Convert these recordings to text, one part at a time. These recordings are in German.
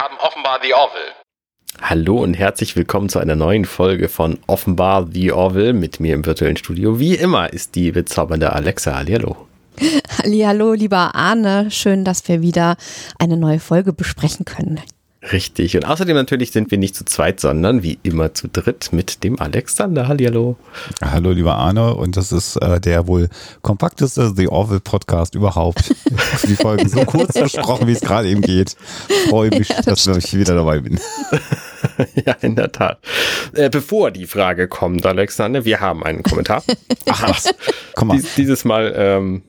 haben offenbar The Orville. Hallo und herzlich willkommen zu einer neuen Folge von Offenbar The Orville mit mir im virtuellen Studio. Wie immer ist die bezaubernde Alexa. Hallihallo. Hallihallo, lieber Arne. Schön, dass wir wieder eine neue Folge besprechen können. Richtig. Und außerdem natürlich sind wir nicht zu zweit, sondern wie immer zu dritt mit dem Alexander. Hallihallo. Hallo, lieber Arne. Und das ist äh, der wohl kompakteste The Orville Podcast überhaupt. Die Folgen so kurz versprochen, wie es gerade eben geht. Freue mich, ja, das dass ich wieder dabei bin. ja, in der Tat. Äh, bevor die Frage kommt, Alexander, wir haben einen Kommentar. Ach was. Komm mal. Dies, dieses Mal ähm,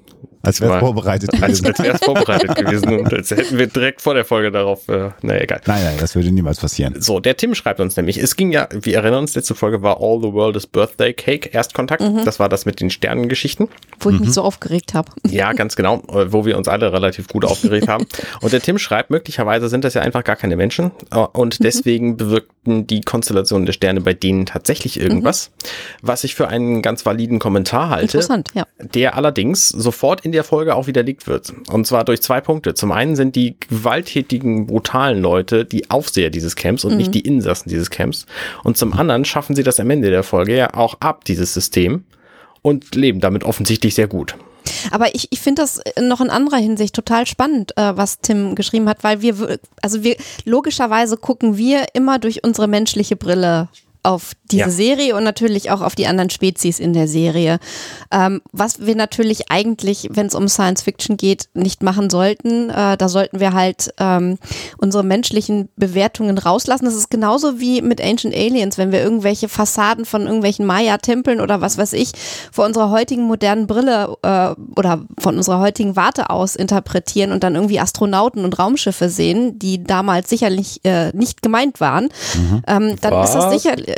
als wäre es vorbereitet gewesen. Als wäre es vorbereitet gewesen und als hätten wir direkt vor der Folge darauf, äh, naja, egal. Nein, nein, das würde niemals passieren. So, der Tim schreibt uns nämlich, es ging ja, wir erinnern uns, letzte Folge war All the World is Birthday Cake, Erstkontakt. Mhm. Das war das mit den Sternengeschichten. Wo ich mhm. mich so aufgeregt habe. Ja, ganz genau, äh, wo wir uns alle relativ gut aufgeregt haben. Und der Tim schreibt, möglicherweise sind das ja einfach gar keine Menschen äh, und mhm. deswegen bewirkten die Konstellationen der Sterne bei denen tatsächlich irgendwas, mhm. was ich für einen ganz validen Kommentar halte. Interessant, ja. Der allerdings sofort in der Folge auch widerlegt wird. Und zwar durch zwei Punkte. Zum einen sind die gewalttätigen, brutalen Leute die Aufseher dieses Camps und mhm. nicht die Insassen dieses Camps. Und zum anderen schaffen sie das am Ende der Folge ja auch ab, dieses System, und leben damit offensichtlich sehr gut. Aber ich, ich finde das noch in anderer Hinsicht total spannend, äh, was Tim geschrieben hat, weil wir, also wir, logischerweise gucken wir immer durch unsere menschliche Brille auf diese ja. Serie und natürlich auch auf die anderen Spezies in der Serie. Ähm, was wir natürlich eigentlich, wenn es um Science Fiction geht, nicht machen sollten. Äh, da sollten wir halt ähm, unsere menschlichen Bewertungen rauslassen. Das ist genauso wie mit Ancient Aliens, wenn wir irgendwelche Fassaden von irgendwelchen Maya-Tempeln oder was weiß ich vor unserer heutigen modernen Brille äh, oder von unserer heutigen Warte aus interpretieren und dann irgendwie Astronauten und Raumschiffe sehen, die damals sicherlich äh, nicht gemeint waren, mhm. ähm, dann was? ist das sicher ihr,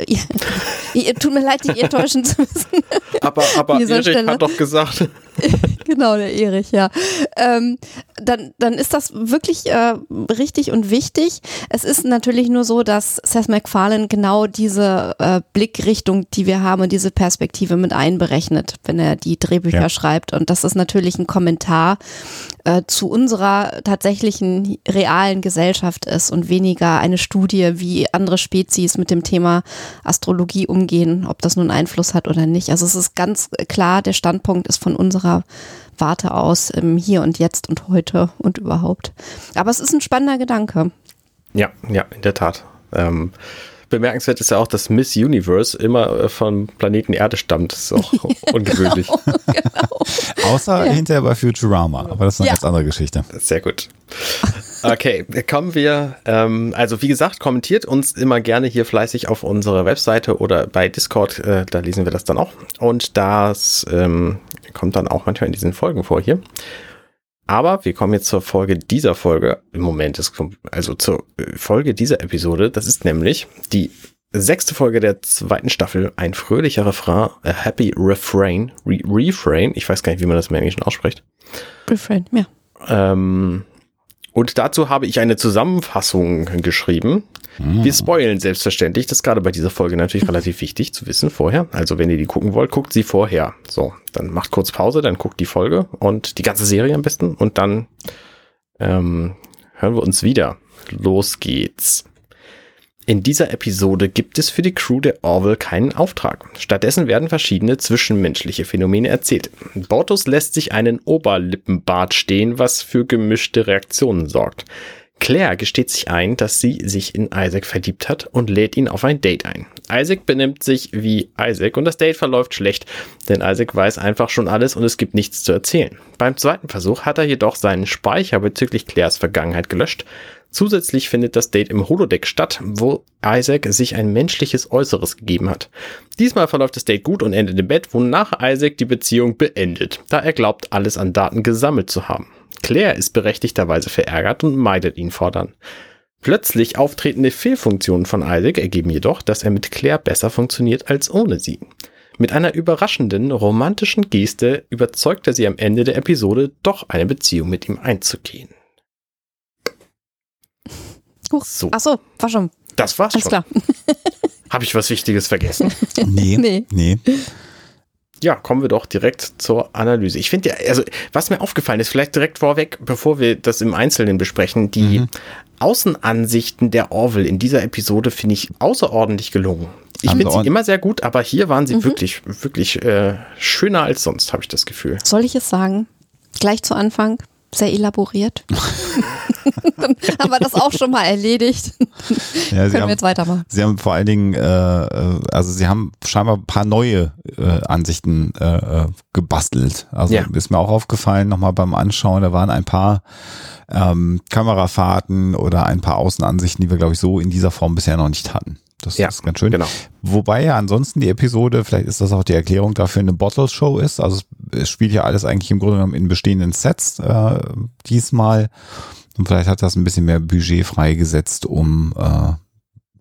tut mir leid, die enttäuschen zu müssen. Aber, aber Erich Stelle. hat doch gesagt. genau, der Erich, ja. Ähm, dann, dann ist das wirklich äh, richtig und wichtig. Es ist natürlich nur so, dass Seth MacFarlane genau diese äh, Blickrichtung, die wir haben und diese Perspektive mit einberechnet, wenn er die Drehbücher ja. schreibt. Und das ist natürlich ein Kommentar äh, zu unserer tatsächlichen realen Gesellschaft ist und weniger eine Studie, wie andere Spezies mit dem Thema Astrologie umgehen, ob das nun Einfluss hat oder nicht. Also es ist ganz klar, der Standpunkt ist von unserer Warte aus im Hier und Jetzt und heute und überhaupt. Aber es ist ein spannender Gedanke. Ja, ja, in der Tat. Ähm, bemerkenswert ist ja auch, dass Miss Universe immer äh, vom Planeten Erde stammt. Das ist auch ungewöhnlich. genau, genau. Außer ja. hinterher bei Futurama, aber das ist eine ja. ganz andere Geschichte. Sehr gut. Okay, kommen wir. Ähm, also wie gesagt, kommentiert uns immer gerne hier fleißig auf unserer Webseite oder bei Discord. Äh, da lesen wir das dann auch. Und das ähm, kommt dann auch manchmal in diesen Folgen vor hier. Aber wir kommen jetzt zur Folge dieser Folge. Im Moment ist also zur äh, Folge dieser Episode. Das ist nämlich die sechste Folge der zweiten Staffel. Ein fröhlicher Refrain, a happy refrain, Re Refrain. Ich weiß gar nicht, wie man das im Englischen ausspricht. Refrain, ja. Ähm, und dazu habe ich eine Zusammenfassung geschrieben. Wir hm. spoilen selbstverständlich. Das ist gerade bei dieser Folge natürlich relativ wichtig zu wissen vorher. Also wenn ihr die gucken wollt, guckt sie vorher. So, dann macht kurz Pause, dann guckt die Folge und die ganze Serie am besten. Und dann ähm, hören wir uns wieder. Los geht's. In dieser Episode gibt es für die Crew der Orville keinen Auftrag. Stattdessen werden verschiedene zwischenmenschliche Phänomene erzählt. Bortus lässt sich einen Oberlippenbart stehen, was für gemischte Reaktionen sorgt. Claire gesteht sich ein, dass sie sich in Isaac verliebt hat und lädt ihn auf ein Date ein. Isaac benimmt sich wie Isaac und das Date verläuft schlecht, denn Isaac weiß einfach schon alles und es gibt nichts zu erzählen. Beim zweiten Versuch hat er jedoch seinen Speicher bezüglich Claires Vergangenheit gelöscht Zusätzlich findet das Date im Holodeck statt, wo Isaac sich ein menschliches Äußeres gegeben hat. Diesmal verläuft das Date gut und endet im Bett, wonach Isaac die Beziehung beendet, da er glaubt, alles an Daten gesammelt zu haben. Claire ist berechtigterweise verärgert und meidet ihn fordern. Plötzlich auftretende Fehlfunktionen von Isaac ergeben jedoch, dass er mit Claire besser funktioniert als ohne sie. Mit einer überraschenden, romantischen Geste überzeugt er sie am Ende der Episode, doch eine Beziehung mit ihm einzugehen. Huch. So. Ach so, war schon. Das war's Alles schon. klar. Habe ich was Wichtiges vergessen? Nee. Nee. nee. ja, kommen wir doch direkt zur Analyse. Ich finde ja, also was mir aufgefallen ist, vielleicht direkt vorweg, bevor wir das im Einzelnen besprechen, die mhm. Außenansichten der Orville in dieser Episode finde ich außerordentlich gelungen. Ich finde sie immer sehr gut, aber hier waren sie mhm. wirklich, wirklich äh, schöner als sonst, habe ich das Gefühl. Soll ich es sagen? Gleich zu Anfang? Sehr elaboriert. Dann haben wir das auch schon mal erledigt. Ja, Können wir haben, jetzt weitermachen. Sie haben vor allen Dingen, äh, äh, also Sie haben scheinbar ein paar neue äh, Ansichten äh, äh gebastelt. Also ja. ist mir auch aufgefallen, nochmal beim Anschauen, da waren ein paar ähm, Kamerafahrten oder ein paar Außenansichten, die wir, glaube ich, so in dieser Form bisher noch nicht hatten. Das ja, ist ganz schön. Genau. Wobei ja ansonsten die Episode, vielleicht ist das auch die Erklärung dafür, eine Bottle-Show ist. Also es, spielt ja alles eigentlich im Grunde genommen in bestehenden Sets äh, diesmal. Und vielleicht hat das ein bisschen mehr Budget freigesetzt, um äh,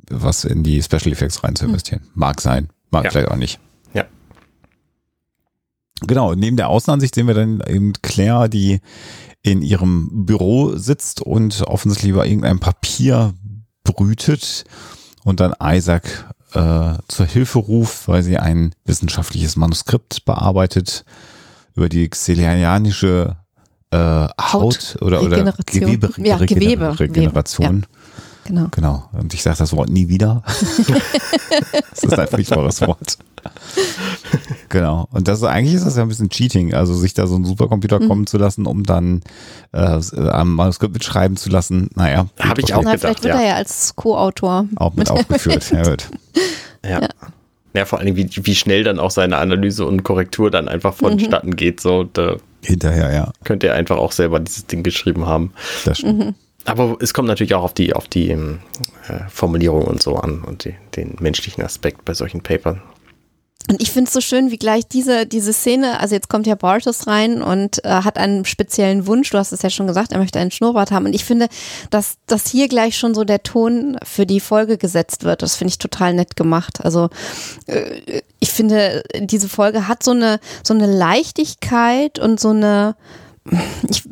was in die Special Effects rein zu investieren. Hm. Mag sein, mag ja. vielleicht auch nicht. Ja. Genau, neben der Außenansicht sehen wir dann eben Claire, die in ihrem Büro sitzt und offensichtlich über irgendein Papier brütet und dann Isaac äh, zur Hilfe ruft, weil sie ein wissenschaftliches Manuskript bearbeitet über die xelianische äh, Haut, Haut oder, oder Gewebe, ja, Gewebe Regeneration. Ja. Genau. Genau. Und ich sage das Wort nie wieder. das ist ein furchtbares Wort. genau. Und das eigentlich ist das ja ein bisschen Cheating, also sich da so einen Supercomputer mhm. kommen zu lassen, um dann äh, am Manuskript mitschreiben zu lassen. Naja. Habe ich auch gedacht. Vielleicht wird ja. er ja als Co-Autor auch mit aufgeführt. ja, wird. Ja. ja. Ja, vor allem, wie, wie schnell dann auch seine Analyse und Korrektur dann einfach vonstatten mhm. geht. So, da Hinterher, ja. Könnte er einfach auch selber dieses Ding geschrieben haben. Das stimmt. Mhm. Aber es kommt natürlich auch auf die, auf die äh, Formulierung und so an und die, den menschlichen Aspekt bei solchen Papern. Und ich finde es so schön, wie gleich diese, diese Szene, also jetzt kommt ja Bartos rein und äh, hat einen speziellen Wunsch, du hast es ja schon gesagt, er möchte einen Schnurrbart haben. Und ich finde, dass, dass hier gleich schon so der Ton für die Folge gesetzt wird, das finde ich total nett gemacht. Also äh, ich finde, diese Folge hat so eine, so eine Leichtigkeit und so eine, ich,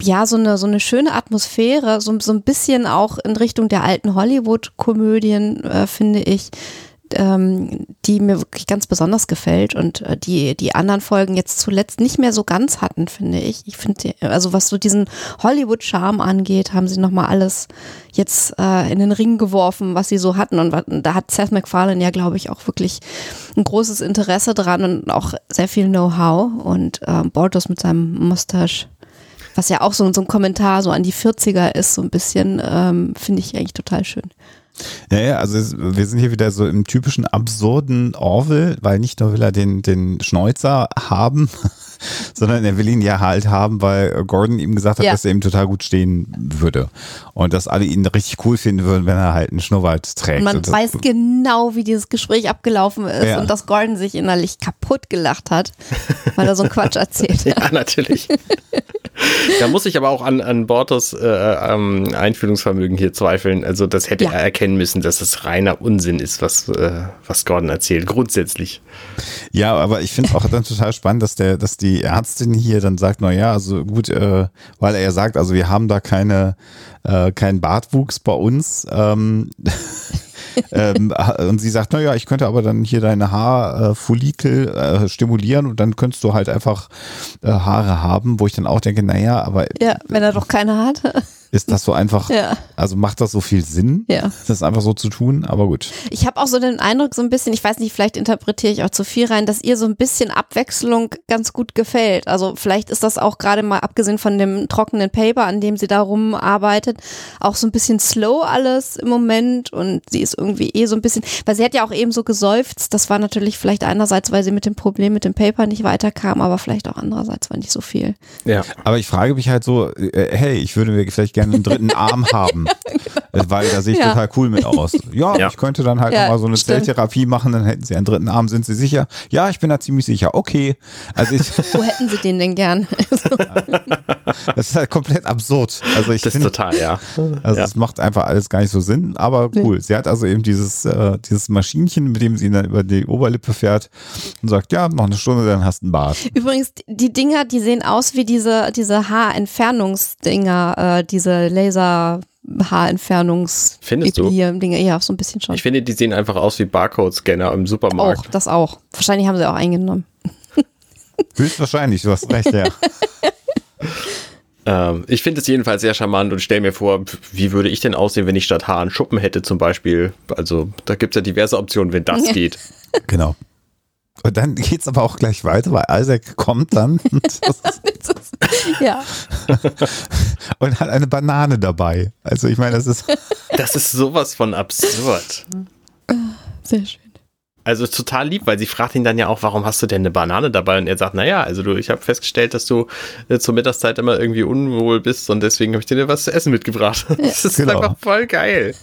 ja, so eine, so eine schöne Atmosphäre, so, so ein bisschen auch in Richtung der alten Hollywood-Komödien, äh, finde ich ähm, die mir wirklich ganz besonders gefällt und äh, die die anderen Folgen jetzt zuletzt nicht mehr so ganz hatten, finde ich. Ich finde, also was so diesen Hollywood-Charme angeht, haben sie nochmal alles jetzt äh, in den Ring geworfen, was sie so hatten. Und da hat Seth MacFarlane ja, glaube ich, auch wirklich ein großes Interesse dran und auch sehr viel Know-how. Und äh, Bortos mit seinem Mustache was ja auch so, so ein Kommentar so an die 40er ist, so ein bisschen, ähm, finde ich eigentlich total schön. Ja, ja, also wir sind hier wieder so im typischen absurden Orwell, weil nicht nur will er den, den Schneuzer haben, sondern er will ihn ja halt haben, weil Gordon ihm gesagt hat, ja. dass er ihm total gut stehen würde. Und dass alle ihn richtig cool finden würden, wenn er halt einen Schnurrbart trägt. Und man und weiß genau, wie dieses Gespräch abgelaufen ist ja. und dass Gordon sich innerlich kaputt gelacht hat, weil er so einen Quatsch erzählt hat. Ja, natürlich. da muss ich aber auch an, an Bortos äh, ähm, Einfühlungsvermögen hier zweifeln. Also das hätte ja. er erkennen müssen, dass es reiner Unsinn ist, was, äh, was Gordon erzählt, grundsätzlich. Ja, aber ich finde auch dann total spannend, dass der, dass die Ärztin hier dann sagt, na ja, also gut, äh, weil er sagt, also wir haben da keine, äh, keinen Bartwuchs bei uns. Ähm, ähm, und sie sagt, naja, ich könnte aber dann hier deine Haarfollikel äh, stimulieren und dann könntest du halt einfach äh, Haare haben, wo ich dann auch denke, naja, aber. Ja, wenn er doch keine hat. Ist das so einfach, ja. also macht das so viel Sinn, ja. das einfach so zu tun, aber gut. Ich habe auch so den Eindruck, so ein bisschen, ich weiß nicht, vielleicht interpretiere ich auch zu viel rein, dass ihr so ein bisschen Abwechslung ganz gut gefällt. Also vielleicht ist das auch gerade mal abgesehen von dem trockenen Paper, an dem sie da rumarbeitet, auch so ein bisschen slow alles im Moment und sie ist irgendwie eh so ein bisschen, weil sie hat ja auch eben so geseufzt, das war natürlich vielleicht einerseits, weil sie mit dem Problem mit dem Paper nicht weiterkam, aber vielleicht auch andererseits war nicht so viel. Ja, aber ich frage mich halt so, äh, hey, ich würde mir vielleicht gerne gerne einen dritten Arm haben. genau. Weil da sehe ich ja. total cool mit aus. Ja, ja. ich könnte dann halt ja, mal so eine stimmt. Zelltherapie machen, dann hätten sie einen dritten Arm. Sind sie sicher? Ja, ich bin da ziemlich sicher. Okay. Also ich, Wo hätten sie den denn gern? das ist halt komplett absurd. Also ich das find, ist total, ja. Also es macht einfach alles gar nicht so Sinn, aber cool. Sie hat also eben dieses, äh, dieses Maschinchen, mit dem sie ihn dann über die Oberlippe fährt und sagt, ja, noch eine Stunde, dann hast du einen Bart. Übrigens, die Dinger, die sehen aus wie diese, diese Haarentfernungsdinger, äh, diese diese Laser Haarentfernungs Findest du? Dinge, ja, so ein bisschen schon. Ich finde, die sehen einfach aus wie Barcode-Scanner im Supermarkt. Auch, das auch. Wahrscheinlich haben sie auch eingenommen. Höchstwahrscheinlich, du hast recht, ja. Ähm, ich finde es jedenfalls sehr charmant und stelle mir vor, wie würde ich denn aussehen, wenn ich statt Haaren Schuppen hätte zum Beispiel. Also da gibt es ja diverse Optionen, wenn das geht. Genau. Und dann geht es aber auch gleich weiter, weil Isaac kommt dann ja. und hat eine Banane dabei. Also ich meine, das ist. Das ist sowas von absurd. Sehr schön. Also total lieb, weil sie fragt ihn dann ja auch, warum hast du denn eine Banane dabei? Und er sagt, naja, also du, ich habe festgestellt, dass du äh, zur Mittagszeit immer irgendwie unwohl bist und deswegen habe ich dir was zu essen mitgebracht. Das ist genau. einfach voll geil.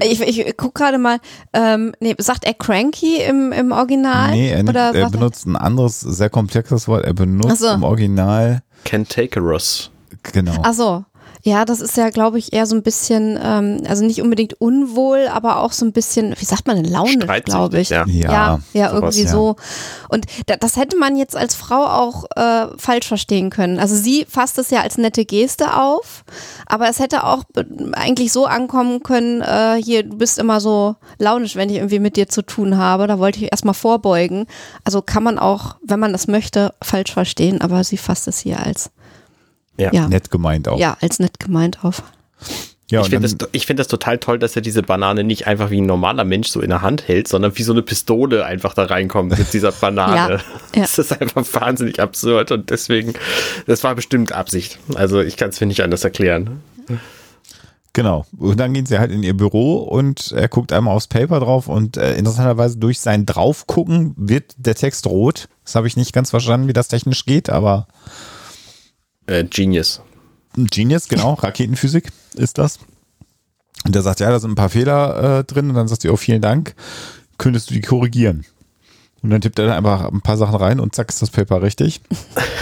Ich, ich guck gerade mal, ähm, nee, sagt er cranky im, im Original? Nee, er, oder er benutzt ein anderes, sehr komplexes Wort. Er benutzt so. im Original Cantankerous. Genau. Ach so. Ja, das ist ja, glaube ich, eher so ein bisschen, ähm, also nicht unbedingt unwohl, aber auch so ein bisschen, wie sagt man denn, launisch, glaube ich. Ja, ja, ja, ja irgendwie ja. so. Und das hätte man jetzt als Frau auch äh, falsch verstehen können. Also sie fasst es ja als nette Geste auf, aber es hätte auch eigentlich so ankommen können, äh, hier, du bist immer so launisch, wenn ich irgendwie mit dir zu tun habe. Da wollte ich erstmal vorbeugen. Also kann man auch, wenn man das möchte, falsch verstehen, aber sie fasst es hier als ja. ja. Nett gemeint auch. Ja, als nett gemeint auf. Ja, ich finde das, find das total toll, dass er diese Banane nicht einfach wie ein normaler Mensch so in der Hand hält, sondern wie so eine Pistole einfach da reinkommt mit dieser Banane. ja, ja. Das ist einfach wahnsinnig absurd und deswegen, das war bestimmt Absicht. Also ich kann es mir nicht anders erklären. Genau. Und dann gehen sie halt in ihr Büro und er guckt einmal aufs Paper drauf und äh, interessanterweise durch sein Draufgucken wird der Text rot. Das habe ich nicht ganz verstanden, wie das technisch geht, aber äh, Genius. Genius, genau, Raketenphysik ist das. Und der sagt, ja, da sind ein paar Fehler äh, drin. Und dann sagt sie, oh, vielen Dank. Könntest du die korrigieren? Und dann tippt er dann einfach ein paar Sachen rein und zack, ist das Paper richtig.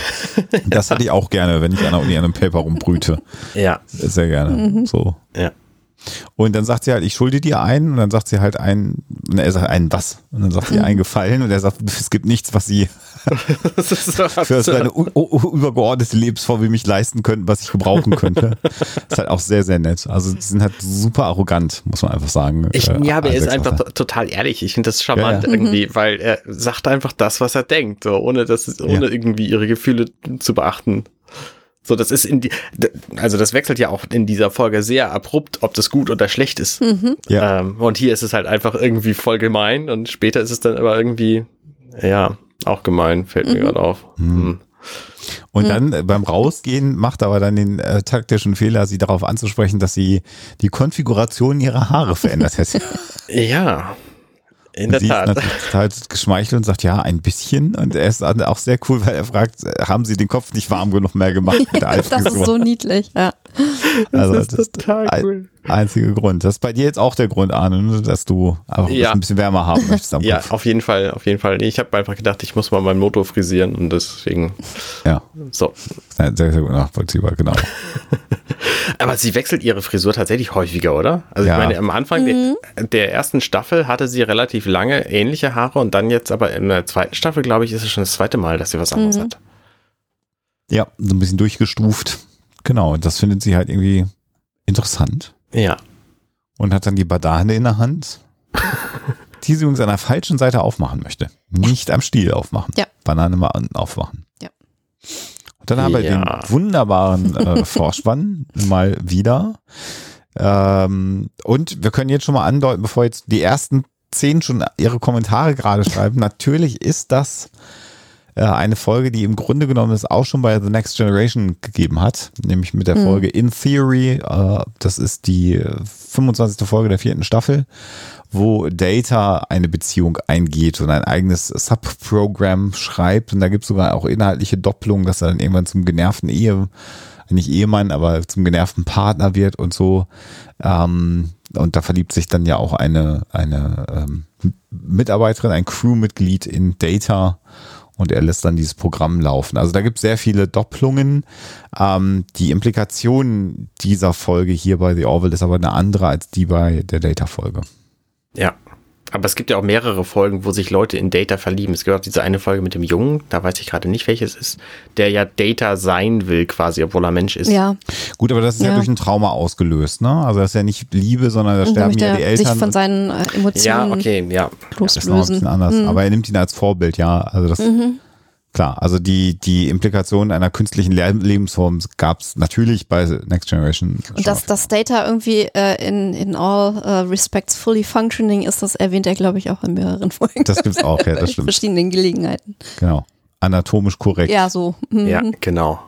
das hatte ich auch gerne, wenn ich an der Uni an einem Paper rumbrüte. Ja. Sehr gerne. Mhm. So. Ja. Und dann sagt sie halt, ich schulde dir einen. Und dann sagt sie halt einen, und er sagt einen was? Und dann sagt sie mhm. einen Gefallen. Und er sagt, es gibt nichts, was sie für seine übergeordnete Lebensform wie mich leisten könnten, was ich gebrauchen könnte. ist halt auch sehr, sehr nett. Also die sind halt super arrogant, muss man einfach sagen. Ich, äh, ja, aber er ist einfach total ehrlich. Ich finde das charmant ja, ja. irgendwie, mhm. weil er sagt einfach das, was er denkt, so, ohne das, ohne ja. irgendwie ihre Gefühle zu beachten. So, das ist in die, also das wechselt ja auch in dieser Folge sehr abrupt, ob das gut oder schlecht ist. Mhm. Ja. Ähm, und hier ist es halt einfach irgendwie voll gemein und später ist es dann aber irgendwie, ja, auch gemein, fällt mhm. mir gerade auf. Mhm. Und dann äh, beim Rausgehen macht aber dann den äh, taktischen Fehler, sie darauf anzusprechen, dass sie die Konfiguration ihrer Haare verändert hätte. ja. In der sie Tat. Ist total geschmeichelt und sagt, ja, ein bisschen. Und er ist auch sehr cool, weil er fragt, haben Sie den Kopf nicht warm genug mehr gemacht mit der Das ist so niedlich, ja. Also, das ist total cool. Einziger Grund. Das ist bei dir jetzt auch der Grund, Arne, ne, dass du einfach ja. ein bisschen wärmer haben möchtest am Ja, auf jeden Fall, auf jeden Fall. Ich habe einfach gedacht, ich muss mal mein Motor frisieren und deswegen. Ja. So. Sehr, sehr gut nachvollziehbar, genau. Aber sie wechselt ihre Frisur tatsächlich häufiger, oder? Also ja. ich meine, am Anfang mhm. der, der, ersten Staffel hatte sie relativ lange ähnliche Haare und dann jetzt aber in der zweiten Staffel, glaube ich, ist es schon das zweite Mal, dass sie was anderes mhm. hat. Ja, so ein bisschen durchgestuft. Genau, und das findet sie halt irgendwie interessant. Ja. Und hat dann die Badane in der Hand, die sie übrigens an der falschen Seite aufmachen möchte. Nicht am Stiel aufmachen. Ja. Banane mal aufmachen. Ja. Und dann haben wir den wunderbaren äh, Vorspann mal wieder. Ähm, und wir können jetzt schon mal andeuten, bevor jetzt die ersten zehn schon ihre Kommentare gerade schreiben. Natürlich ist das äh, eine Folge, die im Grunde genommen es auch schon bei The Next Generation gegeben hat, nämlich mit der mhm. Folge In Theory. Äh, das ist die 25. Folge der vierten Staffel, wo Data eine Beziehung eingeht und ein eigenes Subprogramm schreibt. Und da gibt es sogar auch inhaltliche Doppelungen, dass er dann irgendwann zum genervten Ehe, nicht Ehemann, aber zum genervten Partner wird und so. Ähm, und da verliebt sich dann ja auch eine, eine ähm, Mitarbeiterin, ein Crewmitglied in Data und er lässt dann dieses Programm laufen. Also da gibt es sehr viele Doppelungen. Ähm, die Implikation dieser Folge hier bei The Orville ist aber eine andere als die bei der Data-Folge. Ja. Aber es gibt ja auch mehrere Folgen, wo sich Leute in Data verlieben. Es gibt auch diese eine Folge mit dem Jungen, da weiß ich gerade nicht, welches ist, der ja Data sein will quasi, obwohl er Mensch ist. Ja. Gut, aber das ist ja, ja durch ein Trauma ausgelöst, ne? Also das ist ja nicht Liebe, sondern da sterben ja die Eltern. sich von seinen äh, Emotionen ja, okay, ja. loslösen. Das ist ein bisschen anders. Mhm. Aber er nimmt ihn als Vorbild, ja. Also das mhm. Klar, also die, die Implikationen einer künstlichen Lebensform gab es natürlich bei Next Generation. Und dass das Data irgendwie äh, in, in all uh, respects fully functioning ist, das erwähnt er, glaube ich, auch in mehreren Folgen. Das gibt es auch, ja, das stimmt. In verschiedenen Gelegenheiten. Genau. Anatomisch korrekt. Ja, so. Mhm. Ja, genau.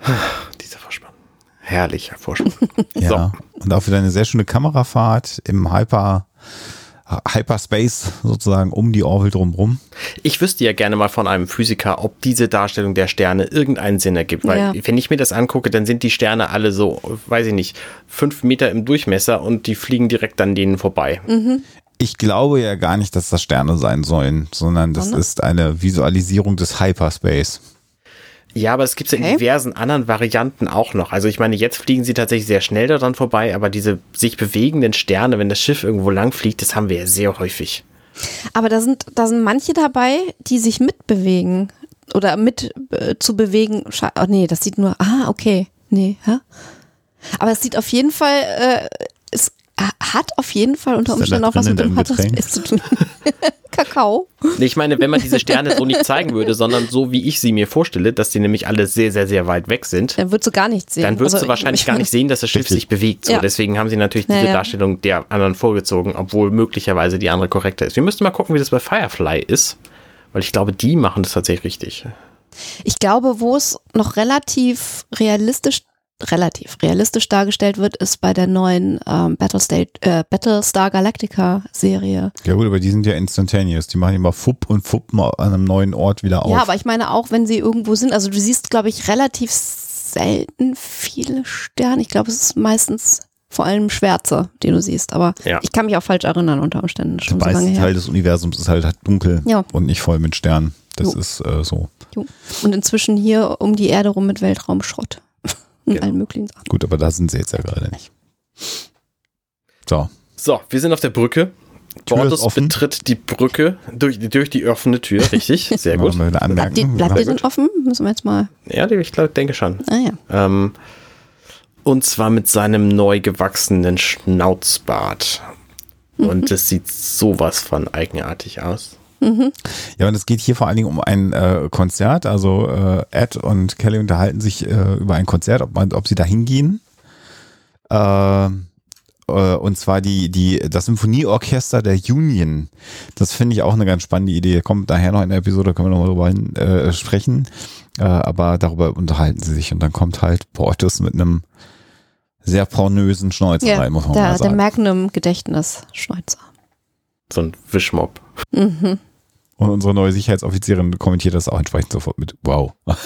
Dieser Vorspann. Herrlicher Vorspann. ja. So. Und auch wieder eine sehr schöne Kamerafahrt im Hyper Hyperspace sozusagen um die Orville drumherum. Ich wüsste ja gerne mal von einem Physiker, ob diese Darstellung der Sterne irgendeinen Sinn ergibt. Weil ja. wenn ich mir das angucke, dann sind die Sterne alle so, weiß ich nicht, fünf Meter im Durchmesser und die fliegen direkt an denen vorbei. Mhm. Ich glaube ja gar nicht, dass das Sterne sein sollen, sondern das ist eine Visualisierung des Hyperspace. Ja, aber es gibt es okay. in diversen anderen Varianten auch noch. Also ich meine, jetzt fliegen sie tatsächlich sehr schnell daran vorbei, aber diese sich bewegenden Sterne, wenn das Schiff irgendwo lang fliegt, das haben wir ja sehr häufig. Aber da sind, da sind manche dabei, die sich mitbewegen oder mit äh, zu bewegen. Oh nee, das sieht nur, ah, okay. Nee, ja. Aber es sieht auf jeden Fall, äh, hat auf jeden Fall unter Umständen auch was mit dem Space zu tun. Kakao. Ich meine, wenn man diese Sterne so nicht zeigen würde, sondern so wie ich sie mir vorstelle, dass die nämlich alle sehr, sehr, sehr weit weg sind. Dann würdest du gar nichts sehen. Dann würdest also, du wahrscheinlich gar nicht sehen, dass das Schiff sich bewegt. So, ja. Deswegen haben sie natürlich diese ja, Darstellung der anderen vorgezogen, obwohl möglicherweise die andere korrekter ist. Wir müssten mal gucken, wie das bei Firefly ist, weil ich glaube, die machen das tatsächlich richtig. Ich glaube, wo es noch relativ realistisch relativ realistisch dargestellt wird, ist bei der neuen ähm, Battlestar, äh, Battlestar Galactica Serie. Ja gut, aber die sind ja instantaneous. Die machen immer Fupp und Fupp an einem neuen Ort wieder auf. Ja, aber ich meine auch, wenn sie irgendwo sind, also du siehst, glaube ich, relativ selten viele Sterne. Ich glaube, es ist meistens vor allem Schwärze, die du siehst. Aber ja. ich kann mich auch falsch erinnern unter Umständen. Schon Der meiste so Teil des Universums ist halt dunkel ja. und nicht voll mit Sternen. Das jo. ist äh, so. Jo. Und inzwischen hier um die Erde rum mit Weltraumschrott und genau. allen möglichen Sachen. Gut, aber da sind sie jetzt ja gerade nicht. So. So, wir sind auf der Brücke. Bortus betritt die Brücke durch, durch die offene Tür, richtig? Sehr gut. Bleibt die, bleibt die denn offen? Müssen wir jetzt mal. Ja, ich glaub, denke schon. Ah, ja. Ähm, und zwar mit seinem neu gewachsenen Schnauzbart. Mhm. Und das sieht sowas von eigenartig aus. Mhm. Ja, und es geht hier vor allen Dingen um ein äh, Konzert. Also äh, Ed und Kelly unterhalten sich äh, über ein Konzert, ob, man, ob sie da hingehen. Äh, äh, und zwar die, die, das Symphonieorchester der Union. Das finde ich auch eine ganz spannende Idee. Kommt daher noch in der Episode, können wir noch mal drüber äh, sprechen. Äh, aber darüber unterhalten sie sich und dann kommt halt Portis mit einem sehr pornösen Schnäuzer ja, rein, muss man der, mal sagen. Der Magnum-Gedächtnis-Schnäuzer. So ein Wischmob. Mhm. Und unsere neue Sicherheitsoffizierin kommentiert das auch entsprechend sofort mit Wow.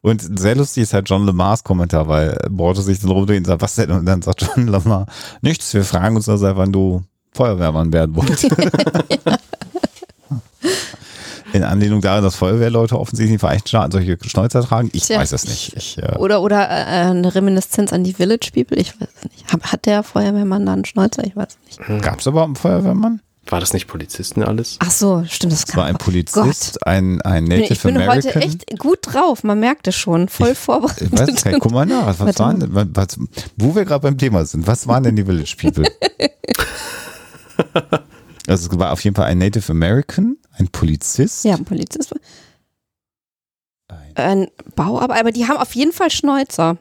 Und sehr lustig ist halt John Lamars Kommentar, weil Borte sich dann rumdreht und sagt, was denn? Und dann sagt John Lamar, nichts, wir fragen uns also, wann du Feuerwehrmann werden wolltest. In Anlehnung daran, dass Feuerwehrleute offensichtlich in den Vereinigten Staaten solche Schnäuzer tragen? Ich Tja, weiß es nicht. Ich, äh oder oder äh, eine Reminiszenz an die Village People? Ich weiß es nicht. Hat der Feuerwehrmann da einen Schnäuzer? Ich weiß es nicht. Gab es überhaupt einen Feuerwehrmann? War das nicht Polizisten alles? Ach so, stimmt. Das, das war ein Polizist, Gott. ein, ein Native ich bin American. heute echt gut drauf, man merkt es schon, voll ich, vorbereitet. Ich weiß nicht, guck mal nach, was, waren denn, was, wo wir gerade beim Thema sind, was waren denn die Village People? also es war auf jeden Fall ein Native American, ein Polizist. Ja, ein Polizist. Ein, ein Bauarbeiter, aber die haben auf jeden Fall Schnäuzer.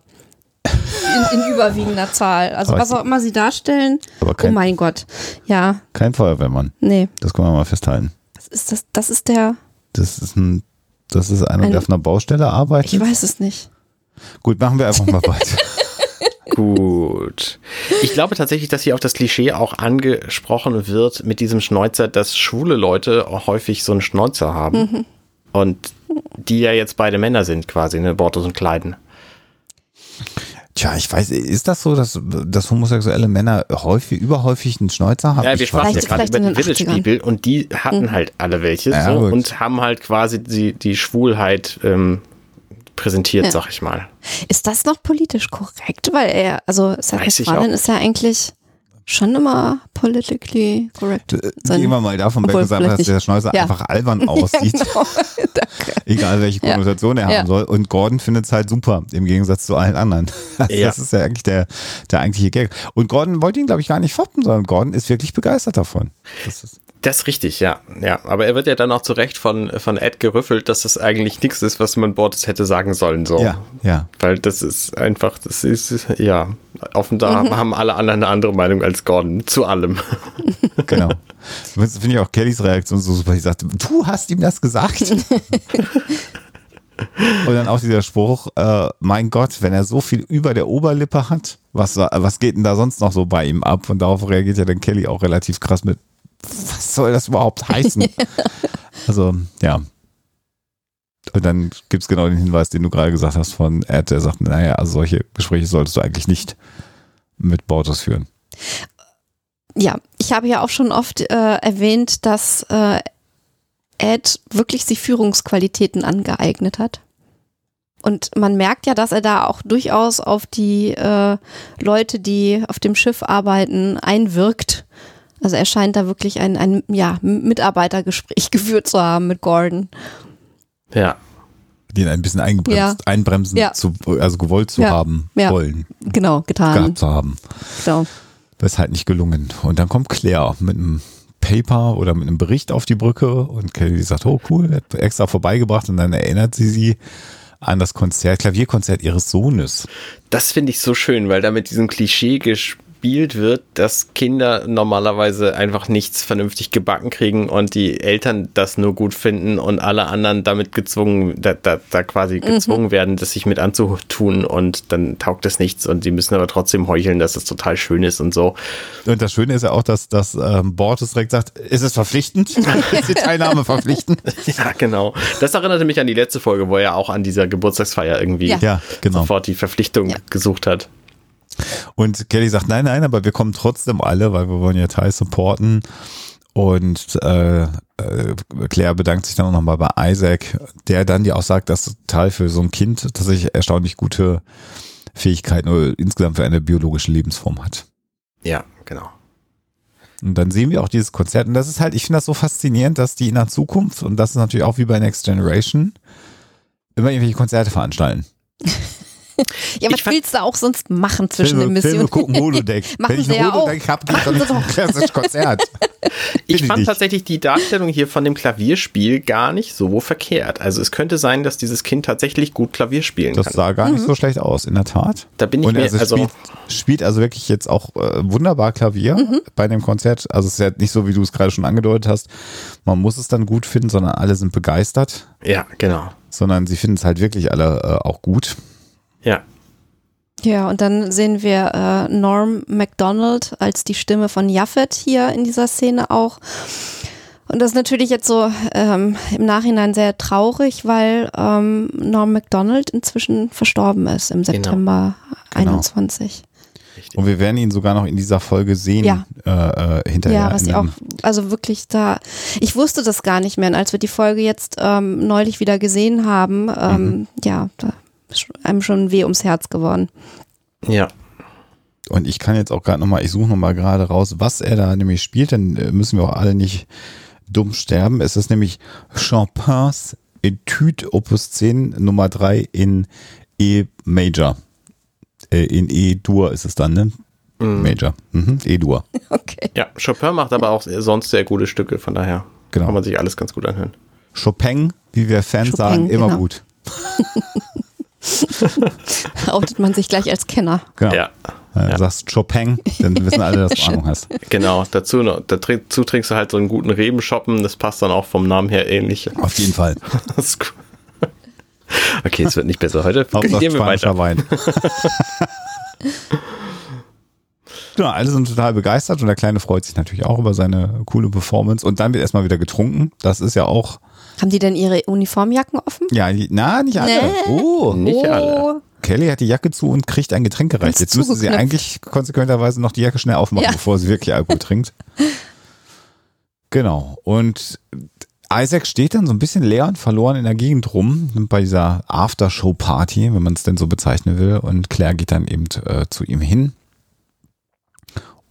In, in, überwiegender Zahl. Also aber was auch immer sie darstellen. Kein, oh mein Gott. Ja. Kein Feuerwehrmann. Nee. Das können wir mal festhalten. Was ist das? Das ist der. Das ist ein. Das ist einer, ein, der auf einer Baustelle arbeitet. Ich weiß es nicht. Gut, machen wir einfach mal weiter. Gut. Ich glaube tatsächlich, dass hier auf das Klischee auch angesprochen wird mit diesem Schnäuzer, dass schwule Leute häufig so einen Schnäuzer haben. Mhm. Und die ja jetzt beide Männer sind quasi, ne, Bortos und Kleiden. Tja, ich weiß, ist das so, dass, dass homosexuelle Männer häufig, überhäufig einen Schnäuzer haben? Ja, wir sprachen ja gerade über den People und die hatten mhm. halt alle welche ja, so, und haben halt quasi die, die Schwulheit ähm, präsentiert, ja. sag ich mal. Ist das noch politisch korrekt? Weil er, also Seth MacFarlane ist ja eigentlich schon immer politically correct äh, sein. Gehen wir mal davon weg sagen, dass der Schnäuzer ja. einfach albern aussieht. ja, genau. Egal welche Konnotation ja. er haben soll. Und Gordon findet es halt super, im Gegensatz zu allen anderen. Das ist ja eigentlich der, der eigentliche Gag. Und Gordon wollte ihn, glaube ich, gar nicht foppen, sondern Gordon ist wirklich begeistert davon. Das ist das ist richtig, ja. ja. Aber er wird ja dann auch zu Recht von, von Ed gerüffelt, dass das eigentlich nichts ist, was man Bordes hätte sagen sollen. So. Ja, ja. Weil das ist einfach, das ist, ja, offenbar mhm. haben alle anderen eine andere Meinung als Gordon zu allem. Genau. Finde ich auch Kellys Reaktion so super. Die sagt, du hast ihm das gesagt. Und dann auch dieser Spruch, äh, mein Gott, wenn er so viel über der Oberlippe hat, was, was geht denn da sonst noch so bei ihm ab? Und darauf reagiert ja dann Kelly auch relativ krass mit, was soll das überhaupt heißen? also, ja. Und dann gibt es genau den Hinweis, den du gerade gesagt hast von Ed, der sagt, naja, also solche Gespräche solltest du eigentlich nicht mit Bortos führen. Ja, ich habe ja auch schon oft äh, erwähnt, dass äh, Ed wirklich sich Führungsqualitäten angeeignet hat. Und man merkt ja, dass er da auch durchaus auf die äh, Leute, die auf dem Schiff arbeiten, einwirkt also er scheint da wirklich ein, ein ja, Mitarbeitergespräch geführt zu haben mit Gordon. Ja. Den ein bisschen eingebremst, ja. einbremsen, ja. zu, also gewollt zu ja. haben wollen. Genau, getan. Gehabt zu haben. Genau. Das ist halt nicht gelungen. Und dann kommt Claire mit einem Paper oder mit einem Bericht auf die Brücke und Kelly sagt, oh cool, hat extra vorbeigebracht und dann erinnert sie sie an das Konzert, Klavierkonzert ihres Sohnes. Das finde ich so schön, weil da mit diesem Klischee gespielt wird, dass Kinder normalerweise einfach nichts vernünftig gebacken kriegen und die Eltern das nur gut finden und alle anderen damit gezwungen, da, da, da quasi mhm. gezwungen werden, das sich mit anzutun und dann taugt es nichts und sie müssen aber trotzdem heucheln, dass es total schön ist und so. Und das Schöne ist ja auch, dass das ähm, Bortes direkt sagt, ist es verpflichtend? ist die Teilnahme verpflichtend? ja, genau. Das erinnerte mich an die letzte Folge, wo er auch an dieser Geburtstagsfeier irgendwie ja. genau. sofort die Verpflichtung ja. gesucht hat. Und Kelly sagt, nein, nein, aber wir kommen trotzdem alle, weil wir wollen ja Teil supporten. Und äh, äh, Claire bedankt sich dann auch nochmal bei Isaac, der dann ja auch sagt, dass Teil für so ein Kind tatsächlich erstaunlich gute Fähigkeiten oder insgesamt für eine biologische Lebensform hat. Ja, genau. Und dann sehen wir auch dieses Konzert. Und das ist halt, ich finde das so faszinierend, dass die in der Zukunft, und das ist natürlich auch wie bei Next Generation, immer irgendwelche Konzerte veranstalten. ja, was willst du auch sonst machen zwischen Filme, den Missionen? Filme gucken Holodeck. Wenn ich ein Holodeck habe, gehe ich dann ein klassisches Konzert. ich fand tatsächlich die Darstellung hier von dem Klavierspiel gar nicht so verkehrt. Also es könnte sein, dass dieses Kind tatsächlich gut Klavier spielen das kann. Das sah gar nicht mhm. so schlecht aus, in der Tat. Da bin ich Und mir, also, also spielt, spielt also wirklich jetzt auch äh, wunderbar Klavier mhm. bei dem Konzert. Also es ist ja nicht so, wie du es gerade schon angedeutet hast. Man muss es dann gut finden, sondern alle sind begeistert. Ja, genau. Sondern sie finden es halt wirklich alle äh, auch gut. Ja. Ja, und dann sehen wir äh, Norm MacDonald als die Stimme von Jaffet hier in dieser Szene auch. Und das ist natürlich jetzt so ähm, im Nachhinein sehr traurig, weil ähm, Norm MacDonald inzwischen verstorben ist im genau. September genau. 21. Und wir werden ihn sogar noch in dieser Folge sehen ja. äh, äh, hinterher. Ja, was ich auch, also wirklich da, ich wusste das gar nicht mehr. Und als wir die Folge jetzt ähm, neulich wieder gesehen haben, ähm, mhm. ja, da einem schon weh ums Herz geworden. Ja. Und ich kann jetzt auch gerade nochmal, ich suche nochmal gerade raus, was er da nämlich spielt, dann äh, müssen wir auch alle nicht dumm sterben. Es ist nämlich Chopins Etude Opus 10 Nummer 3 in E Major. Äh, in E-Dur ist es dann, ne? Mhm. Major. Mhm. E-Dur. Okay. Ja, Chopin macht aber auch sonst sehr gute Stücke, von daher genau. kann man sich alles ganz gut anhören. Chopin, wie wir Fans Chopin, sagen, immer genau. gut. Outet man sich gleich als Kenner. Genau. Ja. Äh, ja. sagst Chopin, dann wissen alle, dass du Ahnung hast. Genau, dazu, dazu trinkst du halt so einen guten Rebenschoppen, das passt dann auch vom Namen her ähnlich. Auf jeden Fall. okay, es wird nicht besser heute. Gehen wir weiter. Wein. Genau, alle sind total begeistert und der Kleine freut sich natürlich auch über seine coole Performance und dann wird erstmal wieder getrunken. Das ist ja auch haben die denn ihre Uniformjacken offen? Ja, na, nicht alle. Nee. Oh, nicht oh. alle. Kelly hat die Jacke zu und kriegt ein Getränk gereicht. Jetzt müsste sie eigentlich konsequenterweise noch die Jacke schnell aufmachen, ja. bevor sie wirklich Alkohol trinkt. Genau. Und Isaac steht dann so ein bisschen leer und verloren in der Gegend rum bei dieser Aftershow-Party, wenn man es denn so bezeichnen will. Und Claire geht dann eben äh, zu ihm hin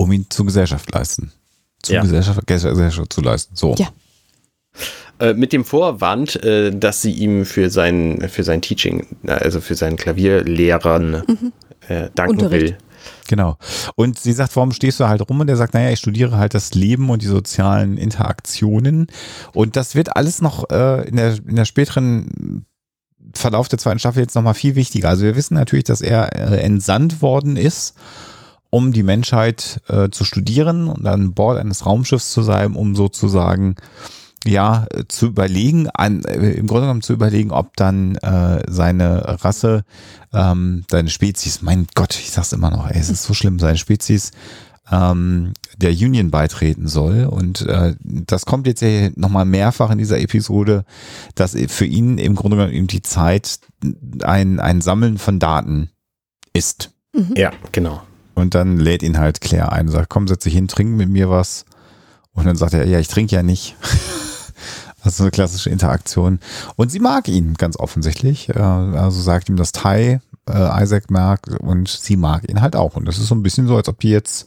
um ihn zur Gesellschaft leisten. Zur ja. Gesellschaft, Gesellschaft zu leisten. So. Ja. Äh, mit dem Vorwand, äh, dass sie ihm für sein, für sein Teaching, also für seinen Klavierlehrern mhm. äh, danken Unterricht. will. Genau. Und sie sagt, warum stehst du halt rum? Und er sagt, naja, ich studiere halt das Leben und die sozialen Interaktionen. Und das wird alles noch äh, in, der, in der späteren Verlauf der zweiten Staffel jetzt nochmal viel wichtiger. Also wir wissen natürlich, dass er äh, entsandt worden ist, um die Menschheit äh, zu studieren und an Bord eines Raumschiffs zu sein, um sozusagen ja, zu überlegen, an, äh, im Grunde genommen zu überlegen, ob dann äh, seine Rasse, ähm, seine Spezies, mein Gott, ich sag's immer noch, ey, es ist so schlimm, seine Spezies ähm, der Union beitreten soll. Und äh, das kommt jetzt ja nochmal mehrfach in dieser Episode, dass für ihn im Grunde genommen eben die Zeit ein, ein Sammeln von Daten ist. Mhm. Ja, genau. Und dann lädt ihn halt Claire ein und sagt, komm, setz dich hin, trink mit mir was. Und dann sagt er, ja, ich trinke ja nicht. Das ist eine klassische Interaktion. Und sie mag ihn ganz offensichtlich. Äh, also sagt ihm das Thai, äh, Isaac mag und sie mag ihn halt auch. Und das ist so ein bisschen so, als ob die jetzt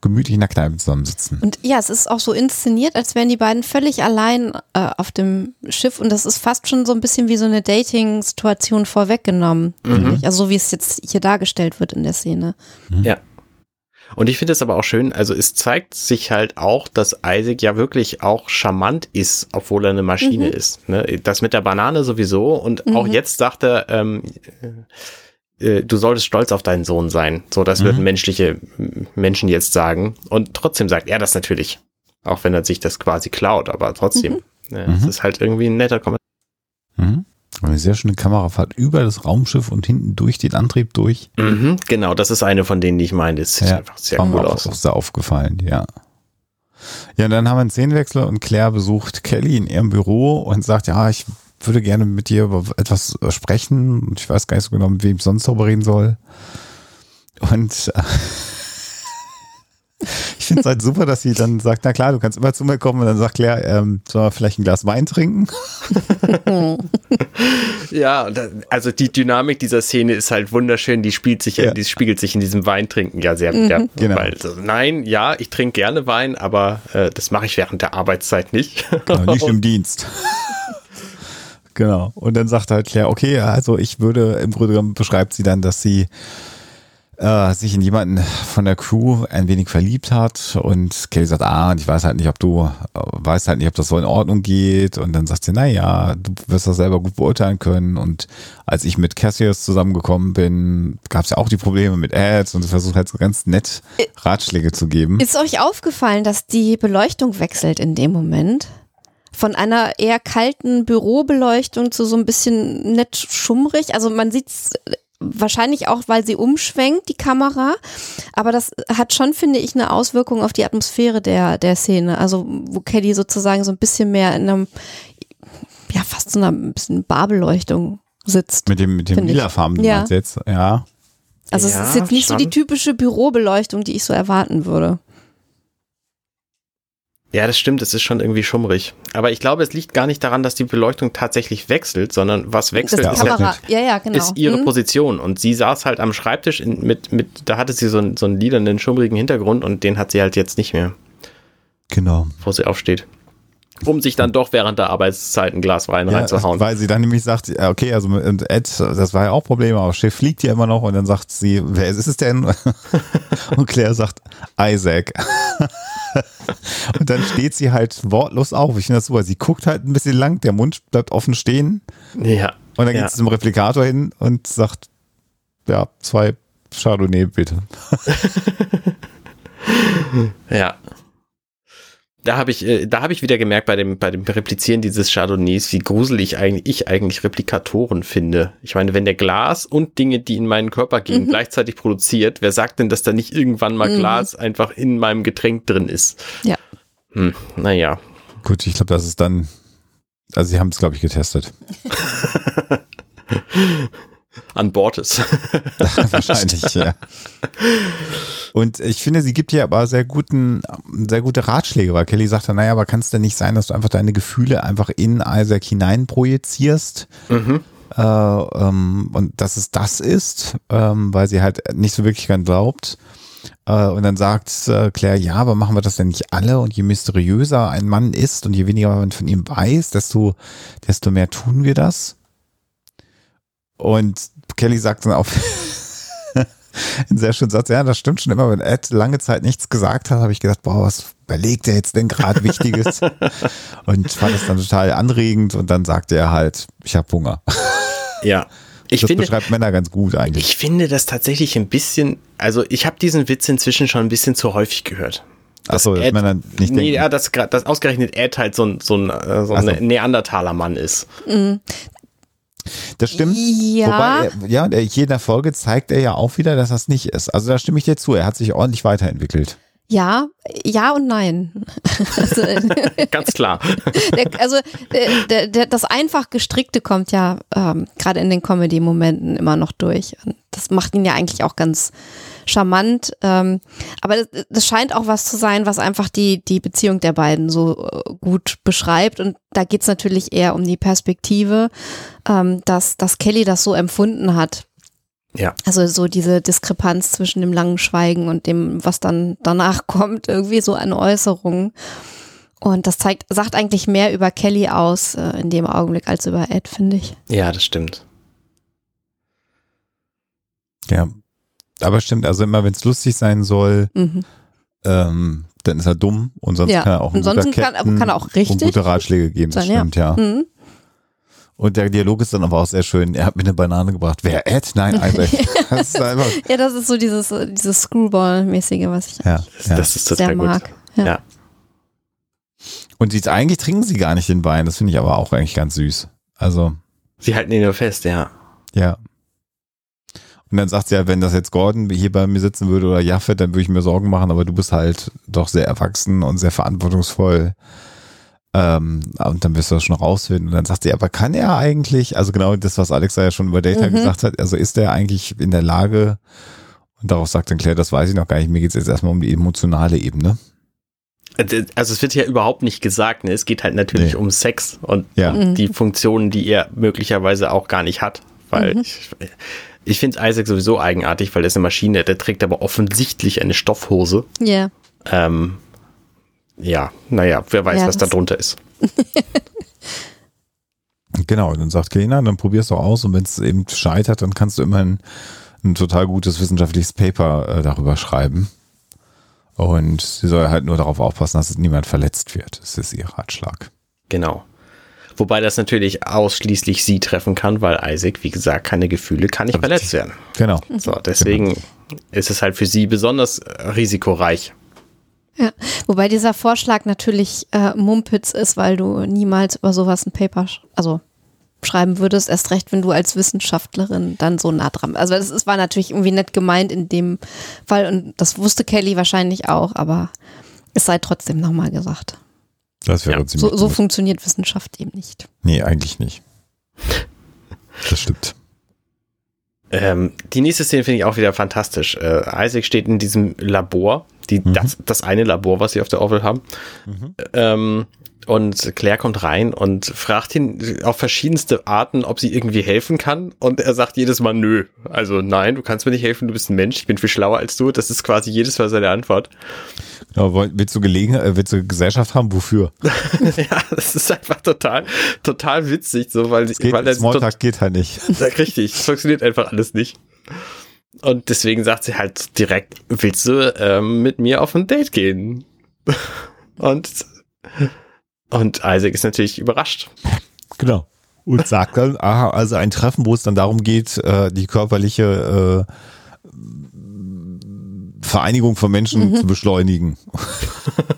gemütlich in der Kneipe zusammensitzen. Und ja, es ist auch so inszeniert, als wären die beiden völlig allein äh, auf dem Schiff und das ist fast schon so ein bisschen wie so eine Dating-Situation vorweggenommen, mhm. Also so wie es jetzt hier dargestellt wird in der Szene. Mhm. Ja. Und ich finde es aber auch schön, also es zeigt sich halt auch, dass Isaac ja wirklich auch charmant ist, obwohl er eine Maschine mhm. ist. Ne? Das mit der Banane sowieso und mhm. auch jetzt sagt er, ähm, äh, du solltest stolz auf deinen Sohn sein. So, das mhm. würden menschliche Menschen jetzt sagen. Und trotzdem sagt er das natürlich. Auch wenn er sich das quasi klaut, aber trotzdem. Mhm. Ja, es mhm. ist halt irgendwie ein netter Kommentar. Eine sehr schöne Kamerafahrt über das Raumschiff und hinten durch den Antrieb durch. Mhm, genau, das ist eine von denen, die ich meine. Das sieht ja, einfach sehr cool aus. Ist sehr aufgefallen, ja. Ja, und dann haben wir einen Szenenwechsel und Claire besucht Kelly in ihrem Büro und sagt, ja, ich würde gerne mit dir über etwas sprechen und ich weiß gar nicht so genau, mit wem ich sonst darüber reden soll. Und äh, ich finde es halt super, dass sie dann sagt, na klar, du kannst immer zu mir kommen und dann sagt Claire, ähm, soll man vielleicht ein Glas Wein trinken? ja, also die Dynamik dieser Szene ist halt wunderschön, die spielt sich, ja. die spiegelt sich in diesem Weintrinken ja sehr mhm. ja, genau. Weil, also, nein, ja, ich trinke gerne Wein, aber äh, das mache ich während der Arbeitszeit nicht. Genau, nicht im Dienst. genau. Und dann sagt halt Claire, okay, also ich würde, im Grunde genommen beschreibt sie dann, dass sie äh, sich in jemanden von der Crew ein wenig verliebt hat und Kelly sagt, ah, und ich weiß halt nicht, ob du, äh, weißt halt nicht, ob das so in Ordnung geht und dann sagt sie, naja, du wirst das selber gut beurteilen können und als ich mit Cassius zusammengekommen bin, gab es ja auch die Probleme mit Ads und versucht halt so ganz nett Ratschläge zu geben. Ist euch aufgefallen, dass die Beleuchtung wechselt in dem Moment? von einer eher kalten Bürobeleuchtung zu so ein bisschen nett schummrig. Also man sieht es Wahrscheinlich auch, weil sie umschwenkt, die Kamera. Aber das hat schon, finde ich, eine Auswirkung auf die Atmosphäre der, der Szene. Also, wo Kelly sozusagen so ein bisschen mehr in einem, ja, fast so einer ein bisschen Barbeleuchtung sitzt. Mit dem, mit dem lilafarben ja. jetzt, ja. Also, ja, es ist jetzt nicht schon. so die typische Bürobeleuchtung, die ich so erwarten würde. Ja, das stimmt, es ist schon irgendwie schummrig. Aber ich glaube, es liegt gar nicht daran, dass die Beleuchtung tatsächlich wechselt, sondern was wechselt, ist, ja, ja, ja, genau. ist ihre mhm. Position. Und sie saß halt am Schreibtisch in, mit, mit, da hatte sie so, einen, so einen lilanen, schummrigen Hintergrund und den hat sie halt jetzt nicht mehr. Genau. Bevor sie aufsteht. Um sich dann doch während der Arbeitszeit ein Glas Wein ja, reinzuhauen. Weil sie dann nämlich sagt, okay, also mit Ed, das war ja auch Problem, aber Chef fliegt ja immer noch und dann sagt sie, wer ist es denn? und Claire sagt, Isaac. und dann steht sie halt wortlos auf. Ich finde das super. Sie guckt halt ein bisschen lang, der Mund bleibt offen stehen. Ja. Und dann ja. geht sie zum Replikator hin und sagt, ja, zwei Chardonnay bitte. ja da habe ich, äh, da habe ich wieder gemerkt bei dem, bei dem Replizieren dieses Chardonnays, wie gruselig eigentlich ich eigentlich Replikatoren finde. Ich meine, wenn der Glas und Dinge, die in meinen Körper gehen, mhm. gleichzeitig produziert, wer sagt denn, dass da nicht irgendwann mal mhm. Glas einfach in meinem Getränk drin ist? Ja. Hm, naja. Gut, ich glaube, das ist dann, also sie haben es, glaube ich, getestet. an Bord ist. Wahrscheinlich, ja. Und ich finde, sie gibt hier aber sehr guten, sehr gute Ratschläge, weil Kelly sagt dann, naja, aber kann es denn nicht sein, dass du einfach deine Gefühle einfach in Isaac hinein projizierst? Mhm. Äh, ähm, und dass es das ist, ähm, weil sie halt nicht so wirklich dran glaubt. Äh, und dann sagt äh, Claire, ja, aber machen wir das denn nicht alle? Und je mysteriöser ein Mann ist und je weniger man von ihm weiß, desto, desto mehr tun wir das. Und Kelly sagt dann auch einen sehr schönen Satz, ja, das stimmt schon immer, wenn Ed lange Zeit nichts gesagt hat, habe ich gedacht, boah, was überlegt er jetzt denn gerade Wichtiges? und fand es dann total anregend und dann sagte er halt, ich habe Hunger. Ja. Ich das finde, beschreibt Männer ganz gut eigentlich. Ich finde das tatsächlich ein bisschen, also ich habe diesen Witz inzwischen schon ein bisschen zu häufig gehört. Achso, dass Ed, Männer nicht denken. Nee, ja, dass, dass ausgerechnet Ed halt so ein, so ein, äh, so ein so. Neandertaler-Mann ist. Das stimmt. Ja. Wobei, er, ja, in jeder Folge zeigt er ja auch wieder, dass das nicht ist. Also da stimme ich dir zu. Er hat sich ordentlich weiterentwickelt. Ja, ja und nein. Also, Ganz klar. Der, also der, der, das einfach gestrickte kommt ja ähm, gerade in den Comedy-Momenten immer noch durch. Und das macht ihn ja eigentlich auch ganz charmant. Ähm, aber das, das, scheint auch was zu sein, was einfach die, die Beziehung der beiden so äh, gut beschreibt. Und da geht's natürlich eher um die Perspektive, ähm, dass, dass Kelly das so empfunden hat. Ja. Also so diese Diskrepanz zwischen dem langen Schweigen und dem, was dann danach kommt, irgendwie so an Äußerungen. Und das zeigt, sagt eigentlich mehr über Kelly aus äh, in dem Augenblick als über Ed, finde ich. Ja, das stimmt. Ja, aber stimmt, also immer wenn es lustig sein soll, mhm. ähm, dann ist er dumm und sonst ja. kann er auch ein guter kann, kann er auch richtig gute Ratschläge geben, das stimmt, ja. ja. Mhm. Und der Dialog ist dann aber auch sehr schön. Er hat mir eine Banane gebracht. Wer Ed? Nein, Isaac. das ja, das ist so dieses, dieses Screwball-mäßige, was ich ja, ja. Das ist total sehr gut. mag. Ja. ja. Und sie, eigentlich trinken sie gar nicht den Wein. Das finde ich aber auch eigentlich ganz süß. Also. Sie halten ihn nur fest, ja. Ja. Und dann sagt sie ja, wenn das jetzt Gordon hier bei mir sitzen würde oder Jaffe, dann würde ich mir Sorgen machen, aber du bist halt doch sehr erwachsen und sehr verantwortungsvoll. Ähm, und dann wirst du das schon rausfinden. Und dann sagt sie, aber kann er eigentlich, also genau das, was Alexa ja schon über Data mhm. gesagt hat, also ist er eigentlich in der Lage, und darauf sagt dann Claire, das weiß ich noch gar nicht, mir geht es jetzt erstmal um die emotionale Ebene. Also es wird ja überhaupt nicht gesagt, ne? es geht halt natürlich nee. um Sex und ja. um die Funktionen, die er möglicherweise auch gar nicht hat. Weil mhm. ich, ich finde Isaac sowieso eigenartig, weil er ist eine Maschine, der trägt aber offensichtlich eine Stoffhose. Ja. Ähm, ja, naja, wer weiß, ja, was da drunter ist. genau, dann sagt Kelina, dann probier's doch aus und wenn es eben scheitert, dann kannst du immer ein, total gutes wissenschaftliches Paper äh, darüber schreiben. Und sie soll halt nur darauf aufpassen, dass niemand verletzt wird. Das ist ihr Ratschlag. Genau. Wobei das natürlich ausschließlich sie treffen kann, weil Isaac, wie gesagt, keine Gefühle, kann nicht verletzt werden. Genau. So, deswegen genau. ist es halt für sie besonders risikoreich. Ja, wobei dieser Vorschlag natürlich äh, Mumpitz ist, weil du niemals über sowas ein Paper, also schreiben würdest, erst recht, wenn du als Wissenschaftlerin dann so nah dran. Also das, das war natürlich irgendwie nett gemeint in dem Fall und das wusste Kelly wahrscheinlich auch, aber es sei trotzdem nochmal gesagt. Das wäre ja. ziemlich so, so funktioniert Wissenschaft eben nicht. Nee, eigentlich nicht. Das stimmt. Ähm, die nächste Szene finde ich auch wieder fantastisch. Äh, Isaac steht in diesem Labor, die, mhm. das, das eine Labor, was sie auf der Orville haben. Mhm. Ähm, und Claire kommt rein und fragt ihn auf verschiedenste Arten, ob sie irgendwie helfen kann. Und er sagt jedes Mal nö. Also nein, du kannst mir nicht helfen, du bist ein Mensch, ich bin viel schlauer als du. Das ist quasi jedes Mal seine Antwort. Ja, willst du Gelegenheit, äh, willst du Gesellschaft haben? Wofür? ja, das ist einfach total, total witzig, so, weil, es geht, weil Smalltalk geht halt nicht. Richtig, es funktioniert einfach alles nicht. Und deswegen sagt sie halt direkt, willst du ähm, mit mir auf ein Date gehen? Und, und Isaac ist natürlich überrascht. Genau. Und sagt dann, aha, also ein Treffen, wo es dann darum geht, äh, die körperliche äh, Vereinigung von Menschen mhm. zu beschleunigen.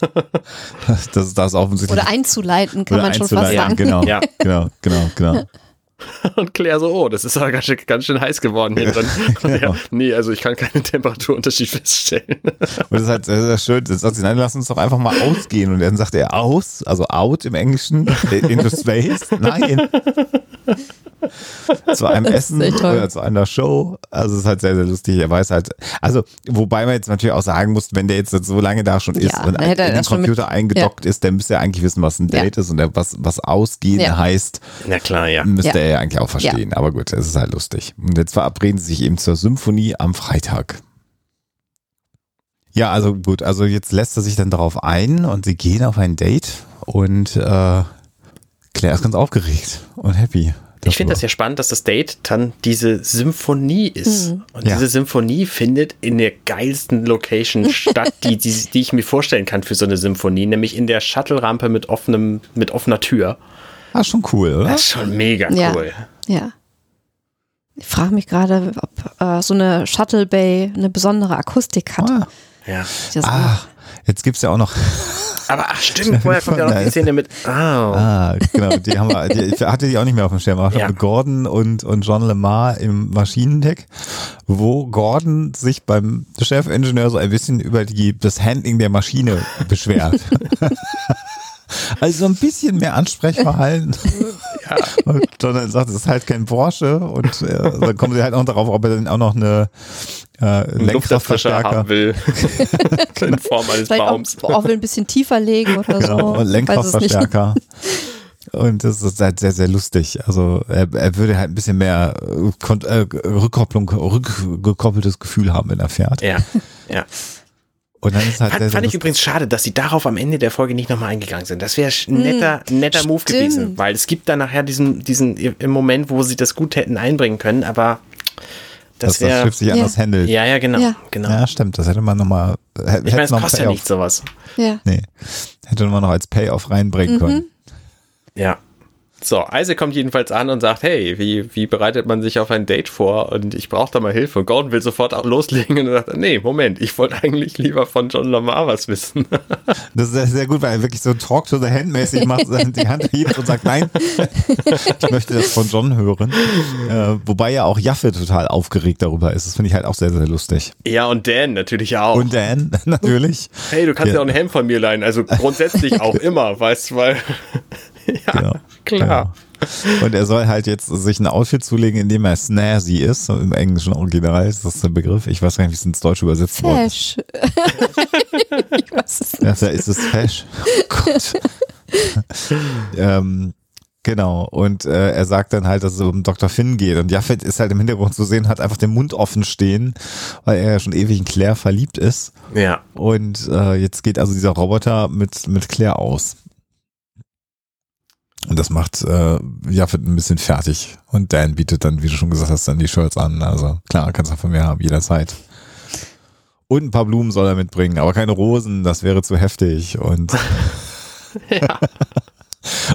das ist das offensichtlich. Oder einzuleiten, kann Oder man schon fast sagen. Genau, ja. genau, genau, genau. Und Claire so, oh, das ist aber ganz schön, ganz schön heiß geworden hier drin. genau. ja, nee, also ich kann keinen Temperaturunterschied feststellen. Und das ist halt sehr, sehr schön. Das sagt sie, nein, lass uns doch einfach mal ausgehen. Und dann sagt er aus, also out im Englischen, in the space. Nein. zu einem Essen oder zu einer Show. Also es ist halt sehr, sehr lustig. Er weiß halt, also wobei man jetzt natürlich auch sagen muss, wenn der jetzt so lange da schon ist ja, und in den Computer mit, eingedockt ja. ist, dann müsste er eigentlich wissen, was ein Date ja. ist und was, was ausgehen heißt. Na klar, ja. Müsste er ja eigentlich auch verstehen. Aber gut, es ist halt lustig. Und jetzt verabreden sie sich eben zur Symphonie am Freitag. Ja, also gut, also jetzt lässt er sich dann darauf ein und sie gehen auf ein Date und äh, Claire ist ganz aufgeregt und happy. Ich finde das ja spannend, dass das Date dann diese Symphonie ist. Mhm. Und ja. diese Symphonie findet in der geilsten Location statt, die, die, die ich mir vorstellen kann für so eine Symphonie, nämlich in der Shuttle-Rampe mit offenem, mit offener Tür. Ah, schon cool, oder? Das ist schon mega cool. Ja. ja. Ich frage mich gerade, ob äh, so eine Shuttle Bay eine besondere Akustik hat. Ah. Ja. Ach, jetzt gibt es ja auch noch. Aber ach stimmt, vorher kommt ja noch die Szene mit. Oh. Ah, genau, die haben wir, die, ich hatte die auch nicht mehr auf dem Schirm. Aber ja. mit Gordon und, und John Lemar im Maschinendeck, wo Gordon sich beim Chefingenieur so ein bisschen über die, das Handling der Maschine beschwert. Also so ein bisschen mehr Ansprechverhalten. ja. Und John sagt, es ist halt kein Porsche und äh, dann kommen sie halt auch darauf, ob er dann auch noch eine äh, Lenkkraftverstärker haben will. In Form eines Vielleicht Baums. Auch, auch will ein bisschen tiefer legen oder genau, so. Und Lenkkraftverstärker. Und das ist halt sehr, sehr lustig. Also er, er würde halt ein bisschen mehr äh, Rückkopplung, rückgekoppeltes Gefühl haben, wenn er fährt. Ja, ja. Und dann ist halt fand, fand ich übrigens schade, dass sie darauf am Ende der Folge nicht nochmal eingegangen sind. Das wäre ein netter, hm, netter Move gewesen, weil es gibt dann nachher diesen, diesen im Moment, wo sie das gut hätten einbringen können, aber das wäre. Das Schiff sich ja. anders handelt. Ja, ja, genau, ja. genau. Ja, stimmt. Das hätte man nochmal. Ich meine, es kostet ja nicht sowas. Ja. Nee. Hätte man noch als Payoff reinbringen mhm. können. Ja. So, Isaac kommt jedenfalls an und sagt, hey, wie, wie bereitet man sich auf ein Date vor? Und ich brauche da mal Hilfe. Und Gordon will sofort loslegen und sagt, nee, Moment, ich wollte eigentlich lieber von John Lamar was wissen. Das ist sehr, sehr gut, weil er wirklich so Talk to the Hand mäßig macht, die Hand hebt und sagt, nein, ich möchte das von John hören. Äh, wobei ja auch Jaffe total aufgeregt darüber ist. Das finde ich halt auch sehr, sehr lustig. Ja, und Dan natürlich auch. Und Dan, natürlich. Hey, du kannst ja, ja auch ein Hemd von mir leihen. Also grundsätzlich auch immer, weißt du, weil ja, genau. klar. Ja. Und er soll halt jetzt sich ein Outfit zulegen, in dem er snazzy ist. Im englischen Original ist das der Begriff. Ich weiß gar nicht, wie es ins Deutsche übersetzt wurde. Fesch. ich weiß es nicht. Ja, ist es fesch? Oh Gott. ähm, Genau, und äh, er sagt dann halt, dass es um Dr. Finn geht. Und Jaffet ist halt im Hintergrund zu sehen, hat einfach den Mund offen stehen, weil er ja schon ewig in Claire verliebt ist. Ja. Und äh, jetzt geht also dieser Roboter mit, mit Claire aus. Und das macht äh, Jaffet ein bisschen fertig. Und Dan bietet dann, wie du schon gesagt hast, dann die Shirts an. Also klar, kannst du von mir haben, jederzeit. Und ein paar Blumen soll er mitbringen, aber keine Rosen, das wäre zu heftig. Und ja.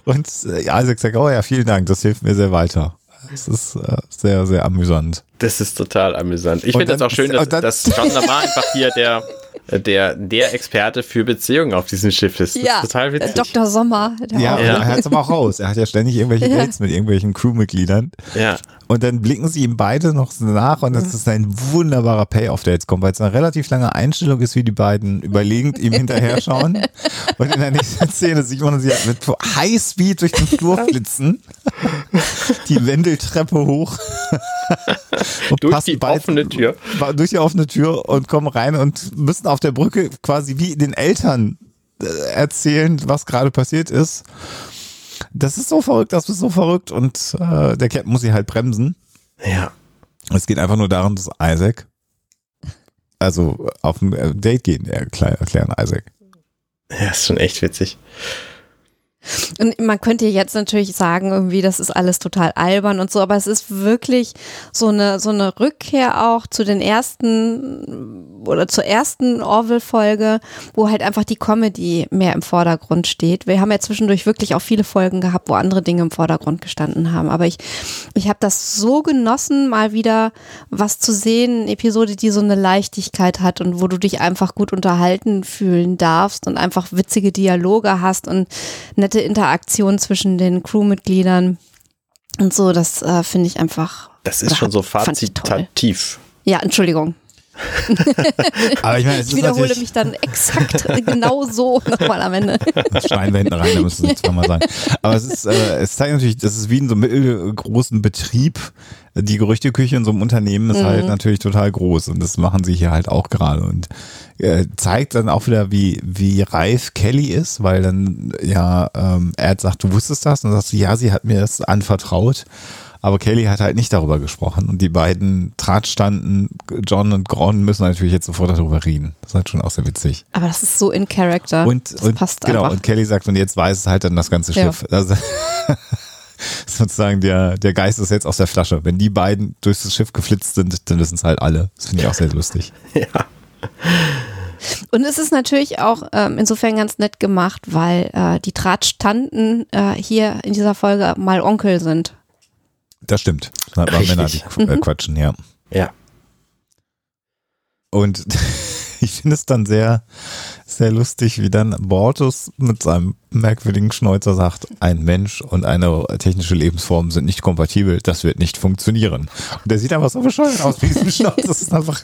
und äh, Isaac sagt, oh ja, vielen Dank, das hilft mir sehr weiter. Das ist äh, sehr, sehr amüsant. Das ist total amüsant. Ich finde das auch schön, dass, dass John Lamar einfach hier der der, der Experte für Beziehungen auf diesem Schiff ist. Das ja, ist total witzig. Dr. Sommer. ja, ja. er hat es aber auch raus. Er hat ja ständig irgendwelche ja. Dates mit irgendwelchen Crewmitgliedern. Ja. Und dann blicken sie ihm beide noch nach und das ist ein wunderbarer Payoff, der jetzt kommt, weil es eine relativ lange Einstellung ist, wie die beiden überlegend ihm hinterher schauen. und in der nächsten Szene sieht man sie mit Highspeed durch den Flur flitzen, die Wendeltreppe hoch. durch die offene Tür. Durch die offene Tür und kommen rein und müssen auf der Brücke quasi wie den Eltern äh, erzählen, was gerade passiert ist. Das ist so verrückt, das ist so verrückt und äh, der Captain muss sie halt bremsen. Ja. Es geht einfach nur darum, dass Isaac also auf ein äh, Date gehen, erklären Isaac. Ja, ist schon echt witzig. Und man könnte jetzt natürlich sagen, irgendwie, das ist alles total albern und so, aber es ist wirklich so eine, so eine Rückkehr auch zu den ersten oder zur ersten Orville-Folge, wo halt einfach die Comedy mehr im Vordergrund steht. Wir haben ja zwischendurch wirklich auch viele Folgen gehabt, wo andere Dinge im Vordergrund gestanden haben. Aber ich, ich habe das so genossen, mal wieder was zu sehen, eine Episode, die so eine Leichtigkeit hat und wo du dich einfach gut unterhalten fühlen darfst und einfach witzige Dialoge hast und nette nette Interaktion zwischen den Crewmitgliedern und so, das äh, finde ich einfach. Das ist schon so fazitativ. Ja, Entschuldigung. Aber ich, meine, ich wiederhole mich dann exakt genau so nochmal am Ende. Das Schwein wir hinten rein, da müssen wir zweimal sagen. Aber es ist, äh, es zeigt natürlich, das ist wie in so einem mittelgroßen Betrieb. Die Gerüchteküche in so einem Unternehmen ist halt mhm. halt natürlich total groß und das machen sie hier halt auch gerade und äh, zeigt dann auch wieder, wie, wie reif Kelly ist, weil dann ja, ähm, er sagt, du wusstest das und dann sagst du, ja, sie hat mir das anvertraut Aber Kelly hat halt nicht darüber gesprochen. Und die beiden Drahtstanden, John und Gron, müssen natürlich jetzt sofort darüber reden. Das ist halt schon auch sehr witzig. Aber das ist so in Character. Und, das und passt genau, einfach. und Kelly sagt, und jetzt weiß es halt dann das ganze Ja. Schiff. Also, sozusagen der, der Geist ist jetzt aus der Flasche. Wenn die beiden durch das Schiff geflitzt sind, dann wissen es halt alle. Das finde ich auch sehr lustig. Ja. Und es ist natürlich auch ähm, insofern ganz nett gemacht, weil äh, die Drahtstanden äh, hier in dieser Folge mal Onkel sind. Das stimmt. Das waren. Männer, die äh, quatschen, ja. Ja. Und ich finde es dann sehr, sehr lustig, wie dann Bortus mit seinem merkwürdigen Schnäuzer sagt, ein Mensch und eine technische Lebensform sind nicht kompatibel, das wird nicht funktionieren. Und der sieht einfach so bescheuert aus wie diesen Schnauzer. Das ist einfach,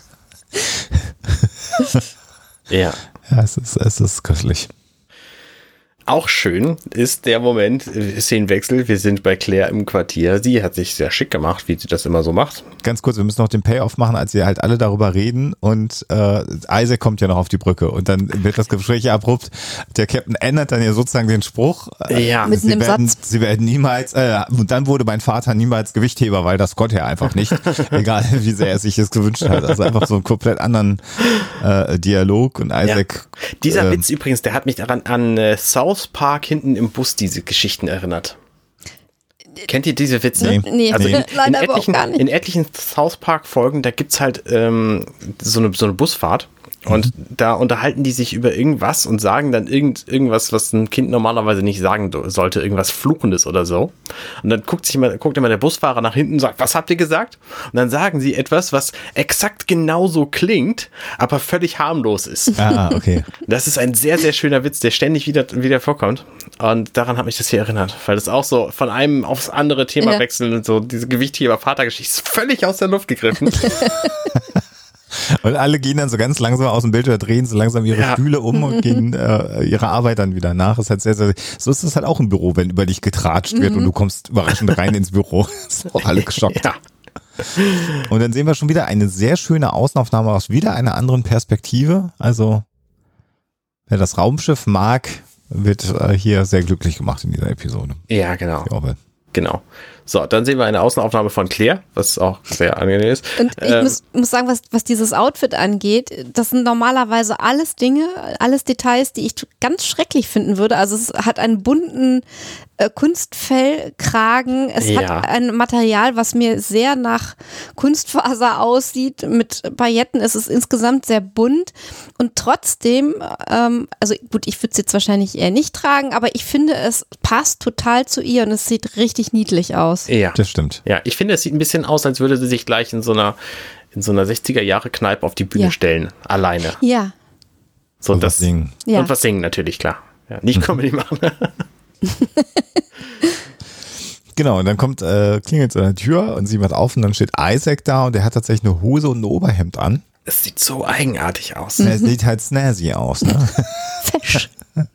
Ja. ja, es ist, es ist köstlich. Auch schön ist der Moment, äh, Szenenwechsel. Wir sind bei Claire im Quartier. Sie hat sich sehr schick gemacht, wie sie das immer so macht. Ganz kurz, wir müssen noch den Payoff machen, als sie halt alle darüber reden und äh, Isaac kommt ja noch auf die Brücke und dann wird das Gespräch ja abrupt. Der Captain ändert dann ja sozusagen den Spruch. Äh, Ja. Mit sie einem werden, Satz. Sie werden niemals, äh, und dann wurde mein Vater niemals Gewichtheber, weil das konnte er einfach nicht. Egal, wie sehr er sich es gewünscht hat. Also einfach so einen komplett anderen äh, Dialog und Isaac. Dieser ähm, Witz übrigens, der hat mich daran an äh, South Park hinten im Bus diese Geschichten erinnert. Kennt ihr diese Witze? Nee. Nee, Also in, leider in, etlichen, gar nicht. in etlichen South Park Folgen, da gibt's halt ähm, so, eine, so eine Busfahrt und da unterhalten die sich über irgendwas und sagen dann irgend, irgendwas, was ein Kind normalerweise nicht sagen sollte, irgendwas Fluchendes oder so. Und dann guckt sich immer, guckt immer der Busfahrer nach hinten und sagt, was habt ihr gesagt? Und dann sagen sie etwas, was exakt genauso klingt, aber völlig harmlos ist. Ah, okay. Das ist ein sehr, sehr schöner Witz, der ständig wieder, wieder vorkommt. Und daran hat mich das hier erinnert, weil das auch so von einem aufs andere Thema Ja. wechseln und so diese Gewichtheber-Vatergeschichte ist völlig aus der Luft gegriffen. Und alle gehen dann so ganz langsam aus dem Bild oder drehen so langsam ihre Ja. Stühle um und gehen äh, ihrer Arbeit dann wieder nach. Ist halt sehr, sehr, so ist es halt auch im Büro, wenn über dich getratscht wird und du kommst überraschend rein ins Büro. Ist auch alle geschockt. ja. Und dann sehen wir schon wieder eine sehr schöne Außenaufnahme aus wieder einer anderen Perspektive. Also, wer das Raumschiff mag, wird äh, hier sehr glücklich gemacht in dieser Episode. ja, genau. Genau. So, dann sehen wir eine Außenaufnahme von Claire, was auch sehr angenehm ist. Und ich Ähm, muss, muss sagen, was, was dieses Outfit angeht, das sind normalerweise alles Dinge, alles Details, die ich ganz schrecklich finden würde. Also es hat einen bunten äh, Kunstfellkragen, es Ja. hat ein Material, was mir sehr nach Kunstfaser aussieht, mit Pailletten. Es ist insgesamt sehr bunt und trotzdem, ähm, also gut, ich würde es jetzt wahrscheinlich eher nicht tragen, aber ich finde, es passt total zu ihr und es sieht richtig niedlich aus. ja. Das stimmt. Ja, ich finde, es sieht ein bisschen aus, als würde sie sich gleich in so einer in so einer 60er Jahre Kneipe auf die Bühne Ja. stellen, alleine. Ja, So Und das was singen. ja. und was singen natürlich klar. Ja, nicht Comedy machen. Genau, und dann kommt, äh, klingelt an der Tür und sie macht auf und dann steht Isaac da und der hat tatsächlich eine Hose und ein Oberhemd an. Es sieht so eigenartig aus. Er sieht halt snazzy aus, ne? fesch.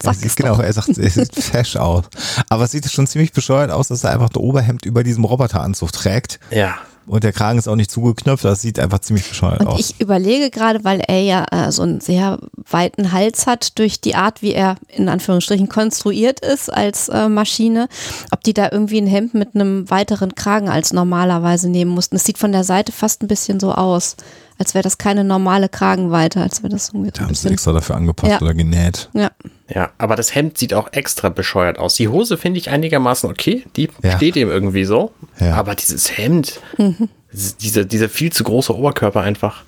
Er sieht, es genau, er sagt, er sieht fesch aus. Aber es sieht schon ziemlich bescheuert aus, dass er einfach ein Oberhemd über diesem Roboteranzug trägt. Ja. Und der Kragen ist auch nicht zugeknöpft, das sieht einfach ziemlich bescheuert Und aus. ich überlege gerade, weil er ja äh, so einen sehr weiten Hals hat, durch die Art, wie er in Anführungsstrichen konstruiert ist als äh, Maschine, ob die da irgendwie ein Hemd mit einem weiteren Kragen als normalerweise nehmen mussten. Es sieht von der Seite fast ein bisschen so aus, als wäre das keine normale Kragenweite, als wäre das irgendwie so da ein haben sie extra dafür angepasst Ja. oder genäht. Ja, Ja, aber das Hemd sieht auch extra bescheuert aus. Die Hose finde ich einigermaßen okay, die Ja. steht ihm irgendwie so. Ja. Aber dieses Hemd, Mhm. dieser, dieser viel zu große Oberkörper einfach.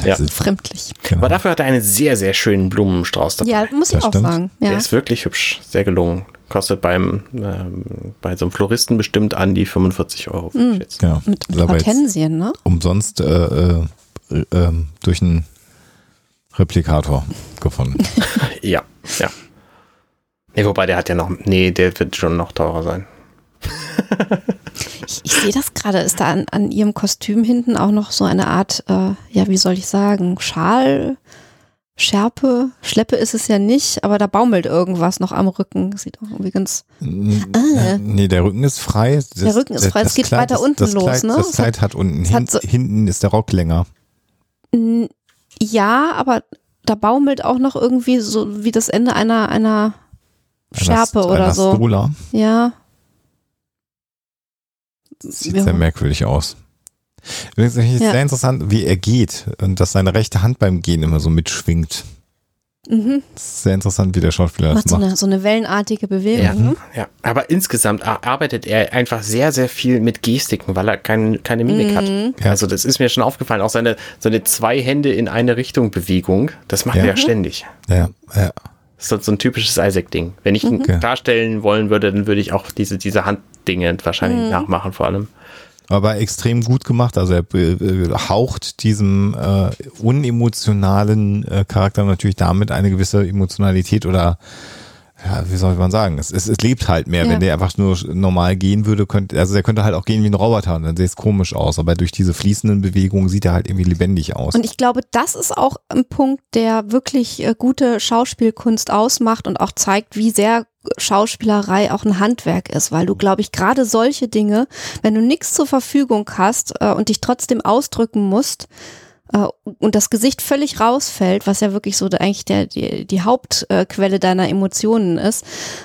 Ja. Das ist- fremdlich. genau. Aber dafür hat er einen sehr, sehr schönen Blumenstrauß dabei. Ja, muss ich Das auch stimmt. sagen. Der Ja. ist wirklich hübsch, sehr gelungen. Kostet beim ähm, bei so einem Floristen bestimmt an die 45 Euro. Mhm. Genau. Mit, Hortensien, ne? umsonst äh, äh, ähm, durch einen Replikator gefunden. Ja, ja. Nee, wobei der hat ja noch, nee, der wird schon noch teurer sein. Ich, ich sehe das gerade. Ist da an, an ihrem Kostüm hinten auch noch so eine Art, äh, ja, wie soll ich sagen, Schal, Schärpe, Schleppe ist es ja nicht, aber da baumelt irgendwas noch am Rücken. Sieht auch irgendwie ganz. Ah. Nee, der Rücken ist frei. Das, Der Rücken ist frei, es geht weiter ist, unten das los, Kleid, ne? Das Kleid hat, unten, hat hin, so- hinten ist der Rock länger. Ja, aber da baumelt auch noch irgendwie so wie das Ende einer, einer Schärpe Einer- oder einer so. Stola. Ja. Sieht ja. sehr merkwürdig aus. Übrigens ist ja. sehr interessant, wie er geht und dass seine rechte Hand beim Gehen immer so mitschwingt. Mhm. Sehr interessant, wie der Schauspieler macht das macht. So eine, so eine wellenartige Bewegung. Ja, mhm. ja, aber insgesamt arbeitet er einfach sehr, sehr viel mit Gestiken, weil er kein, keine Mimik mhm. hat. Ja. Also das ist mir schon aufgefallen. Auch seine, seine zwei Hände in eine Richtung Bewegung, das macht ja. er ja ständig. Ja, ja. Das ist so ein typisches Isaac-Ding. Wenn ich ihn mhm. darstellen wollen würde, dann würde ich auch diese, diese Handdinge wahrscheinlich mhm. nachmachen vor allem aber extrem gut gemacht. Also er äh, haucht diesem äh, unemotionalen äh, Charakter natürlich damit eine gewisse Emotionalität oder ja, wie soll man sagen? Es, es, es lebt halt mehr. Ja. Wenn der einfach nur normal gehen würde, könnte, also der könnte halt auch gehen wie ein Roboter und dann sähe es komisch aus. Aber durch diese fließenden Bewegungen sieht er halt irgendwie lebendig aus. Und ich glaube, das ist auch ein Punkt, der wirklich äh, gute Schauspielkunst ausmacht und auch zeigt, wie sehr Schauspielerei auch ein Handwerk ist, weil du, glaube ich, gerade solche Dinge, wenn du nichts zur Verfügung hast äh, und dich trotzdem ausdrücken musst, und das Gesicht völlig rausfällt, was ja wirklich so eigentlich der, die, die Hauptquelle deiner Emotionen ist,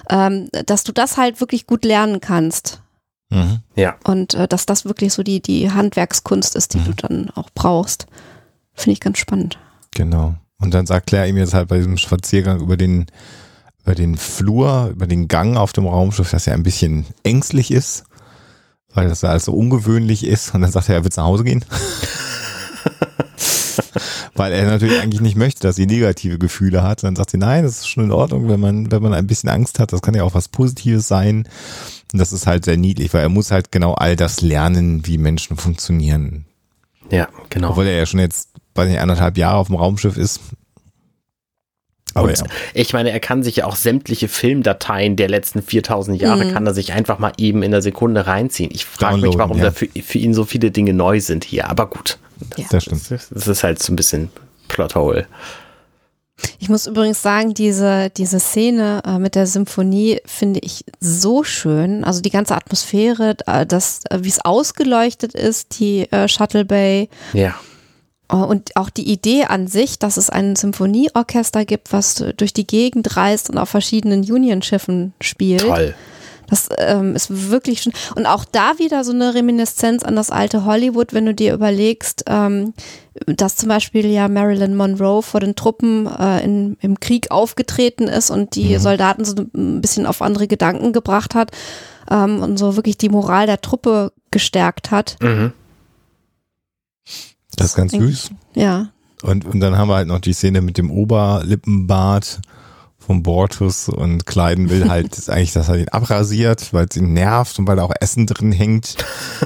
ähm, dass du das halt wirklich gut lernen kannst. Mhm. Ja. Und äh, dass das wirklich so die, die Handwerkskunst ist, die mhm. du dann auch brauchst. Finde ich ganz spannend. Genau. Und dann sagt Claire ihm jetzt halt bei diesem Spaziergang über den über den Flur, über den Gang auf dem Raumschiff, dass er ein bisschen ängstlich ist, weil das also ungewöhnlich ist. Und dann sagt er, er wird nach Hause gehen. weil er natürlich eigentlich nicht möchte, dass sie negative Gefühle hat. Dann sagt sie, nein, das ist schon in Ordnung, wenn man, wenn man ein bisschen Angst hat, das kann ja auch was Positives sein. Und das ist halt sehr niedlich, weil er muss halt genau all das lernen, wie Menschen funktionieren. Ja, genau. Obwohl er ja schon jetzt, weiß nicht, anderthalb Jahre auf dem Raumschiff ist, aber ja. ich meine, er kann sich ja auch sämtliche Filmdateien der letzten 4000 Jahre, mhm. kann er sich einfach mal eben in der Sekunde reinziehen. Ich frage mich, warum ja. da für, für, ihn so viele Dinge neu sind hier. Aber gut. Das, ja. das stimmt. Das, ist halt so ein bisschen Plothole. Ich muss übrigens sagen, diese, diese Szene äh, mit der Symphonie finde ich so schön. Also die ganze Atmosphäre, äh, das, äh, wie es ausgeleuchtet ist, die äh, Shuttle Bay. Ja. Und auch die Idee an sich, dass es ein Symphonieorchester gibt, was durch die Gegend reist und auf verschiedenen Union-Schiffen spielt. Toll. Das ähm, ist wirklich schon. Und auch da wieder so eine Reminiszenz an das alte Hollywood, wenn du dir überlegst, ähm, dass zum Beispiel ja Marilyn Monroe vor den Truppen äh, in, im Krieg aufgetreten ist und die mhm. Soldaten so ein bisschen auf andere Gedanken gebracht hat ähm, und so wirklich die Moral der Truppe gestärkt hat. Mhm. Das ist ganz süß. Ja. Und, und dann haben wir halt noch die Szene mit dem Oberlippenbart vom Bortus und Kleiden will halt eigentlich, dass er ihn abrasiert, weil es ihn nervt und weil da auch Essen drin hängt.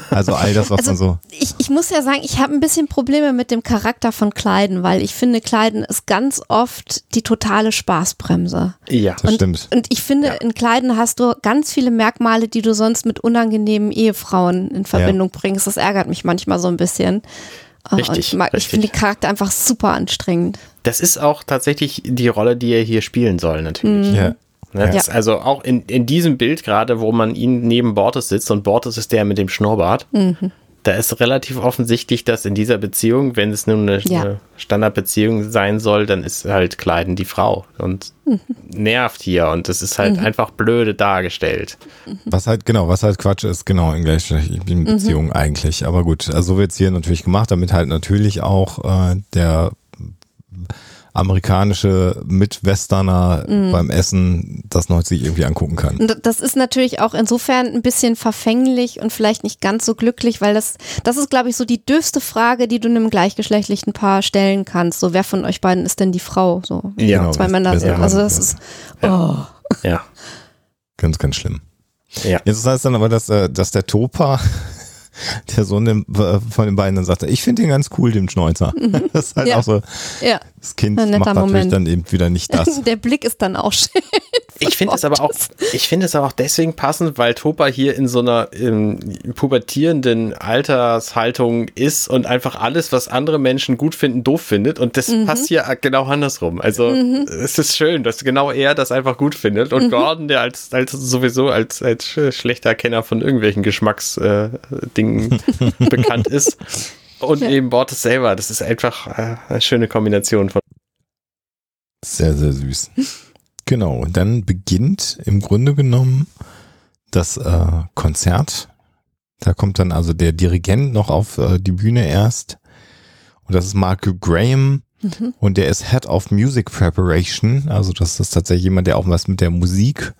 Also all das, was also, man so. Ich, ich muss ja sagen, ich habe ein bisschen Probleme mit dem Charakter von Kleiden, weil ich finde, Kleiden ist ganz oft die totale Spaßbremse. Ja, das und, stimmt. Und ich finde, ja. in Kleiden hast du ganz viele Merkmale, die du sonst mit unangenehmen Ehefrauen in Verbindung ja. bringst. Das ärgert mich manchmal so ein bisschen. Richtig, ich, ich finde den Charakter einfach super anstrengend. Das ist auch tatsächlich die Rolle, die er hier spielen soll, natürlich. Mhm. Ja. Ne, ja. Also auch in, in diesem Bild gerade, wo man ihn neben Bortes sitzt und Bortes ist der mit dem Schnurrbart. Mhm da ist relativ offensichtlich, dass in dieser Beziehung, wenn es nun eine, ja. eine Standardbeziehung sein soll, dann ist halt Kleiden die Frau und mhm. nervt hier und das ist halt mhm. einfach blöde dargestellt. Was halt, genau, was halt Quatsch ist, genau, in gleichgeschlechtlichen mhm. Beziehungen mhm. eigentlich. Aber gut, also so wird es hier natürlich gemacht, damit halt natürlich auch äh, der amerikanische Mitwesterner mhm. beim Essen das noch sich irgendwie angucken kann. Das ist natürlich auch insofern ein bisschen verfänglich und vielleicht nicht ganz so glücklich, weil das, das ist, glaube ich, so die dürfste Frage, die du einem gleichgeschlechtlichen Paar stellen kannst. So, wer von euch beiden ist denn die Frau? So, ja, genau, zwei Männer. Also das ist, oh. Ja. ja. Ganz, ganz schlimm. Ja. Jetzt heißt dann aber, dass, äh, dass der Topa der Sohn von den beiden dann sagte, ich finde den ganz cool, den Schnäuzer. Mhm. Das ist halt ja. auch so, ja. das Kind macht natürlich Moment. dann eben wieder nicht das. Der Blick ist dann auch schön. Ich finde es aber auch, ich finde es aber auch deswegen passend, weil Topa hier in so einer ähm, pubertierenden Altershaltung ist und einfach alles, was andere Menschen gut finden, doof findet. Und das mhm. passt hier genau andersrum. Also mhm. es ist schön, dass genau er das einfach gut findet. Und mhm. Gordon, der als, als sowieso als, als schlechter Kenner von irgendwelchen Geschmacksdingen äh, bekannt ist. Und ja. eben Bortes selber. Das ist einfach äh, eine schöne Kombination von. Sehr, sehr süß. Genau, dann beginnt im Grunde genommen das äh, Konzert Da kommt dann also der Dirigent noch auf äh, die Bühne erst. Und das ist Mark Graham. Mhm. Und der ist Head of Music Preparation. Also das ist tatsächlich jemand, der auch was mit der Musik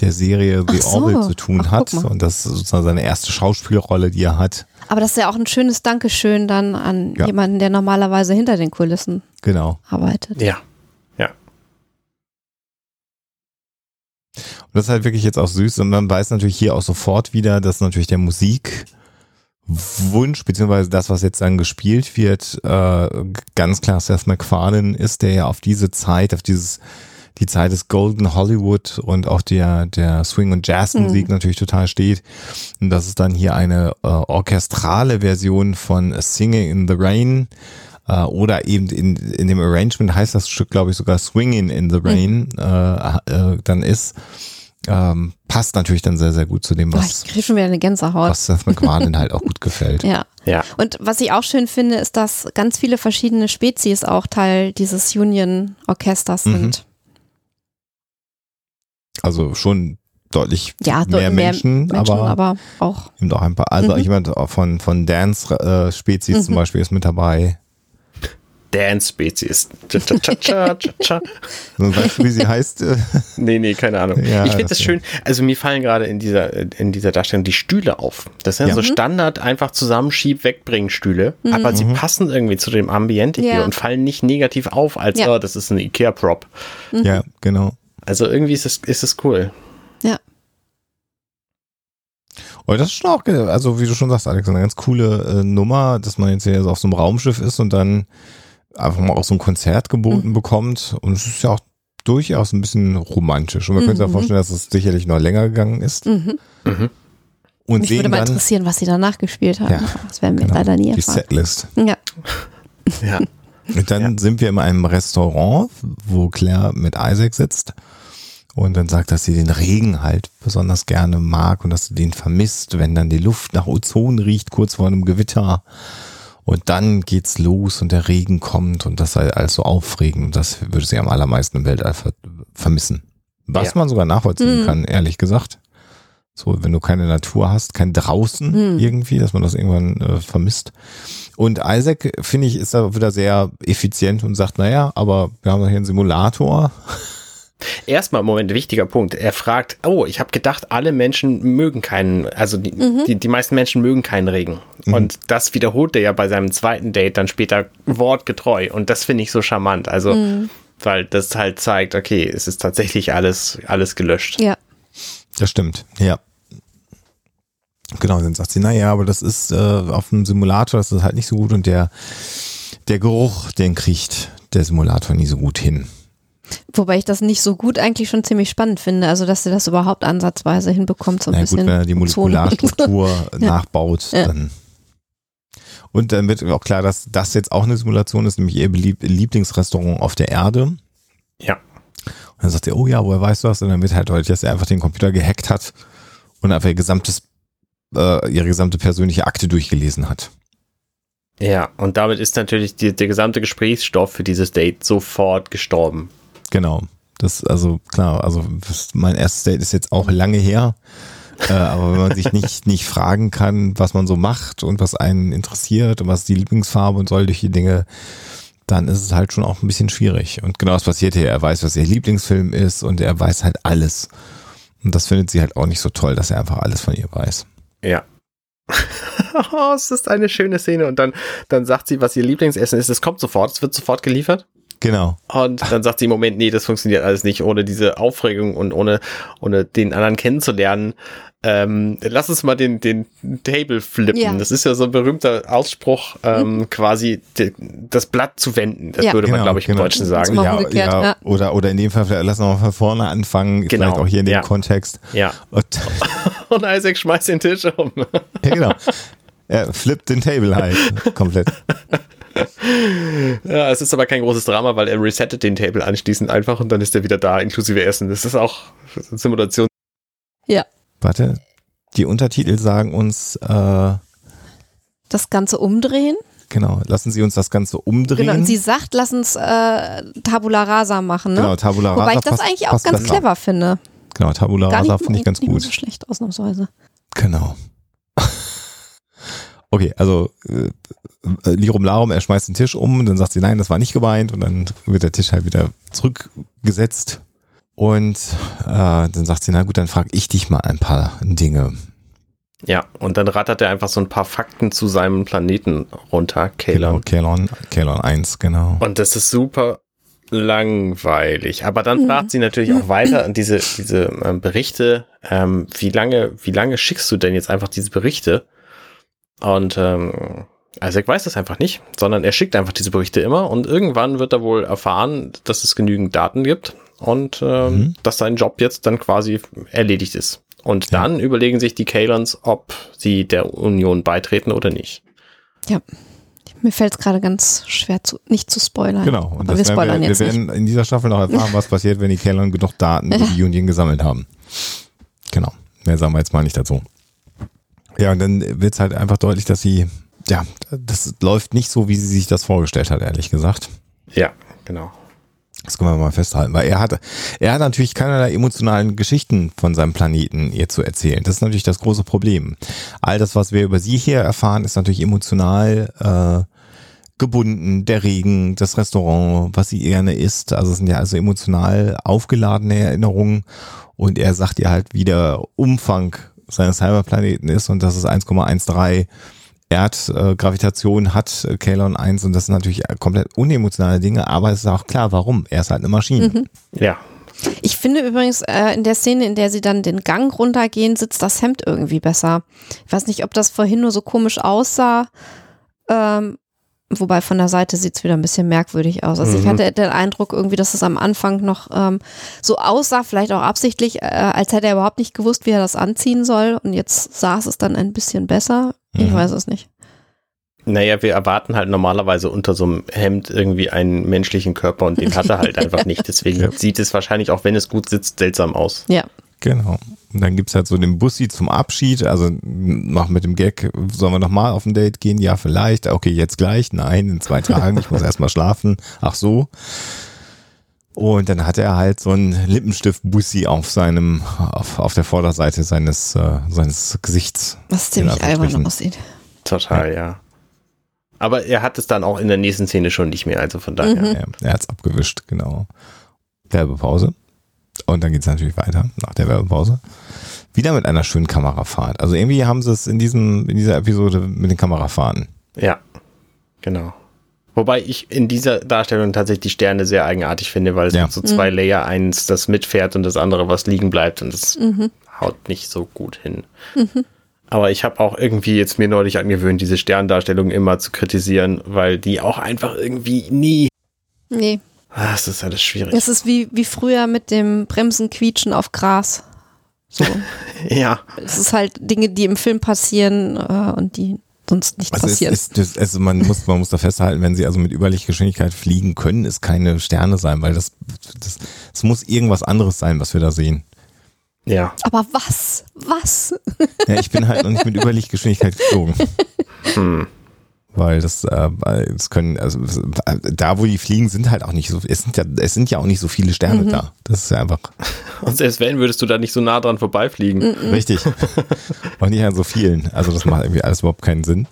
der Serie The so. Orville zu tun Ach, hat. Und das ist sozusagen seine erste Schauspielrolle, die er hat. Aber das ist ja auch ein schönes Dankeschön dann an ja. jemanden, der normalerweise hinter den Kulissen genau. arbeitet. Ja. Und das ist halt wirklich jetzt auch süß. Und man weiß natürlich hier auch sofort wieder, dass natürlich der Musikwunsch, beziehungsweise das, was jetzt dann gespielt wird, äh, ganz klar Seth MacFarlane ist, der ja auf diese Zeit, auf dieses die Zeit des Golden Hollywood und auch der, der Swing- und Jazzmusik mhm. natürlich total steht. Und das ist dann hier eine äh, orchestrale Version von Singing in the Rain äh, oder eben in, in dem Arrangement heißt das Stück, glaube ich, sogar Swinging in the Rain mhm. äh, äh, dann ist. Ähm, passt natürlich dann sehr, sehr gut zu dem, was, Boah, ich schon wieder eine Gänsehaut. was Seth MacFarlane halt auch gut gefällt. Ja. ja. Und was ich auch schön finde, ist, dass ganz viele verschiedene Spezies auch Teil dieses Union-Orchesters mhm. sind. Also schon deutlich ja, mehr, mehr Menschen, Menschen, aber, aber auch. Eben auch ein paar. Also mhm. jemand von, von Dance-Spezies äh, mhm. zum Beispiel ist mit dabei. Dance-Spezies. weißt du, wie sie heißt? nee, nee, keine Ahnung. Ja, ich finde das, schön. Also mir fallen gerade in dieser, in dieser Darstellung die Stühle auf. Das sind ja. so mhm. Standard einfach zusammenschieb wegbringen Stühle, mhm. aber sie mhm. passen irgendwie zu dem Ambiente ja. hier und fallen nicht negativ auf, als ja. oh, das ist ein Ikea-Prop. Mhm. Ja, genau. Also irgendwie ist es, ist es cool. Ja. Und das ist schon auch, also wie du schon sagst, Alex, eine ganz coole äh, Nummer, dass man jetzt hier so auf so einem Raumschiff ist und dann einfach mal auch so ein Konzert geboten mhm. bekommt. Und es ist ja auch durchaus ein bisschen romantisch. Und man mhm. könnte sich auch vorstellen, dass es sicherlich noch länger gegangen ist. Mhm. Mhm. Und Mich würde mal dann, interessieren, was sie danach gespielt haben. Ja, das werden wir genau, leider nie erfahren. Die Setlist. Ja. ja. Und dann ja. sind wir in einem Restaurant, wo Claire mit Isaac sitzt. Und dann sagt, dass sie den Regen halt besonders gerne mag und dass sie den vermisst, wenn dann die Luft nach Ozon riecht, kurz vor einem Gewitter. Und dann geht's los und der Regen kommt und das sei alles so aufregend. Das würde sie am allermeisten im Weltall ver vermissen. Was ja. man sogar nachvollziehen mhm. kann, ehrlich gesagt. So, wenn du keine Natur hast, kein draußen mhm. irgendwie, dass man das irgendwann äh, vermisst. Und Isaac, finde ich, ist da wieder sehr effizient und sagt, naja, aber wir haben doch hier einen Simulator. Erstmal, Moment, wichtiger Punkt. Er fragt, oh, ich habe gedacht, alle Menschen mögen keinen, also die, mhm. die, die, meisten Menschen mögen keinen Regen. Mhm. Und das wiederholt er ja bei seinem zweiten Date dann später wortgetreu. Und das finde ich so charmant. Also, mhm. weil das halt zeigt, okay, es ist tatsächlich alles, alles gelöscht. Ja. Das stimmt, ja. Genau, dann sagt sie, naja, aber das ist äh, auf dem Simulator, das ist halt nicht so gut und der, der Geruch, den kriegt der Simulator nie so gut hin. Wobei ich das nicht so gut eigentlich schon ziemlich spannend finde, also dass sie das überhaupt ansatzweise hinbekommt, so ein Na bisschen. Gut, wenn er die Molekularstruktur nachbaut, ja. dann. Und dann wird auch klar, dass das jetzt auch eine Simulation ist, nämlich ihr Lieblingsrestaurant auf der Erde. Ja. Und dann sagt er, oh ja, woher weißt du das? Und dann wird halt deutlich, dass er einfach den Computer gehackt hat und einfach ihr gesamtes, äh, ihre gesamte persönliche Akte durchgelesen hat. Ja, und damit ist natürlich die, der gesamte Gesprächsstoff für dieses Date sofort gestorben. Genau. Das, also klar, also mein erstes Date ist jetzt auch lange her. äh, aber wenn man sich nicht, nicht fragen kann, was man so macht und was einen interessiert und was die Lieblingsfarbe und solche Dinge, dann ist es halt schon auch ein bisschen schwierig. Und genau das passiert hier. Er weiß, was ihr Lieblingsfilm ist und er weiß halt alles. Und das findet sie halt auch nicht so toll, dass er einfach alles von ihr weiß. Ja. oh, es ist eine schöne Szene. Und dann, dann sagt sie, was ihr Lieblingsessen ist. Es kommt sofort, es wird sofort geliefert. Genau. Und dann sagt sie, Moment, nee, das funktioniert alles nicht ohne diese Aufregung und ohne, ohne den anderen kennenzulernen. Ähm, lass uns mal den, den Table flippen. Ja. Das ist ja so ein berühmter Ausspruch, ähm, mhm. quasi de, das Blatt zu wenden. Das ja. würde man, genau, glaube ich, genau. im Deutschen sagen. Ja, ja, ja, Oder, oder in dem Fall, lass uns mal von vorne anfangen, genau. vielleicht auch hier in dem Kontext. Ja. Und, und Isaac schmeißt den Tisch um. ja, genau. Er flippt den Table halt komplett. ja, es ist aber kein großes Drama, weil er resettet den Table anschließend einfach und dann ist er wieder da, inklusive Essen. Das ist auch eine Simulation. Ja. Warte, die Untertitel sagen uns äh, das Ganze umdrehen. Genau, lassen Sie uns das Ganze umdrehen. Genau, und sie sagt, lass uns äh, Tabula Rasa machen. Ne? Genau, Tabula Rasa. Wobei ich das eigentlich auch ganz besser. clever finde. Genau, Tabula Rasa finde ich ganz gut. Nicht so schlecht, ausnahmsweise. Genau. Okay, also äh, Lirum Larum, er schmeißt den Tisch um und dann sagt sie, nein, das war nicht gemeint und dann wird der Tisch halt wieder zurückgesetzt und äh, dann sagt sie, na gut, dann frage ich dich mal ein paar Dinge. Ja, und dann rattert er einfach so ein paar Fakten zu seinem Planeten runter, Kalon. Genau, Kalon, Kalon 1, genau. Und das ist super langweilig. Aber dann fragt sie natürlich auch weiter an diese, diese ähm, Berichte, ähm, wie lange, wie lange schickst du denn jetzt einfach diese Berichte? Und ähm, Isaac weiß das einfach nicht, sondern er schickt einfach diese Berichte immer und irgendwann wird er wohl erfahren, dass es genügend Daten gibt und äh, mhm. dass sein Job jetzt dann quasi erledigt ist. Und ja. dann überlegen sich die Kalons, ob sie der Union beitreten oder nicht. Ja. Mir fällt es gerade ganz schwer, zu, nicht zu spoilern. Genau, und das wir, spoilern wir, wir werden nicht. in dieser Staffel noch erfahren, was passiert, wenn die Kalon genug Daten über die Union gesammelt haben. Genau. Mehr sagen wir jetzt mal nicht dazu. Ja, und dann wird es halt einfach deutlich, dass sie, ja, das läuft nicht so, wie sie sich das vorgestellt hat, ehrlich gesagt. Ja, genau. Das können wir mal festhalten, weil er hat, er hat natürlich keinerlei emotionalen Geschichten von seinem Planeten ihr zu erzählen. Das ist natürlich das große Problem. All das, was wir über sie hier erfahren, ist natürlich emotional äh, gebunden. Der Regen, das Restaurant, was sie gerne isst. Also es sind ja also emotional aufgeladene Erinnerungen. Und er sagt ihr halt, wie der Umfang seines Cyberplaneten ist und das ist 1,13 Erdgravitation äh, hat äh, Kalon 1 und das sind natürlich komplett unemotionale Dinge, aber es ist auch klar, warum. Er ist halt eine Maschine. Mhm. Ja. Ich finde übrigens äh, in der Szene, in der sie dann den Gang runtergehen, sitzt das Hemd irgendwie besser. Ich weiß nicht, ob das vorhin nur so komisch aussah. Ähm, wobei von der Seite sieht es wieder ein bisschen merkwürdig aus. Also mhm. ich hatte den Eindruck irgendwie, dass es am Anfang noch ähm, so aussah, vielleicht auch absichtlich, äh, als hätte er überhaupt nicht gewusst, wie er das anziehen soll. Und jetzt saß es dann ein bisschen besser. Ich mhm. weiß es nicht. Naja, wir erwarten halt normalerweise unter so einem Hemd irgendwie einen menschlichen Körper und den hat er halt einfach nicht. Deswegen ja. sieht es wahrscheinlich, auch wenn es gut sitzt, seltsam aus. Ja. Genau. Und dann gibt es halt so den Bussi zum Abschied, also noch mit dem Gag, sollen wir nochmal auf ein Date gehen? Ja, vielleicht. Okay, jetzt gleich. Nein, in zwei Tagen. Ich muss erstmal schlafen. Ach so. Und dann hat er halt so einen Lippenstift-Bussi auf seinem, auf, auf der Vorderseite seines, äh, seines Gesichts. Was ziemlich albern aussieht. Total, ja. ja. Aber er hat es dann auch in der nächsten Szene schon nicht mehr, also von daher. Mhm. Ja, er hat es abgewischt, genau. Werbepause. Und dann geht es natürlich weiter nach der Werbepause. Wieder mit einer schönen Kamerafahrt. Also irgendwie haben sie es in diesem, in dieser Episode mit den Kamerafahrten. Ja, genau. Wobei ich in dieser Darstellung tatsächlich die Sterne sehr eigenartig finde, weil es ja. so zwei mhm. Layer, eins das mitfährt und das andere was liegen bleibt und das mhm. haut nicht so gut hin. Mhm. Aber ich habe auch irgendwie jetzt mir neulich angewöhnt, diese Sterndarstellung immer zu kritisieren, weil die auch einfach irgendwie nie. Nee. Ah, das ist alles schwierig. Es ist wie, wie früher mit dem Bremsenquietschen auf Gras. So. ja. Es ist halt Dinge, die im Film passieren äh, und die sonst nicht also passieren. Es, es, also man muss, man muss da festhalten, wenn sie also mit Überlichtgeschwindigkeit fliegen können, es keine Sterne sein, weil das, das, das muss irgendwas anderes sein, was wir da sehen. Ja. Aber was? Was? Ja, ich bin halt noch nicht mit Überlichtgeschwindigkeit geflogen. Hm. Weil das, äh, es können, also da wo die fliegen, sind halt auch nicht so, es sind ja, es sind ja auch nicht so viele Sterne mhm. da. Das ist ja einfach. Und selbst wenn, würdest du da nicht so nah dran vorbeifliegen. Mhm. Richtig. auch nicht an so vielen. Also das macht irgendwie alles überhaupt keinen Sinn.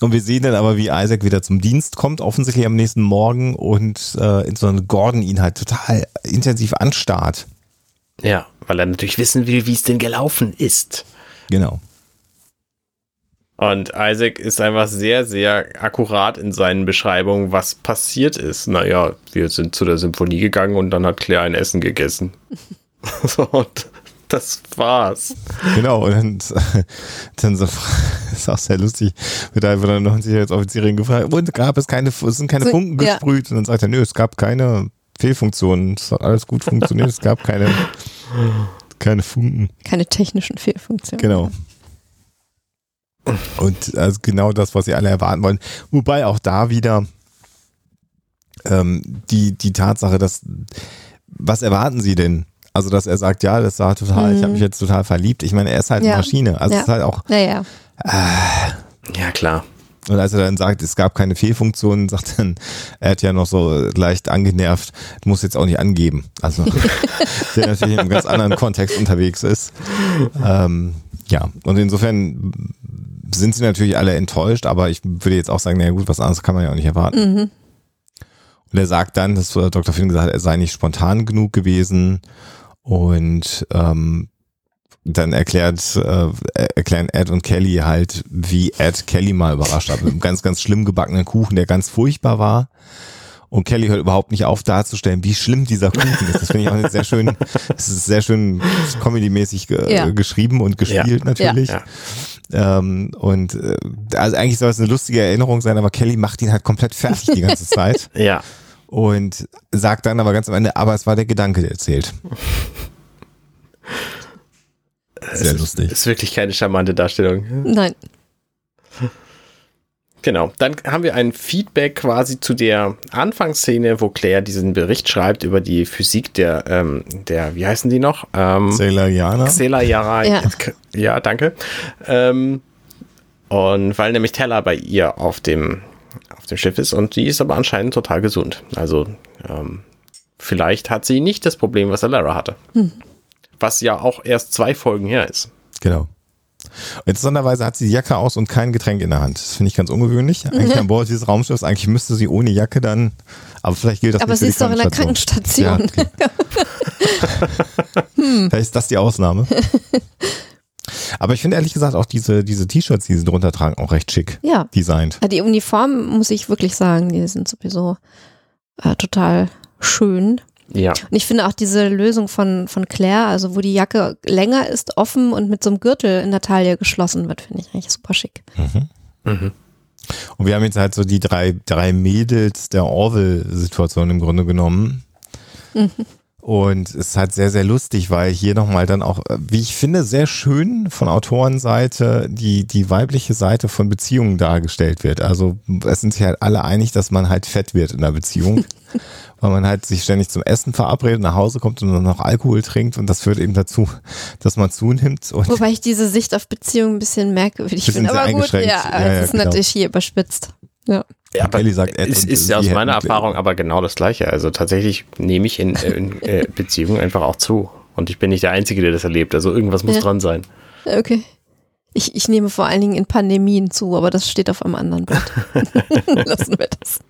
Und wir sehen dann aber, wie Isaac wieder zum Dienst kommt, offensichtlich am nächsten Morgen und äh, in so einem Gordon ihn halt total intensiv anstarrt. Ja, weil er natürlich wissen will, wie es denn gelaufen ist. Genau. Und Isaac ist einfach sehr, sehr akkurat in seinen Beschreibungen, was passiert ist. Naja, wir sind zu der Symphonie gegangen und dann hat Claire ein Essen gegessen. so, und das war's. Genau, und dann, dann so, ist auch sehr lustig, wird einfach dann noch ein Sicherheitsoffizierin gefragt, und gab es keine, es sind keine Funken gesprüht? Ja. Und dann sagt er, nö, es gab keine Fehlfunktionen, es hat alles gut funktioniert, es gab keine, keine Funken. Keine technischen Fehlfunktionen. Genau. Und also genau das, was sie alle erwarten wollen. Wobei auch da wieder ähm, die, die Tatsache, dass, was erwarten sie denn? Also, dass er sagt, ja, das war total, mhm. ich habe mich jetzt total verliebt. Ich meine, er ist halt ja. eine Maschine. Also, ja. es ist halt auch. Ja, ja. Äh, ja, klar. Und als er dann sagt, es gab keine Fehlfunktionen, sagt dann, er hat ja noch so leicht angenervt, muss jetzt auch nicht angeben. Also, der natürlich in einem ganz anderen Kontext unterwegs ist. Ähm, ja, und insofern sind sie natürlich alle enttäuscht, aber ich würde jetzt auch sagen, naja gut, was anderes kann man ja auch nicht erwarten. Mhm. Und er sagt dann, dass Dr. Finn gesagt hat, er sei nicht spontan genug gewesen und ähm, dann erklärt, äh, erklären Ed und Kelly halt, wie Ed Kelly mal überrascht hat. Mit einem ganz, ganz schlimm gebackenen Kuchen, der ganz furchtbar war. Und Kelly hört überhaupt nicht auf darzustellen, wie schlimm dieser Kuchen ist. Das finde ich auch sehr schön, es ist sehr schön comedy-mäßig ge ja. geschrieben und gespielt ja. natürlich. Ja. Ähm, und äh, also eigentlich soll es eine lustige Erinnerung sein, aber Kelly macht ihn halt komplett fertig die ganze Zeit. ja. Und sagt dann aber ganz am Ende, aber es war der Gedanke, der zählt. Sehr es lustig. Ist, ist wirklich keine charmante Darstellung. Nein. Genau, dann haben wir ein Feedback quasi zu der Anfangsszene, wo Claire diesen Bericht schreibt über die Physik der, ähm, der wie heißen die noch? Ähm, Celarianer. Celarianer, ja. ja, danke. Ähm, und weil nämlich Teller bei ihr auf dem, auf dem Schiff ist und die ist aber anscheinend total gesund. Also ähm, vielleicht hat sie nicht das Problem, was Alara hatte. Hm was ja auch erst zwei Folgen her ist. Genau. Interessanterweise hat sie die Jacke aus und kein Getränk in der Hand. Das finde ich ganz ungewöhnlich. Eigentlich an Bord dieses Raumschiffs, eigentlich müsste sie ohne Jacke dann, aber vielleicht gilt das aber nicht sie ist doch in der Krankenstation. Ja, okay. hm. Vielleicht ist das die Ausnahme. Aber ich finde ehrlich gesagt auch diese, diese T-Shirts, die sie drunter tragen, auch recht schick ja. designt. Die Uniformen, muss ich wirklich sagen, die sind sowieso äh, total schön. Ja. Und ich finde auch diese Lösung von, von Claire, also wo die Jacke länger ist, offen und mit so einem Gürtel in der Taille geschlossen wird, finde ich eigentlich super schick. Mhm. Mhm. Und wir haben jetzt halt so die drei, drei Mädels der Orville-Situation im Grunde genommen. Mhm. Und es ist halt sehr, sehr lustig, weil hier nochmal dann auch, wie ich finde, sehr schön von Autorenseite die, die weibliche Seite von Beziehungen dargestellt wird. Also es sind sich halt alle einig, dass man halt fett wird in der Beziehung. weil man halt sich ständig zum Essen verabredet, nach Hause kommt und dann noch Alkohol trinkt und das führt eben dazu, dass man zunimmt. Wobei ich diese Sicht auf Beziehungen ein bisschen merkwürdig finde, aber gut, ja, ja, ja, das ist genau. natürlich hier überspitzt. Ja. Ja, aber Kelly sagt es ist ja aus meiner Erfahrung aber genau das Gleiche. Also tatsächlich nehme ich in, in äh, Beziehungen einfach auch zu. Und ich bin nicht der Einzige, der das erlebt. Also irgendwas muss ja. dran sein. Okay. Ich, ich nehme vor allen Dingen in Pandemien zu, aber das steht auf einem anderen Blatt. Lassen wir das.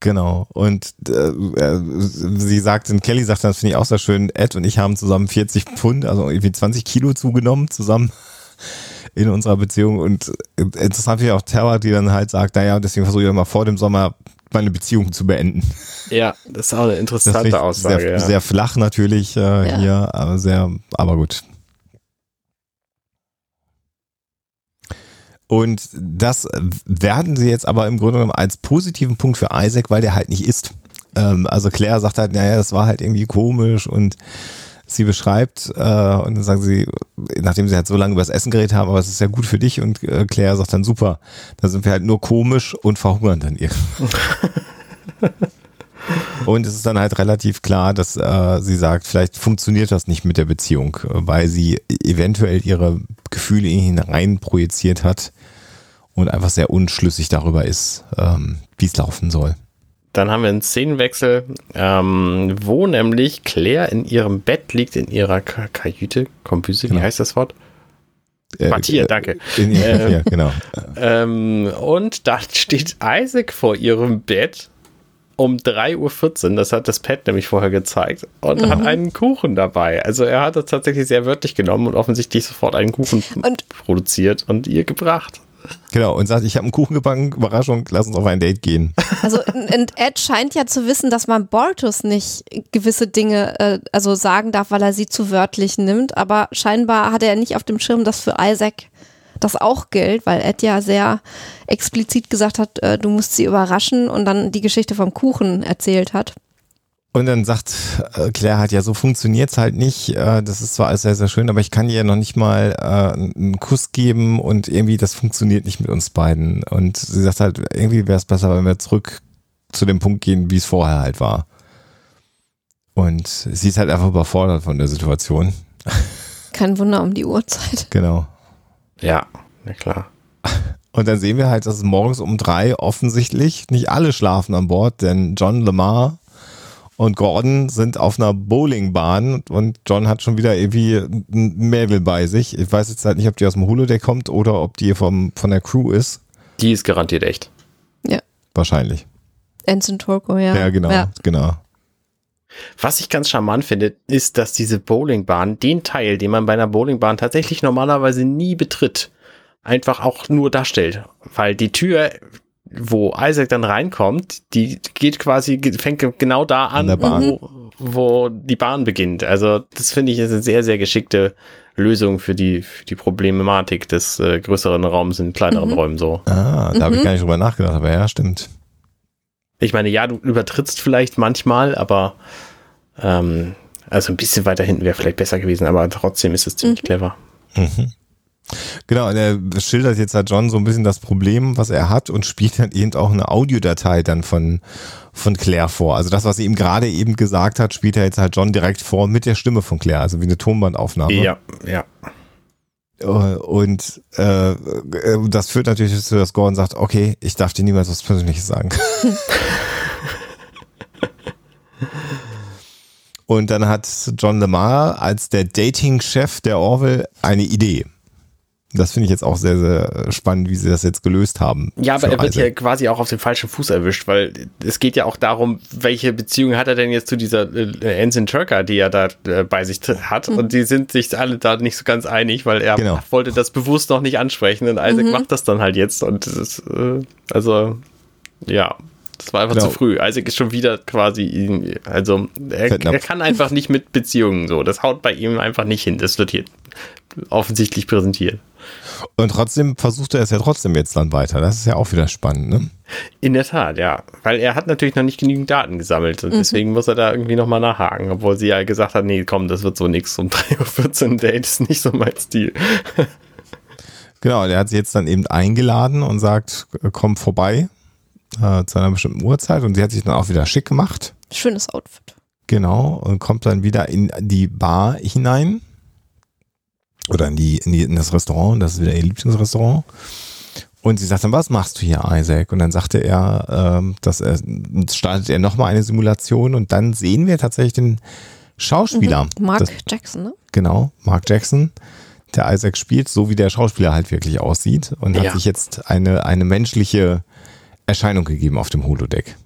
Genau. Und äh, äh, sie sagt, und Kelly sagt, das finde ich auch sehr schön, Ed und ich haben zusammen 40 Pfund, also irgendwie 20 Kilo zugenommen, zusammen in unserer Beziehung. Und interessant finde ich auch Terra, die dann halt sagt, naja, deswegen versuche ich mal vor dem Sommer meine Beziehung zu beenden. Ja, das ist auch eine interessante Aussage. Sehr, ja. sehr flach natürlich äh, ja. hier, aber sehr, aber gut. Und das werden sie jetzt aber im Grunde genommen als positiven Punkt für Isaac, weil der halt nicht isst. Ähm, also Claire sagt halt, naja, das war halt irgendwie komisch und sie beschreibt äh, und dann sagen sie, nachdem sie halt so lange über das Essen geredet haben, aber es ist ja gut für dich und äh, Claire sagt dann super, da sind wir halt nur komisch und verhungern dann ihr. Und es ist dann halt relativ klar, dass äh, sie sagt, vielleicht funktioniert das nicht mit der Beziehung, weil sie eventuell ihre Gefühle in ihn hinein projiziert hat und einfach sehr unschlüssig darüber ist, ähm, wie es laufen soll. Dann haben wir einen Szenenwechsel, ähm, wo nämlich Claire in ihrem Bett liegt, in ihrer K Kajüte, Kombüse, genau. wie heißt das Wort? Äh, Quartier, äh, danke. In, ähm, ja, genau. Ähm, und da steht Isaac vor ihrem Bett um 3.14 Uhr, das hat das Pad nämlich vorher gezeigt, und mhm. hat einen Kuchen dabei. Also er hat das tatsächlich sehr wörtlich genommen und offensichtlich sofort einen Kuchen und produziert und ihr gebracht. Genau, und sagt, ich habe einen Kuchen gebacken, Überraschung, lass uns auf ein Date gehen. Also und Ed scheint ja zu wissen, dass man Bortus nicht gewisse Dinge äh, also sagen darf, weil er sie zu wörtlich nimmt, aber scheinbar hat er nicht auf dem Schirm, dass für Isaac das auch gilt, weil Ed ja sehr explizit gesagt hat, äh, du musst sie überraschen und dann die Geschichte vom Kuchen erzählt hat. Und dann sagt äh, Claire halt, ja, so funktioniert's halt nicht. Äh, das ist zwar alles sehr, sehr schön, aber ich kann dir ja noch nicht mal äh, einen Kuss geben und irgendwie, das funktioniert nicht mit uns beiden. Und sie sagt halt, irgendwie wäre es besser, wenn wir zurück zu dem Punkt gehen, wie es vorher halt war. Und sie ist halt einfach überfordert von der Situation. Kein Wunder um die Uhrzeit. Genau. Ja, na klar. Und dann sehen wir halt, dass morgens um drei offensichtlich nicht alle schlafen an Bord, denn John Lamar und Gordon sind auf einer Bowlingbahn und John hat schon wieder irgendwie ein Mädel bei sich. Ich weiß jetzt halt nicht, ob die aus dem Holodeck kommt oder ob die vom, von der Crew ist. Die ist garantiert echt. Ja. Wahrscheinlich. Ensign Turco, ja. Ja, genau, ja. genau. Was ich ganz charmant finde, ist, dass diese Bowlingbahn, den Teil, den man bei einer Bowlingbahn tatsächlich normalerweise nie betritt, einfach auch nur darstellt. Weil die Tür, wo Isaac dann reinkommt, die geht quasi, fängt genau da an, wo, wo die Bahn beginnt. Also das finde ich ist eine sehr, sehr geschickte Lösung für die, für die Problematik des äh, größeren Raums in kleineren mhm. Räumen so. Ah, da mhm. habe ich gar nicht drüber nachgedacht, aber ja, stimmt. Ich meine, ja, du übertrittst vielleicht manchmal, aber ähm, also ein bisschen weiter hinten wäre vielleicht besser gewesen, aber trotzdem ist es ziemlich mhm. clever. Mhm. Genau, er schildert jetzt halt John so ein bisschen das Problem, was er hat und spielt dann eben auch eine Audiodatei dann von, von Claire vor. Also das, was sie ihm gerade eben gesagt hat, spielt er jetzt halt John direkt vor mit der Stimme von Claire, also wie eine Tonbandaufnahme. Ja, ja. Äh, und äh, das führt natürlich dazu, dass Gordon sagt, okay, ich darf dir niemals was Persönliches sagen. und dann hat John Lamar als der Dating-Chef der Orville eine Idee. Das finde ich jetzt auch sehr, sehr spannend, wie sie das jetzt gelöst haben. Ja, aber er wird ja quasi auch auf dem falschen Fuß erwischt, weil es geht ja auch darum, welche Beziehung hat er denn jetzt zu dieser äh, Ensign Turker, die er da äh, bei sich hat. Mhm. Und die sind sich alle da nicht so ganz einig, weil er genau. wollte das bewusst noch nicht ansprechen und Isaac mhm. macht das dann halt jetzt. Und das ist, äh, also, ja, das war einfach genau. zu früh. Isaac ist schon wieder quasi, also er, er, kann einfach nicht mit Beziehungen so. Das haut bei ihm einfach nicht hin. Das wird hier offensichtlich präsentiert. Und trotzdem versucht er es ja trotzdem jetzt dann weiter. Das ist ja auch wieder spannend, ne? In der Tat, ja. Weil er hat natürlich noch nicht genügend Daten gesammelt und mhm. deswegen muss er da irgendwie nochmal nachhaken, obwohl sie ja gesagt hat, nee, komm, das wird so nichts um 3.14 Uhr Date, ist nicht so mein Stil. genau, der hat sie jetzt dann eben eingeladen und sagt, komm vorbei äh, zu einer bestimmten Uhrzeit und sie hat sich dann auch wieder schick gemacht. Schönes Outfit. Genau, und kommt dann wieder in die Bar hinein oder in, die, in, die, in das Restaurant, das ist wieder ihr Lieblingsrestaurant. Und sie sagt dann, was machst du hier, Isaac? Und dann sagte er, ähm, dass er startet er nochmal eine Simulation und dann sehen wir tatsächlich den Schauspieler. Mhm. Mark das, Jackson, ne? Genau, Mark Jackson, der Isaac spielt, so wie der Schauspieler halt wirklich aussieht und ja. hat sich jetzt eine, eine menschliche Erscheinung gegeben auf dem Holodeck.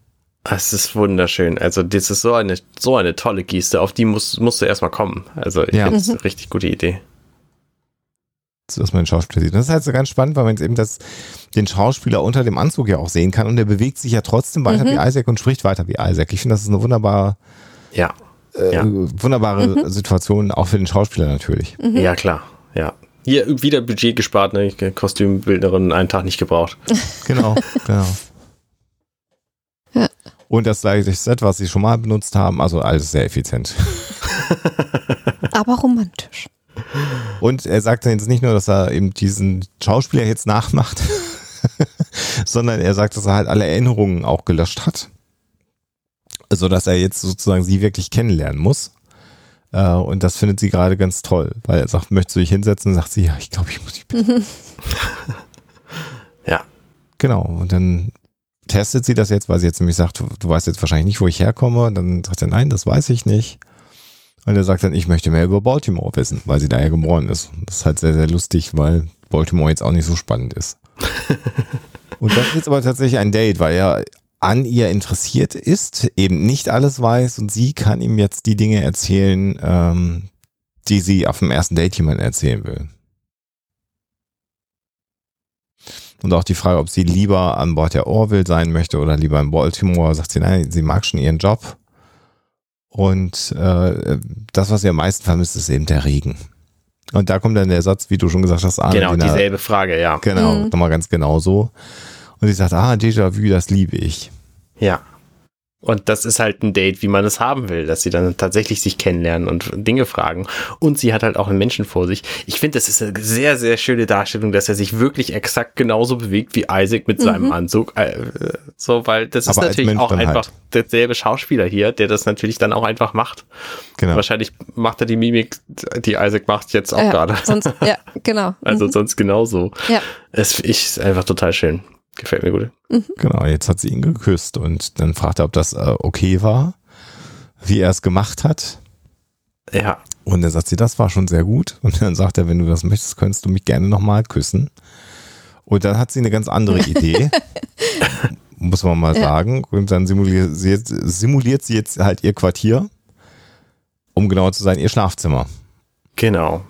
Das ist wunderschön. Also, das ist so eine, so eine tolle Geste. Auf die musst, musst du erstmal kommen. Also, ich ja. finde es eine richtig gute Idee dass man den Schauspieler sieht. Das ist halt so ganz spannend, weil man jetzt eben das, den Schauspieler unter dem Anzug ja auch sehen kann und der bewegt sich ja trotzdem weiter mhm. wie Isaac und spricht weiter wie Isaac. Ich finde, das ist eine wunderbare, ja. Äh, ja. wunderbare mhm. Situation, auch für den Schauspieler natürlich. Mhm. Ja, klar, ja. Hier wieder Budget gespart, ne? Kostümbildnerin einen Tag nicht gebraucht. genau, genau. Ja. Und das gleiche Set, was sie schon mal benutzt haben, also alles sehr effizient. Aber romantisch. Und er sagt dann jetzt nicht nur, dass er eben diesen Schauspieler jetzt nachmacht, sondern er sagt, dass er halt alle Erinnerungen auch gelöscht hat. So dass er jetzt sozusagen sie wirklich kennenlernen muss. Äh, und das findet sie gerade ganz toll, weil er sagt, möchtest du dich hinsetzen? Und sagt sie, ja, ich glaube, ich muss dich bitten. ja. Genau. Und dann testet sie das jetzt, weil sie jetzt nämlich sagt, du, du weißt jetzt wahrscheinlich nicht, wo ich herkomme. Und dann sagt er, nein, das weiß ich nicht. Und er sagt dann, ich möchte mehr über Baltimore wissen, weil sie da ja geboren ist. Das ist halt sehr, sehr lustig, weil Baltimore jetzt auch nicht so spannend ist. Und das ist jetzt aber tatsächlich ein Date, weil er an ihr interessiert ist, eben nicht alles weiß und sie kann ihm jetzt die Dinge erzählen, ähm, die sie auf dem ersten Date jemandem erzählen will. Und auch die Frage, ob sie lieber an Bord der Orville sein möchte oder lieber in Baltimore, sagt sie, nein, sie mag schon ihren Job und äh, das, was ihr am meisten vermisst, ist eben der Regen. Und da kommt dann der Satz, wie du schon gesagt hast, Arne, Genau, dieselbe Frage, ja. Genau, mhm. nochmal ganz genau so. Und sie sagt, ah, Déjà-vu, das liebe ich. Ja. Und das ist halt ein Date, wie man es haben will, dass sie dann tatsächlich sich kennenlernen und Dinge fragen. Und sie hat halt auch einen Menschen vor sich. Ich finde, das ist eine sehr, sehr schöne Darstellung, dass er sich wirklich exakt genauso bewegt wie Isaac mit seinem mhm. Anzug. Äh, so, weil das ist Aber natürlich auch einfach halt. derselbe Schauspieler hier, der das natürlich dann auch einfach macht. Genau. Wahrscheinlich macht er die Mimik, die Isaac macht, jetzt auch ja, gerade. Sonst, ja, genau. Also mhm. sonst genauso. Ja. Es ist einfach total schön. Gefällt mir gut. Mhm. Genau, jetzt hat sie ihn geküsst und dann fragt er, ob das äh, okay war. wie er es gemacht hat. Ja. Und dann sagt sie, das war schon sehr gut. Und dann sagt er, wenn du das möchtest, könntest du mich gerne nochmal küssen. Und dann hat sie eine ganz andere Idee. muss man mal ja. sagen. Und dann simuliert sie, jetzt, simuliert sie jetzt halt ihr Quartier, um genauer zu sein, ihr Schlafzimmer. Genau.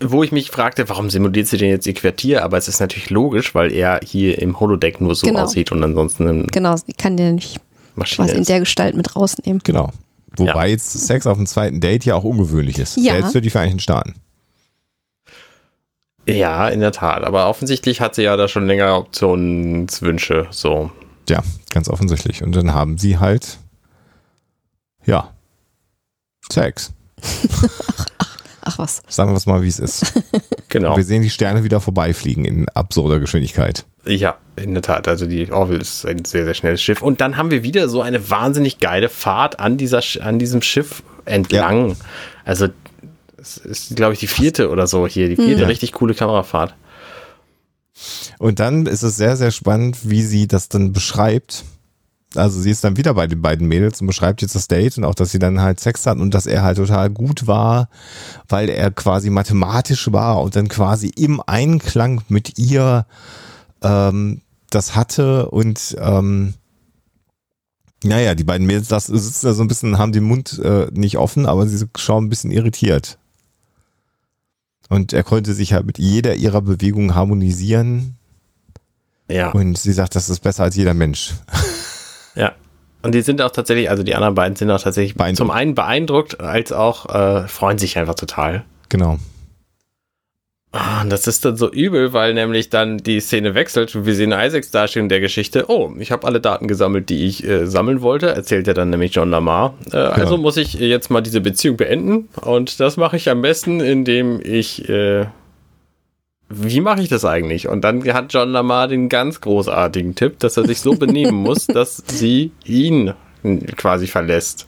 Wo ich mich fragte, warum simuliert sie denn jetzt ihr Quartier? Aber es ist natürlich logisch, weil er hier im Holodeck nur so genau. aussieht und ansonsten. Genau, sie kann den nicht Maschine was in der Gestalt mit rausnehmen. Genau. Wobei ja. jetzt Sex auf dem zweiten Date ja auch ungewöhnlich ist. Ja. Selbst für die Vereinigten Staaten. Ja, in der Tat. Aber offensichtlich hat sie ja da schon länger Optionswünsche. So. Ja, ganz offensichtlich. Und dann haben sie halt, ja, Sex. Ach was. Sagen wir es mal, wie es ist. genau. wir sehen die Sterne wieder vorbeifliegen in absurder Geschwindigkeit. Ja, in der Tat. Also die Orville ist ein sehr, sehr schnelles Schiff. Und dann haben wir wieder so eine wahnsinnig geile Fahrt an, dieser, an diesem Schiff entlang. Ja. Also es ist, glaube ich, die vierte oder so hier. Die vierte mhm. richtig coole Kamerafahrt. Und dann ist es sehr, sehr spannend, wie sie das dann beschreibt. Also sie ist dann wieder bei den beiden Mädels und beschreibt jetzt das Date und auch, dass sie dann halt Sex hat und dass er halt total gut war, weil er quasi mathematisch war und dann quasi im Einklang mit ihr ähm, das hatte und ähm, naja, die beiden Mädels das sitzen da so ein bisschen, haben den Mund äh, nicht offen, aber sie schauen ein bisschen irritiert. Und er konnte sich halt mit jeder ihrer Bewegungen harmonisieren. Ja. Und sie sagt, das ist besser als jeder Mensch. Ja. Und die sind auch tatsächlich, also die anderen beiden sind auch tatsächlich zum einen beeindruckt, als auch äh, freuen sich einfach total. Genau. Ah, das ist dann so übel, weil nämlich dann die Szene wechselt und wir sehen Isaacs Darstellung der Geschichte. Oh, ich habe alle Daten gesammelt, die ich äh, sammeln wollte, erzählt er dann nämlich John Lamar. Äh, genau. Also muss ich jetzt mal diese Beziehung beenden und das mache ich am besten, indem ich. Äh, wie mache ich das eigentlich? Und dann hat John Lamar den ganz großartigen Tipp, dass er sich so benehmen muss, dass sie ihn quasi verlässt.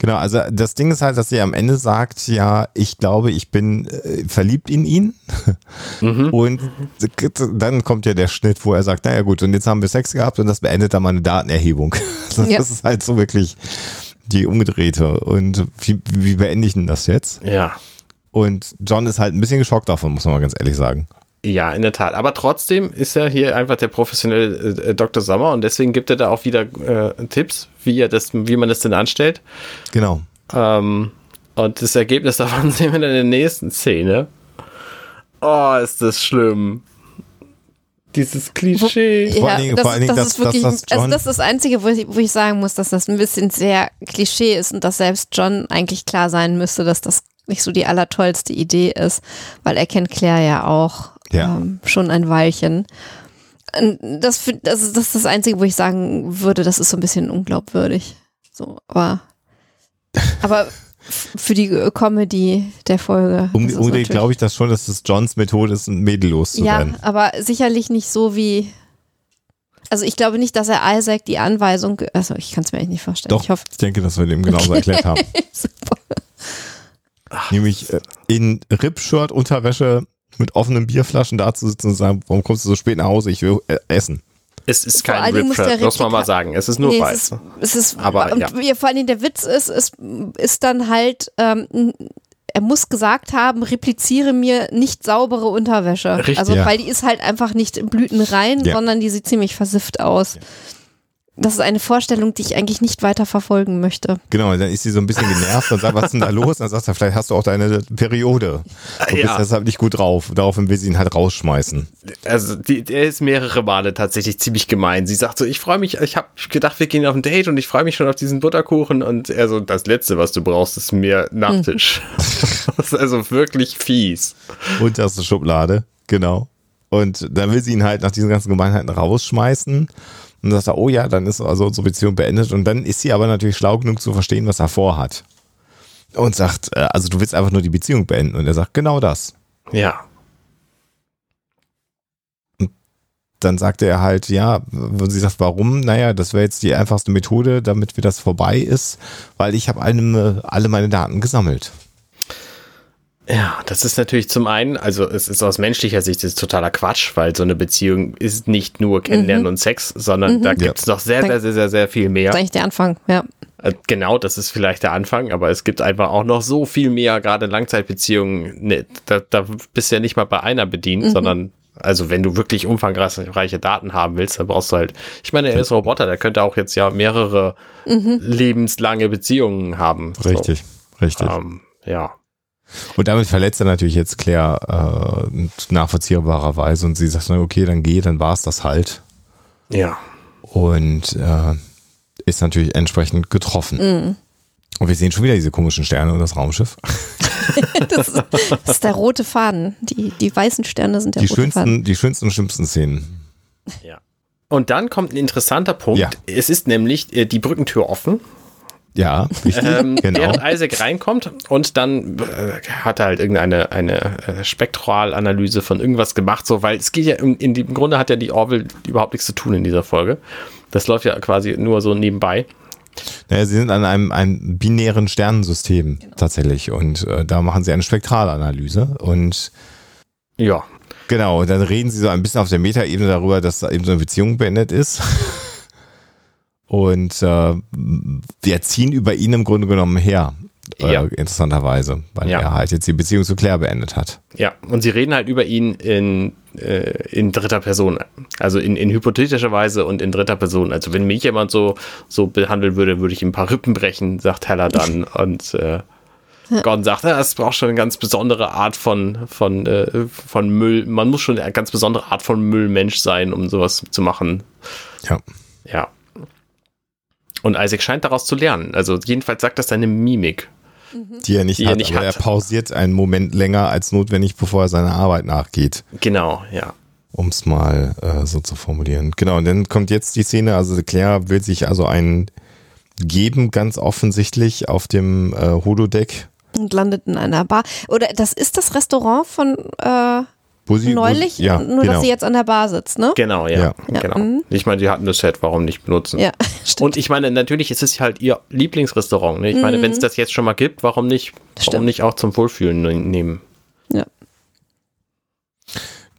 Genau, also das Ding ist halt, dass sie am Ende sagt, ja, ich glaube, ich bin äh, verliebt in ihn. Mhm. Und dann kommt ja der Schnitt, wo er sagt, naja gut, und jetzt haben wir Sex gehabt und das beendet dann meine Datenerhebung. Das, ja. das ist halt so wirklich die umgedrehte. Und wie, wie beende ich denn das jetzt? Ja. Und John ist halt ein bisschen geschockt davon, muss man mal ganz ehrlich sagen. Ja, in der Tat. Aber trotzdem ist er hier einfach der professionelle äh, Dr. Sommer und deswegen gibt er da auch wieder äh, Tipps, wie er das, wie man das denn anstellt. Genau. Ähm, und das Ergebnis davon sehen wir dann in der nächsten Szene. Oh, ist das schlimm. Dieses Klischee. Ja, vor allen Dingen, das, vor allen Dingen das, das, ist wirklich, das, das, also das ist das Einzige, wo ich, wo ich sagen muss, dass das ein bisschen sehr Klischee ist und dass selbst John eigentlich klar sein müsste, dass das nicht so die allertollste Idee ist, weil er kennt Claire ja auch ja. Ähm, schon ein Weilchen. Das, das, ist, das ist das Einzige, wo ich sagen würde, das ist so ein bisschen unglaubwürdig. So, aber, aber für die Comedy der Folge. Unbedingt glaube ich das schon, dass es Johns Methode ist, ein Mädel loszuwerden. Ja, aber sicherlich nicht so wie. Also ich glaube nicht, dass er Isaac die Anweisung, also ich kann es mir eigentlich nicht vorstellen. Doch, ich, hoffe, ich denke, dass wir dem genauso erklärt haben. Super. Nämlich äh, in Ripshirt, Unterwäsche, mit offenen Bierflaschen da zu sitzen und sagen, warum kommst du so spät nach Hause? Ich will äh, essen. Es ist kein Ripshirt, muss man mal sagen. Es ist nur nee, weiß. Es ist, es ist, aber ja. vor allem der Witz ist, es ist dann halt, ähm, er muss gesagt haben, repliziere mir nicht saubere Unterwäsche. Richtig, also, ja. weil die ist halt einfach nicht in Blüten rein, ja. sondern die sieht ziemlich versifft aus. Ja das ist eine Vorstellung, die ich eigentlich nicht weiter verfolgen möchte. Genau, dann ist sie so ein bisschen genervt und sagt, was ist denn da los? Und dann sagt er, vielleicht hast du auch deine Periode. Du ja. bist deshalb nicht gut drauf. Daraufhin will sie ihn halt rausschmeißen. Also, die, der ist mehrere Male tatsächlich ziemlich gemein. Sie sagt so, ich freue mich, ich habe gedacht, wir gehen auf ein Date und ich freue mich schon auf diesen Butterkuchen. Und er so, das Letzte, was du brauchst, ist mehr Nachtisch. Hm. das ist also wirklich fies. Unterste Schublade, genau. Und dann will sie ihn halt nach diesen ganzen Gemeinheiten rausschmeißen. Und sagt er, oh ja, dann ist also unsere Beziehung beendet. Und dann ist sie aber natürlich schlau genug zu verstehen, was er vorhat. Und sagt, äh, also du willst einfach nur die Beziehung beenden. Und er sagt, genau das. Ja. Und dann sagte er halt, ja, und sie sagt, warum? Naja, das wäre jetzt die einfachste Methode, damit wir das vorbei ist, weil ich habe alle meine Daten gesammelt. Ja, das ist natürlich zum einen, also es ist aus menschlicher Sicht ist totaler Quatsch, weil so eine Beziehung ist nicht nur Kennenlernen mhm. und Sex, sondern mhm. da gibt es ja. noch sehr, sehr, sehr, sehr, sehr viel mehr. Das ist eigentlich der Anfang, ja. Äh, genau, das ist vielleicht der Anfang, aber es gibt einfach auch noch so viel mehr, gerade Langzeitbeziehungen. Ne, da, da bist du ja nicht mal bei einer bedient, mhm. sondern also wenn du wirklich umfangreiche Daten haben willst, dann brauchst du halt, ich meine, er ist Roboter, der könnte auch jetzt ja mehrere mhm. lebenslange Beziehungen haben. Richtig, so. richtig. Ähm, ja. Und damit verletzt er natürlich jetzt Claire äh, nachvollziehbarerweise und sie sagt dann, okay, dann geh, dann war es das halt. Ja. Und äh, ist natürlich entsprechend getroffen. Mhm. Und wir sehen schon wieder diese komischen Sterne und das Raumschiff. das, ist, das, ist, der rote Faden. Die, die weißen Sterne sind der die rote schönsten, Faden. Die schönsten und schlimmsten Szenen. Ja. Und dann kommt ein interessanter Punkt. Ja. Es ist nämlich äh, die Brückentür offen. Ja, richtig. Ähm, genau. Während Isaac reinkommt und dann äh, hat er halt irgendeine eine äh, Spektralanalyse von irgendwas gemacht, so, weil es geht ja in, in dem Grunde hat ja die Orville überhaupt nichts zu tun in dieser Folge. Das läuft ja quasi nur so nebenbei. Naja, sie sind an einem, einem binären Sternensystem genau. tatsächlich und äh, da machen sie eine Spektralanalyse und ja. Genau, und dann reden sie so ein bisschen auf der Metaebene darüber, dass da eben so eine Beziehung beendet ist. Und äh, wir ziehen über ihn im Grunde genommen her. Äh, ja. interessanterweise, weil ja. er halt jetzt die Beziehung zu Claire beendet hat. Ja, und sie reden halt über ihn in, äh, in dritter Person. Also in, in hypothetischer Weise und in dritter Person. Also wenn mich jemand so, so behandeln würde, würde ich ihm ein paar Rippen brechen, sagt Heller dann. und äh, Gordon sagt, es braucht schon eine ganz besondere Art von, von, äh, von Müll. Man muss schon eine ganz besondere Art von Müllmensch sein, um sowas zu machen. Ja. Ja. Und Isaac scheint daraus zu lernen. Also jedenfalls sagt das seine Mimik. Mhm. Die er nicht, die hat, er, nicht hat. er pausiert einen Moment länger als notwendig, bevor er seiner Arbeit nachgeht. Genau, ja. Um es mal äh, so zu formulieren. Genau, und dann kommt jetzt die Szene, also Claire will sich also einen geben, ganz offensichtlich auf dem äh, Holodeck. Und landet in einer Bar. Oder das ist das Restaurant von äh, Sie, Neulich, ja, nur genau. dass sie jetzt an der Bar sitzt, ne? Genau, ja. ja. ja. Genau. Mhm. Ich meine, die hatten das Set, warum nicht benutzen? Ja, stimmt. Und ich meine, natürlich ist es halt ihr Lieblingsrestaurant. Ne? Ich mhm. meine, wenn es das jetzt schon mal gibt, warum nicht, warum nicht auch zum Wohlfühlen ne-, nehmen? Ja.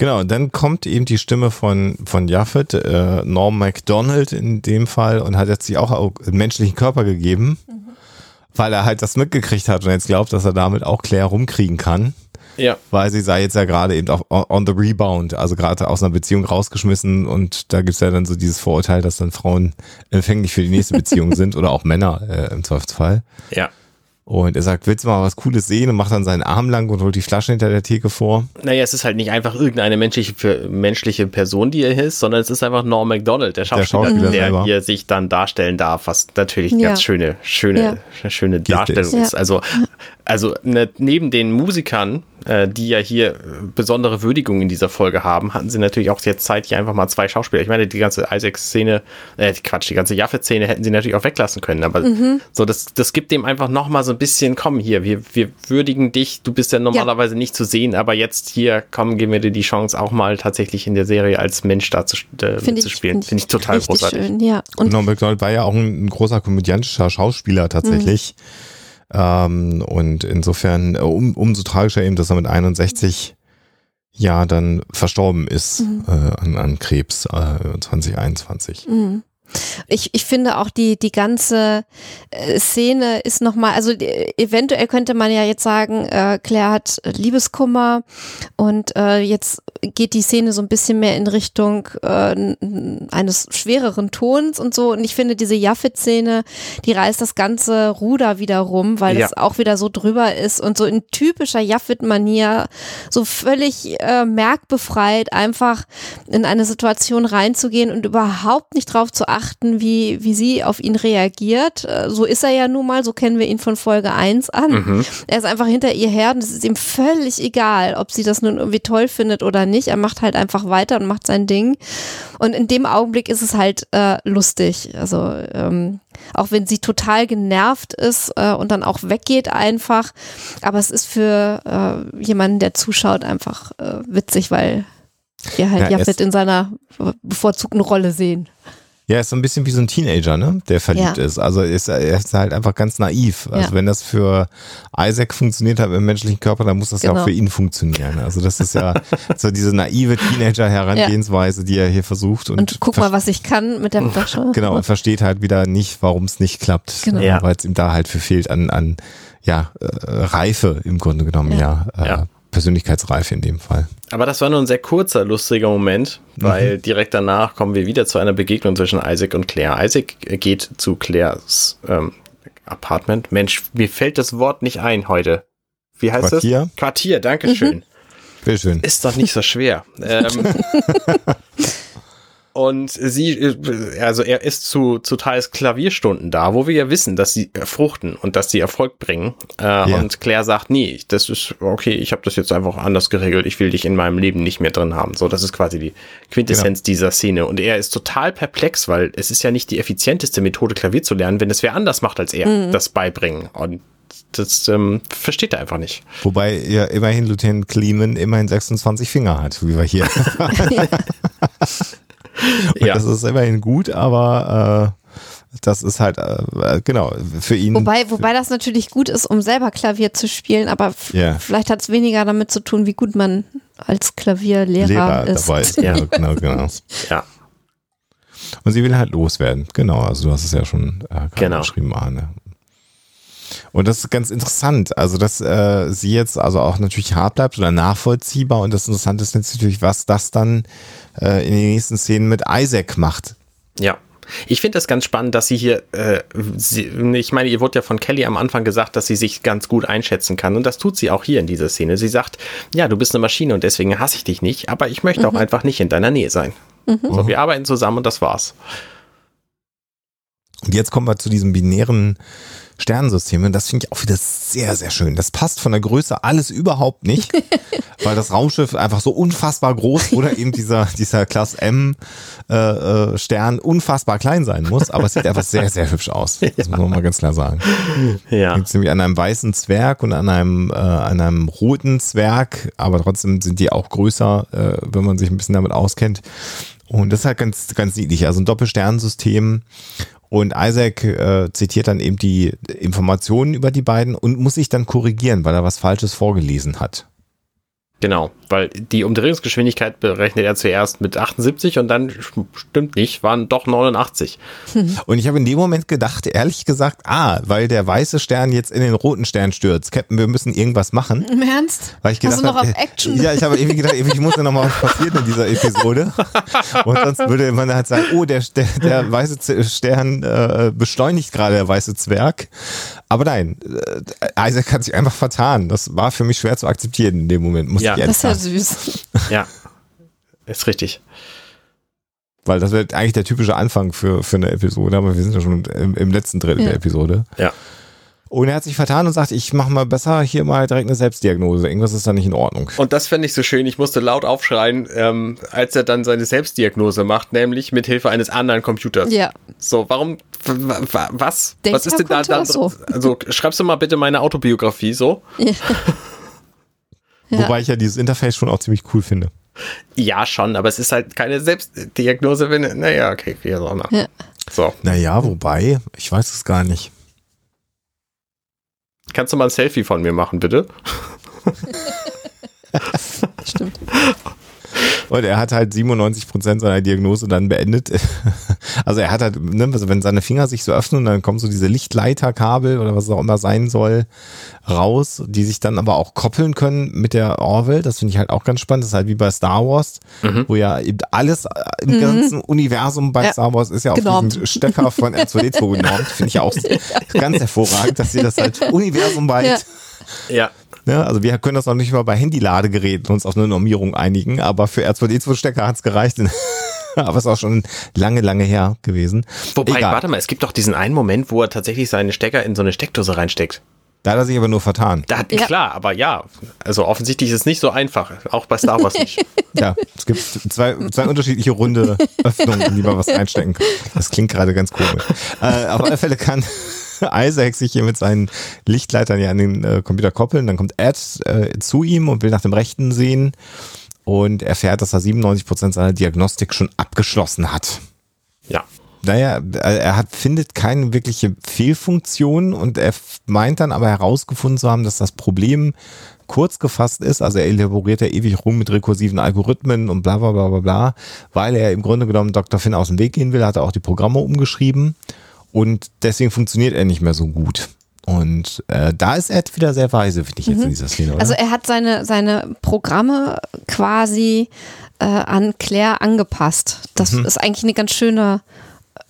Genau, dann kommt eben die Stimme von, von Jaffet, äh, Norm MacDonald in dem Fall, und hat jetzt sich auch einen menschlichen Körper gegeben, mhm. weil er halt das mitgekriegt hat und jetzt glaubt, dass er damit auch Claire rumkriegen kann. Ja. Weil sie sei jetzt ja gerade eben auch on the rebound, also gerade aus einer Beziehung rausgeschmissen und da gibt's ja dann so dieses Vorurteil, dass dann Frauen empfänglich für die nächste Beziehung sind oder auch Männer äh, im Zweifelsfall. Ja. Und er sagt, willst du mal was Cooles sehen und macht dann seinen Arm lang und holt die Flasche hinter der Theke vor. Naja, es ist halt nicht einfach irgendeine menschliche, menschliche Person, die er ist, sondern es ist einfach Norm MacDonald, der Schauspieler, der, Schauspieler der hier sich dann darstellen darf, was natürlich ja. ganz schöne, schöne, ja. schöne Darstellung ist. Also, also ne, neben den Musikern die ja hier besondere Würdigung in dieser Folge haben, hatten sie natürlich auch jetzt Zeit, hier einfach mal zwei Schauspieler. Ich meine, die ganze Isaac-Szene, äh, Quatsch, die ganze Jaffe-Szene hätten sie natürlich auch weglassen können, aber mhm. so, das, das gibt dem einfach nochmal so ein bisschen, komm hier, wir, wir würdigen dich, du bist ja normalerweise ja. nicht zu sehen, aber jetzt hier, komm, geben wir dir die Chance, auch mal tatsächlich in der Serie als Mensch da zu, äh, find spielen. Finde ich total großartig. Schön, ja. Und genau, McDonald war ja auch ein, ein großer komödiantischer Schauspieler tatsächlich. Mhm ähm, und insofern äh, um, umso tragischer eben, dass er mit 61 ja dann verstorben ist mhm. äh, an, an Krebs äh, 2021. Mhm. Ich, ich finde auch die, die ganze äh, Szene ist nochmal, also eventuell könnte man ja jetzt sagen, äh, Claire hat Liebeskummer und äh, jetzt geht die Szene so ein bisschen mehr in Richtung äh, eines schwereren Tons und so. Und ich finde diese Jaffet-Szene, die reißt das ganze Ruder wieder rum, weil ja. es auch wieder so drüber ist und so in typischer Jaffet-Manier so völlig äh, merkbefreit einfach in eine Situation reinzugehen und überhaupt nicht drauf zu achten, beachten, wie, wie sie auf ihn reagiert. Äh, so ist er ja nun mal, so kennen wir ihn von Folge 1 an. Mhm. Er ist einfach hinter ihr her und es ist ihm völlig egal, ob sie das nun irgendwie toll findet oder nicht. Er macht halt einfach weiter und macht sein Ding. Und in dem Augenblick ist es halt äh, lustig. Also ähm, auch wenn sie total genervt ist äh, und dann auch weggeht einfach. Aber es ist für äh, jemanden, der zuschaut, einfach äh, witzig, weil wir halt ja, Jaffet in seiner bevorzugten Rolle sehen. Ja, ist so ein bisschen wie so ein Teenager, ne? Der verliebt ja. ist. Also ist, er ist halt einfach ganz naiv. Also ja. wenn das für Isaac funktioniert hat im menschlichen Körper, dann muss das genau. ja auch genau. für ihn funktionieren. Also das ist ja so diese naive Teenager-Herangehensweise, die er hier versucht. Und, und guck mal, was ich kann mit der Flasche. Genau, und versteht halt wieder nicht, warum es nicht klappt. Genau. Ja. Weil es ihm da halt für fehlt an, an ja, äh, Reife im Grunde genommen, ja. ja, äh, ja. Persönlichkeitsreife in dem Fall. Aber das war nur ein sehr kurzer, lustiger Moment, weil mhm. direkt danach kommen wir wieder zu einer Begegnung zwischen Isaac und Claire. Isaac geht zu Claires ähm, Apartment. Mensch, mir fällt das Wort nicht ein heute. Wie heißt Quartier? das? Quartier, Dankeschön. Mhm. Bitteschön. Ist doch nicht so schwer. ähm, Und sie, also er ist zu, zu teils Klavierstunden da, wo wir ja wissen, dass sie fruchten und dass sie Erfolg bringen. Äh, ja. Und Claire sagt, nee, das ist okay, ich habe das jetzt einfach anders geregelt, ich will dich in meinem Leben nicht mehr drin haben. So, das ist quasi die Quintessenz genau. dieser Szene. Und er ist total perplex, weil es ist ja nicht die effizienteste Methode, Klavier zu lernen, wenn es wer anders macht als er, mhm. das beibringen. Und das ähm, versteht er einfach nicht. Wobei ja immerhin Lieutenant Kleeman immerhin 26 Finger hat, wie wir hier. ja. Das ist immerhin gut, aber äh, das ist halt, äh, genau, für ihn. Wobei, wobei das natürlich gut ist, um selber Klavier zu spielen, aber yeah. vielleicht hat es weniger damit zu tun, wie gut man als Klavierlehrer Lehrer ist. Dabei ist. Ja, genau, genau. ja. Und sie will halt loswerden. Genau, also du hast es ja schon äh, genau. geschrieben, Arne. Und das ist ganz interessant, also dass äh, sie jetzt also auch natürlich hart bleibt oder nachvollziehbar. Und das Interessante ist natürlich, was das dann äh, in den nächsten Szenen mit Isaac macht. Ja. Ich finde das ganz spannend, dass sie hier, äh, sie, ich meine, ihr wurde ja von Kelly am Anfang gesagt, dass sie sich ganz gut einschätzen kann und das tut sie auch hier in dieser Szene. Sie sagt, ja, du bist eine Maschine und deswegen hasse ich dich nicht, aber ich möchte mhm. auch einfach nicht in deiner Nähe sein. Mhm. So, wir arbeiten zusammen und das war's. Und jetzt kommen wir zu diesem binären Sternensysteme. Das finde ich auch wieder sehr, sehr schön. Das passt von der Größe alles überhaupt nicht, weil das Raumschiff einfach so unfassbar groß oder eben dieser, dieser Class M äh, äh, Stern unfassbar klein sein muss. Aber es sieht einfach sehr, sehr hübsch aus. Das ja. muss man mal ganz klar sagen. Ja. Gibt nämlich an einem weißen Zwerg und an einem, äh, an einem roten Zwerg, aber trotzdem sind die auch größer, äh, wenn man sich ein bisschen damit auskennt. Und das ist halt ganz, ganz niedlich. Also ein Doppelsternensystem. Und Isaac äh, zitiert dann eben die Informationen über die beiden und muss sich dann korrigieren, weil er was Falsches vorgelesen hat. Genau, weil die Umdrehungsgeschwindigkeit berechnet er zuerst mit 78 und dann stimmt nicht, waren doch 89. Und ich habe in dem Moment gedacht, ehrlich gesagt, ah, weil der weiße Stern jetzt in den roten Stern stürzt, Captain, wir müssen irgendwas machen. Im Ernst? Weil ich gedacht Hast du noch hab, auf Action? Ja, ich habe irgendwie gedacht, ich muss ja noch mal was passieren in dieser Episode. Und sonst würde man halt sagen, oh, der, der, der weiße Stern äh, beschleunigt gerade der weiße Zwerg. Aber nein, äh, Isaac hat sich einfach vertan. Das war für mich schwer zu akzeptieren in dem Moment. Muss ja, das ist ja süß. Ja, ist richtig. Weil das wäre eigentlich der typische Anfang für, für eine Episode, aber wir sind ja schon im, im letzten Drittel ja. der Episode. Ja. Und er hat sich vertan und sagt, ich mache mal besser hier mal direkt eine Selbstdiagnose. Irgendwas ist da nicht in Ordnung. Und das fände ich so schön. Ich musste laut aufschreien, ähm, als er dann seine Selbstdiagnose macht, nämlich mit Hilfe eines anderen Computers. Ja. So, warum, was? Data was ist denn da dann? So. Also schreibst du mal bitte meine Autobiografie so. Ja. Wobei ich ja dieses Interface schon auch ziemlich cool finde. Ja, schon, aber es ist halt keine Selbstdiagnose, wenn, naja, okay, wie auch immer. Ja. So. Naja, wobei, ich weiß es gar nicht. Kannst du mal ein Selfie von mir machen, bitte? Stimmt. Und er hat halt 97 Prozent seiner Diagnose dann beendet. Also er hat halt, ne, also wenn seine Finger sich so öffnen, dann kommen so diese Lichtleiterkabel oder was es auch immer sein soll raus, die sich dann aber auch koppeln können mit der Orwell. Das finde ich halt auch ganz spannend. Das ist halt wie bei Star Wars, mhm. wo ja eben alles im mhm. ganzen Universum bei ja. Star Wars ist ja auf diesen Stecker von R2D2 genormt. Finde ich ja auch ganz hervorragend, dass sie das halt universumweit ja. ja. Ja, also wir können das noch nicht mal bei Handyladegeräten uns auf eine Normierung einigen, aber für R2D2-Stecker hat es gereicht. aber es ist auch schon lange, lange her gewesen. Wobei, Egal. warte mal, es gibt doch diesen einen Moment, wo er tatsächlich seine Stecker in so eine Steckdose reinsteckt. Da hat er sich aber nur vertan. Da, ja. Klar, aber ja. Also offensichtlich ist es nicht so einfach. Auch bei Star Wars nicht. ja, es gibt zwei, zwei unterschiedliche runde Öffnungen, in die man was reinstecken kann. Das klingt gerade ganz komisch. Äh, auf alle Fälle kann Isaac sich hier mit seinen Lichtleitern ja an den äh, Computer koppeln. Dann kommt Ed äh, zu ihm und will nach dem Rechten sehen und erfährt, dass er 97% seiner Diagnostik schon abgeschlossen hat. Ja. naja, er hat, findet keine wirkliche Fehlfunktion und er meint dann aber herausgefunden zu haben, dass das Problem kurz gefasst ist, also er elaboriert ja ewig rum mit rekursiven Algorithmen und bla bla bla bla bla, weil er im Grunde genommen Dr. Finn aus dem Weg gehen will, hat er auch die Programme umgeschrieben und deswegen funktioniert er nicht mehr so gut. Und äh, da ist Ed wieder sehr weise, finde ich jetzt mhm. in dieser Szene. Oder? Also er hat seine, seine Programme quasi äh, an Claire angepasst. Das mhm. ist eigentlich eine ganz schöne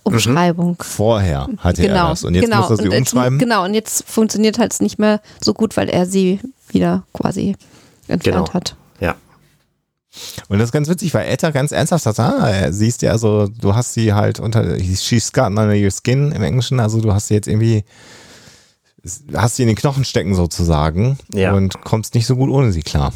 Umschreibung. Mhm. Vorher hatte genau, er das und jetzt genau. muss er sie und umschreiben. Genau, und jetzt funktioniert halt nicht mehr so gut, weil er sie wieder quasi entfernt genau. hat. Und das ist ganz witzig, weil Etta ganz ernsthaft sagt, ah, siehst ja, also du hast sie halt unter, she's got under your skin im Englischen, also du hast sie jetzt irgendwie, hast sie in den Knochen stecken sozusagen ja. und kommst nicht so gut ohne sie klar.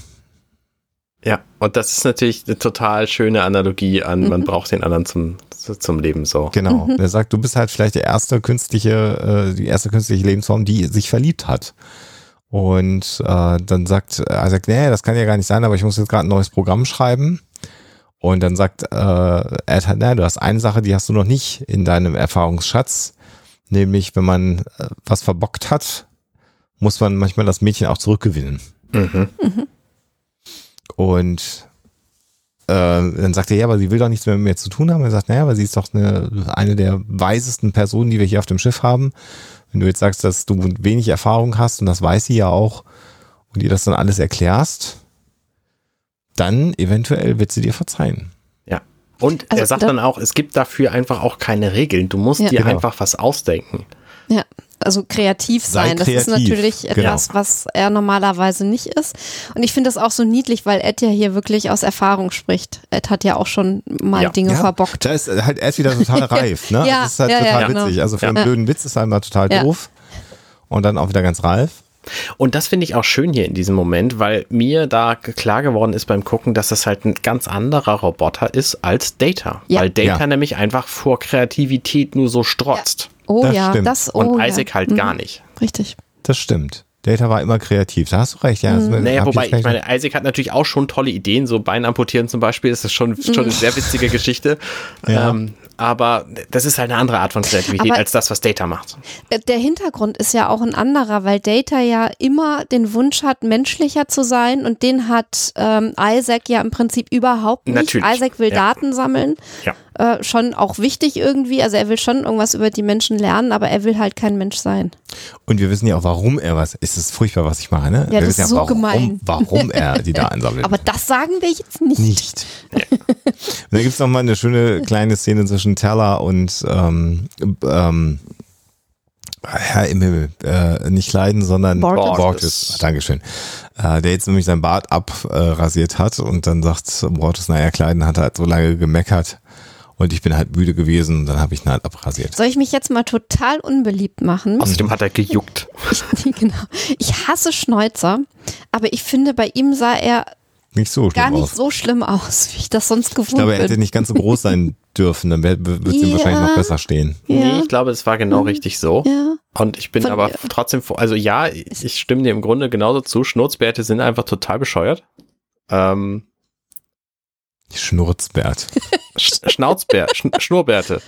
Ja, und das ist natürlich eine total schöne Analogie an, mhm. man braucht den anderen zum, zum Leben so. Genau. Mhm. Er sagt, du bist halt vielleicht der erste künstliche, äh, die erste künstliche Lebensform, die sich verliebt hat. Und äh, dann sagt er, sagt, nee, das kann ja gar nicht sein, aber ich muss jetzt gerade ein neues Programm schreiben. Und dann sagt äh, Ed, nee, du hast eine Sache, die hast du noch nicht in deinem Erfahrungsschatz. Nämlich, wenn man äh, was verbockt hat, muss man manchmal das Mädchen auch zurückgewinnen. Mhm. Mhm. Und äh, dann sagt er, ja, aber sie will doch nichts mehr mit mir zu tun haben. Er sagt, naja, aber sie ist doch eine, eine der weisesten Personen, die wir hier auf dem Schiff haben. Wenn du jetzt sagst, dass du wenig Erfahrung hast und das weiß sie ja auch und ihr das dann alles erklärst, dann eventuell wird sie dir verzeihen. Ja. Und also er sagt da, dann auch, es gibt dafür einfach auch keine Regeln. Du musst ja, dir genau. einfach was ausdenken. Ja, also kreativ sein. Kreativ, das ist natürlich genau. etwas, genau. was er normalerweise nicht ist. Und ich finde das auch so niedlich, weil Ed ja hier wirklich aus Erfahrung spricht. Ed hat ja auch schon mal ja. Dinge ja, verbockt. Da ist halt Ed wieder total reif, ne? ja, das ist halt ja, total genau. witzig. Also für einen blöden Witz ist er immer total doof. Und dann auch wieder ganz reif. Und das finde ich auch schön hier in diesem Moment, weil mir da klar geworden ist beim Gucken, dass das halt ein ganz anderer Roboter ist als Data. Ja. Weil Data nämlich einfach vor Kreativität nur so strotzt. Oh das ja, stimmt. das oh, Und Isaac halt mhm. gar nicht. Richtig. Das stimmt. Data war immer kreativ, da hast du recht, ja. Mhm. Naja, wobei, ich meine, Isaac hat natürlich auch schon tolle Ideen, so Bein amputieren zum Beispiel, das ist schon, schon eine sehr witzige Geschichte. Ja. Ähm, aber das ist halt eine andere Art von Kreativität aber als das, was Data macht. Äh, der Hintergrund ist ja auch ein anderer, weil Data ja immer den Wunsch hat, menschlicher zu sein und den hat ähm, Isaac ja im Prinzip überhaupt nicht. Natürlich. Isaac will ja. Daten sammeln. Ja. Äh, schon auch wichtig irgendwie. Also er will schon irgendwas über die Menschen lernen, aber er will halt kein Mensch sein. Und wir wissen ja auch, warum er was. Ist es furchtbar, was ich mache, ne? Ja, wir das ist ja, so warum, gemein. Warum er die Daten sammelt. aber das sagen wir jetzt nicht. Nicht. Ja. und da gibt es nochmal eine schöne kleine Szene zwischen Teller und ähm, ähm, Herr im Himmel, äh, nicht Leiden, sondern Borges. Borges. Dankeschön. Äh, der jetzt nämlich sein Bart abrasiert äh, hat und dann sagt Borges, naja, Kleiden hat halt so lange gemeckert und ich bin halt müde gewesen und dann habe ich ihn halt abrasiert. Soll ich mich jetzt mal total unbeliebt machen? Außerdem hat er gejuckt. Ich, genau. Ich hasse Schnäuzer, aber ich finde, bei ihm sah er nicht so gar nicht aus. so schlimm aus, wie ich das sonst gewohnt bin. Ich glaube, er hätte nicht ganz so groß sein dürfen, dann wird es ja, ihm wahrscheinlich noch besser stehen. Ja. Nee, ich glaube, es war genau mhm. richtig so. Ja. Und ich bin Von, aber trotzdem, also ja, ich stimme dir im Grunde genauso zu. Schnurzbärte sind einfach total bescheuert. Ähm, Schnurzbärt. Schnauzbär, Sch Schnurrbärte.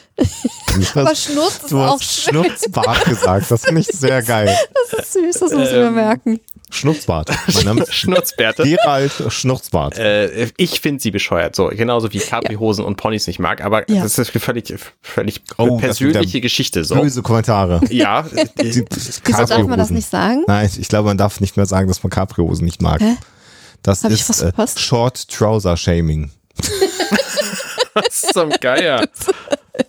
Aber Schnurz ist du auch hast. Schnurzbart gesagt, das finde ich sehr geil. Das ist süß, das muss ich mir ähm, merken. Schnurzbart. Mein Name ist Schnurzbärte. Gerald Schnurzbart. Äh, ich finde sie bescheuert, so genauso wie Capri-Hosen ja. und Ponys nicht mag, aber ja. das ist eine völlig, völlig oh, persönliche Geschichte. So. Böse Kommentare. Ja. Wieso darf man das nicht sagen? Nein, ich glaube, man darf nicht mehr sagen, dass man Capri-Hosen nicht mag. Hä? Das Hab ist äh, Short Trouser Shaming. Was zum Geier?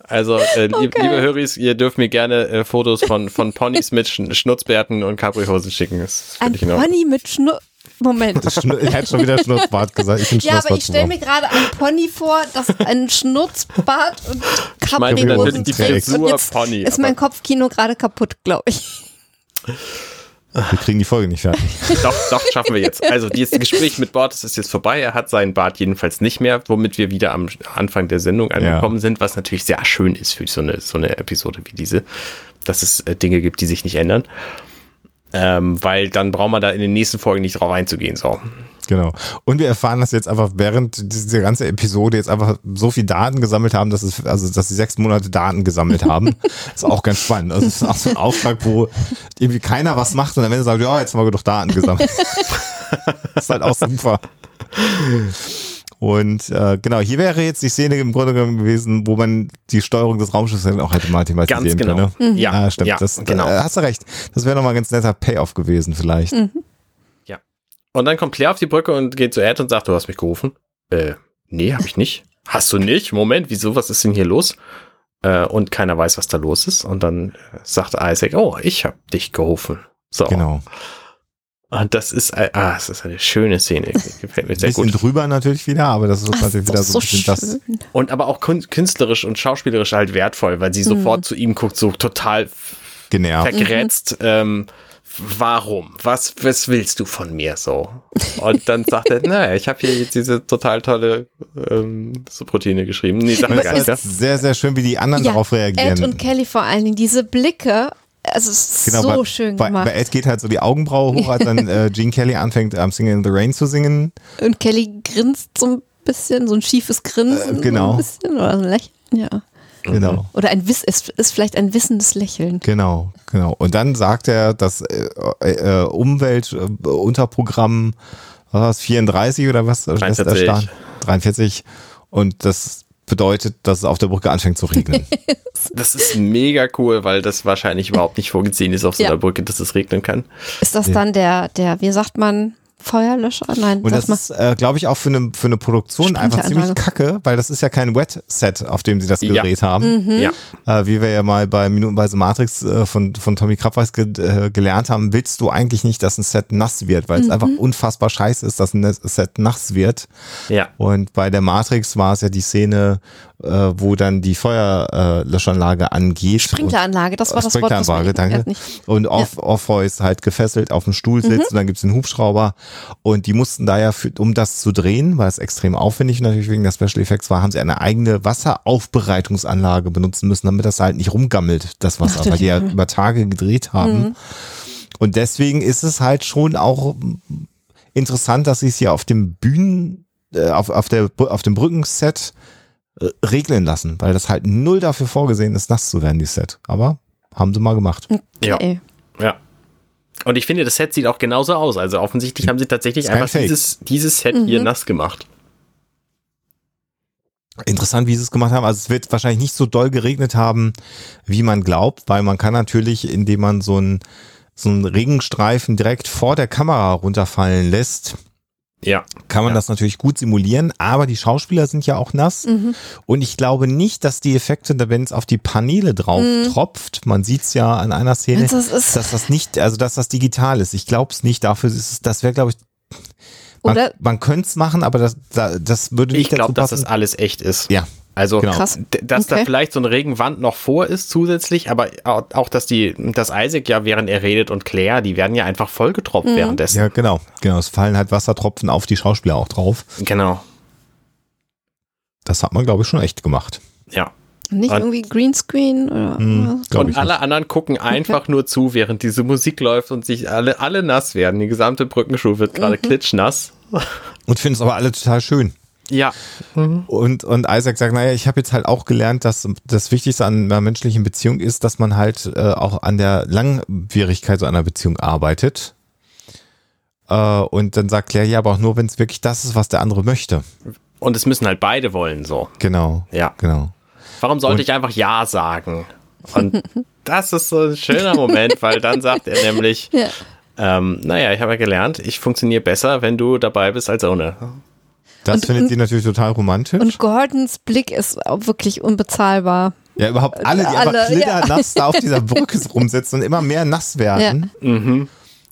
Also, äh, lieb, okay. liebe Höris, ihr dürft mir gerne äh, Fotos von, von Ponys mit Sch Schnurzbärten und Capri-Hosen schicken. Das Ein Pony mit Schnur... Moment. Ich hätte schon wieder Schnurzbart gesagt. Ich ja, aber ich stelle mir gerade ein Pony vor, das ein Schnurzbart und Capri-Hosen trägt. Und jetzt Pony, ist mein Kopfkino gerade kaputt, glaube ich. Wir kriegen die Folge nicht fertig. doch, doch, schaffen wir jetzt. Also, dieses Gespräch mit Bord ist jetzt vorbei. Er hat seinen Bart jedenfalls nicht mehr, womit wir wieder am Anfang der Sendung angekommen ja. sind, was natürlich sehr schön ist für so eine, so eine Episode wie diese, dass es äh, Dinge gibt, die sich nicht ändern. Ähm, weil dann braucht man da in den nächsten Folgen nicht drauf einzugehen. So. Genau. Und wir erfahren, dass jetzt einfach während dieser ganzen Episode jetzt einfach so viel Daten gesammelt haben, dass es, also dass sie sechs Monate Daten gesammelt haben. ist auch ganz spannend. Also es ist auch so ein Auftrag, wo irgendwie keiner was macht und am Ende sagt, ja, jetzt haben wir doch Daten gesammelt. das ist halt auch super. Und äh, genau, hier wäre jetzt die Szene im Grunde genommen gewesen, wo man die Steuerung des Raumschiffs auch hätte mal thematisieren genau. können. Ne? Mhm. Ja, ah, stimmt. Ja, das, genau. Äh, hast du recht. Das wäre nochmal ein ganz netter Payoff gewesen vielleicht. Mhm. Und dann kommt Claire auf die Brücke und geht zu Ed und sagt, du hast mich gerufen. Äh, nee, hab ich nicht. Hast du nicht? Moment, wieso? Was ist denn hier los? Äh, und keiner weiß, was da los ist. Und dann sagt Isaac, oh, ich hab dich gerufen. So. Genau. Und das ist, ah, das ist eine schöne Szene. Gefällt mir sehr bisschen gut. drüber natürlich wieder, aber das ist Ach, natürlich wieder so, ein bisschen das. Und aber auch künstlerisch und schauspielerisch halt wertvoll, weil sie mhm. sofort zu ihm guckt, so total genervt, vergrätzt. Mhm. Ähm, warum? Was, was willst du von mir so? Und dann sagt er, naja, ich habe hier jetzt diese total tolle ähm, Subroutine geschrieben. Nee, sag gar nicht. Sehr, sehr schön, wie die anderen ja, darauf reagieren. Ed und Kelly vor allen Dingen, diese Blicke, also es ist genau, so bei, schön bei, gemacht. Bei Ed geht halt so die Augenbraue hoch, als dann äh, Gene Kelly anfängt, um, Singing in the Rain zu singen. Und Kelly grinst so ein bisschen, so ein schiefes Grinsen. Äh, genau. So ein bisschen, oder so ein Lächeln, ja. Genau. Oder ein Wiss, es ist vielleicht ein wissendes Lächeln. Genau, genau. Und dann sagt er, das äh, äh, Umweltunterprogramm, was war das, 34 oder was? 43. 43. Und das bedeutet, dass es auf der Brücke anfängt zu regnen. das ist mega cool, weil das wahrscheinlich überhaupt nicht vorgesehen ist auf so einer ja. Brücke, dass es regnen kann. Ist das dann der, der, wie sagt man, Feuerlöscher? Nein. Und das ist, äh, glaube ich, auch für eine, für eine Produktion einfach ziemlich kacke, weil das ist ja kein Wet-Set, auf dem sie das gedreht ja. haben. Mhm. Ja. Äh, wie wir ja mal bei Minutenweise Matrix äh, von, von Tommy Krabweis ge äh, gelernt haben, willst du eigentlich nicht, dass ein Set nass wird, weil mhm. es einfach unfassbar scheiße ist, dass ein Set nass wird. Ja. Und bei der Matrix war es ja die Szene, äh, wo dann die Feuerlöschanlage angeht. Sprinkleranlage, das war das Wort. Sprinkleranlage, danke. Und Off, ja. Orpheus ist halt gefesselt auf dem Stuhl sitzt mhm. und dann gibt's den Hubschrauber und die mussten da ja, für, um das zu drehen, weil es extrem aufwendig natürlich wegen der Special Effects war, haben sie eine eigene Wasseraufbereitungsanlage benutzen müssen, damit das halt nicht rumgammelt, das Wasser, Ach, weil die ja über Tage gedreht haben. Mhm. Und deswegen ist es halt schon auch interessant, dass sie es hier auf dem Bühnen, äh, auf, auf, der, auf dem Brückenset äh, regnen lassen, weil das halt null dafür vorgesehen ist, nass zu werden, die Set. Aber haben sie mal gemacht. Okay. Ja. Ja. Und ich finde, das Set sieht auch genauso aus. Also offensichtlich haben sie tatsächlich einfach dieses, dieses Set mhm. hier nass gemacht. Interessant, wie sie es gemacht haben. Also es wird wahrscheinlich nicht so doll geregnet haben, wie man glaubt, weil man kann natürlich, indem man so einen so einen Regenstreifen direkt vor der Kamera runterfallen lässt, ja. Kann man ja. das natürlich gut simulieren, aber die Schauspieler sind ja auch nass. Mhm. Und ich glaube nicht, dass die Effekte, wenn es auf die Paneele drauf mhm. tropft, man sieht es ja an einer Szene, das dass das nicht, also dass das digital ist. Ich glaube es nicht. Dafür ist es, das wäre, glaube ich, man, man könnte es machen, aber das, das würde nicht Ich glaube, dass das alles echt ist. Ja. Also, genau. dass okay. da vielleicht so eine Regenwand noch vor ist zusätzlich, aber auch, dass die, dass Isaac ja, während er redet und Claire, die werden ja einfach vollgetropft mhm. währenddessen. Ja, genau. Genau. Es fallen halt Wassertropfen auf die Schauspieler auch drauf. Genau. Das hat man, glaube ich, schon echt gemacht. Ja. Nicht und, irgendwie Greenscreen oder mh, Und alle nicht. anderen gucken einfach okay. nur zu, während diese Musik läuft und sich alle, alle nass werden. Die gesamte Brückenschuh wird gerade mhm. klitschnass. Und finden es aber alle total schön. Ja. Mhm. Und, und Isaac sagt, naja, ich habe jetzt halt auch gelernt, dass das Wichtigste an einer menschlichen Beziehung ist, dass man halt äh, auch an der Langwierigkeit so einer Beziehung arbeitet. Äh, und dann sagt Claire, ja, aber auch nur, wenn es wirklich das ist, was der andere möchte. Und es müssen halt beide wollen, so. Genau. Ja. Genau. Warum sollte und, ich einfach Ja sagen? Und das ist so ein schöner Moment, weil dann sagt er nämlich, ja. ähm, naja, ich habe ja gelernt, ich funktioniere besser, wenn du dabei bist als ohne. Das und, findet sie natürlich total romantisch. Und Gordons Blick ist auch wirklich unbezahlbar. Ja, überhaupt alle, die alle, einfach klitternass ja. da auf dieser Brücke rumsitzen und immer mehr nass werden. Ja. Mhm.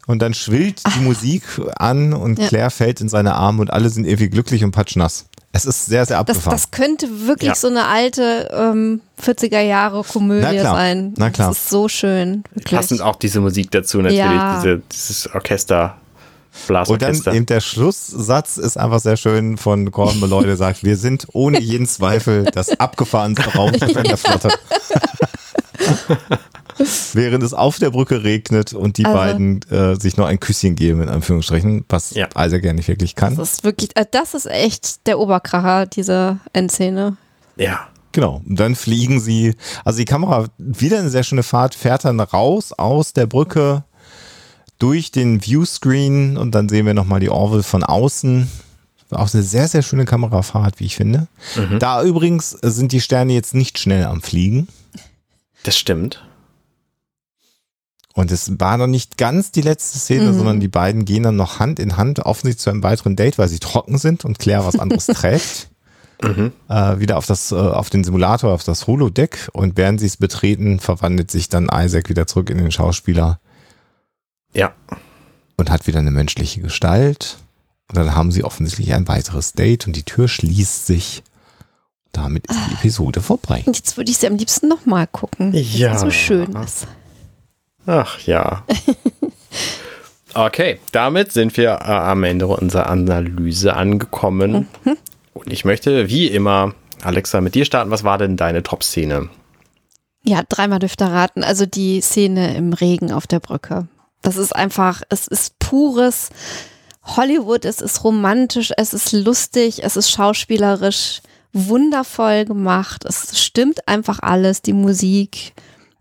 Und dann schwillt die Ach. Musik an und Claire ja. fällt in seine Arme und alle sind irgendwie glücklich und patschnass. Es ist sehr, sehr abgefahren. Das, das könnte wirklich ja. so eine alte ähm, 40er Jahre Komödie sein. Na klar. Das ist so schön. Wirklich. Passend auch diese Musik dazu natürlich, ja. diese, dieses Orchester. Und dann eben der Schlusssatz ist einfach sehr schön von Gordon Malloy, der sagt, wir sind ohne jeden Zweifel das abgefahrenste Raumschiff in der Flotte. während es auf der Brücke regnet und die also, beiden äh, sich noch ein Küsschen geben, in Anführungsstrichen, was ja. Isaac ja nicht wirklich kann. Das ist wirklich, äh, das ist echt der Oberkracher, diese Endszene. Ja. Genau. Und dann fliegen sie, also die Kamera, wieder eine sehr schöne Fahrt, fährt dann raus aus der Brücke durch den Viewscreen und dann sehen wir nochmal die Orville von außen. Auch eine sehr, sehr schöne Kamerafahrt, wie ich finde. Mhm. Da übrigens sind die Sterne jetzt nicht schnell am Fliegen. Das stimmt. Und es war noch nicht ganz die letzte Szene, mhm. sondern die beiden gehen dann noch Hand in Hand offensichtlich zu einem weiteren Date, weil sie trocken sind und Claire was anderes trägt. Mhm. Äh, wieder auf das, äh, auf den Simulator, auf das Holodeck und während sie es betreten, verwandelt sich dann Isaac wieder zurück in den Schauspieler. Ja. Und hat wieder eine menschliche Gestalt. Und dann haben sie offensichtlich ein weiteres Date und die Tür schließt sich. Damit ist die. Episode vorbei. Und jetzt würde ich sie am liebsten nochmal gucken. Ja. So schön ist. Ach ja. okay, damit sind wir äh, am Ende unserer Analyse angekommen. Mhm. Und ich möchte, wie immer, Alexa, mit dir starten. Was war denn deine Top-Szene? Ja, dreimal dürfte raten. Also die Szene im Regen auf der Brücke. Das ist einfach, es ist pures Hollywood, es ist romantisch, es ist lustig, es ist schauspielerisch wundervoll gemacht. Es stimmt einfach alles, die Musik,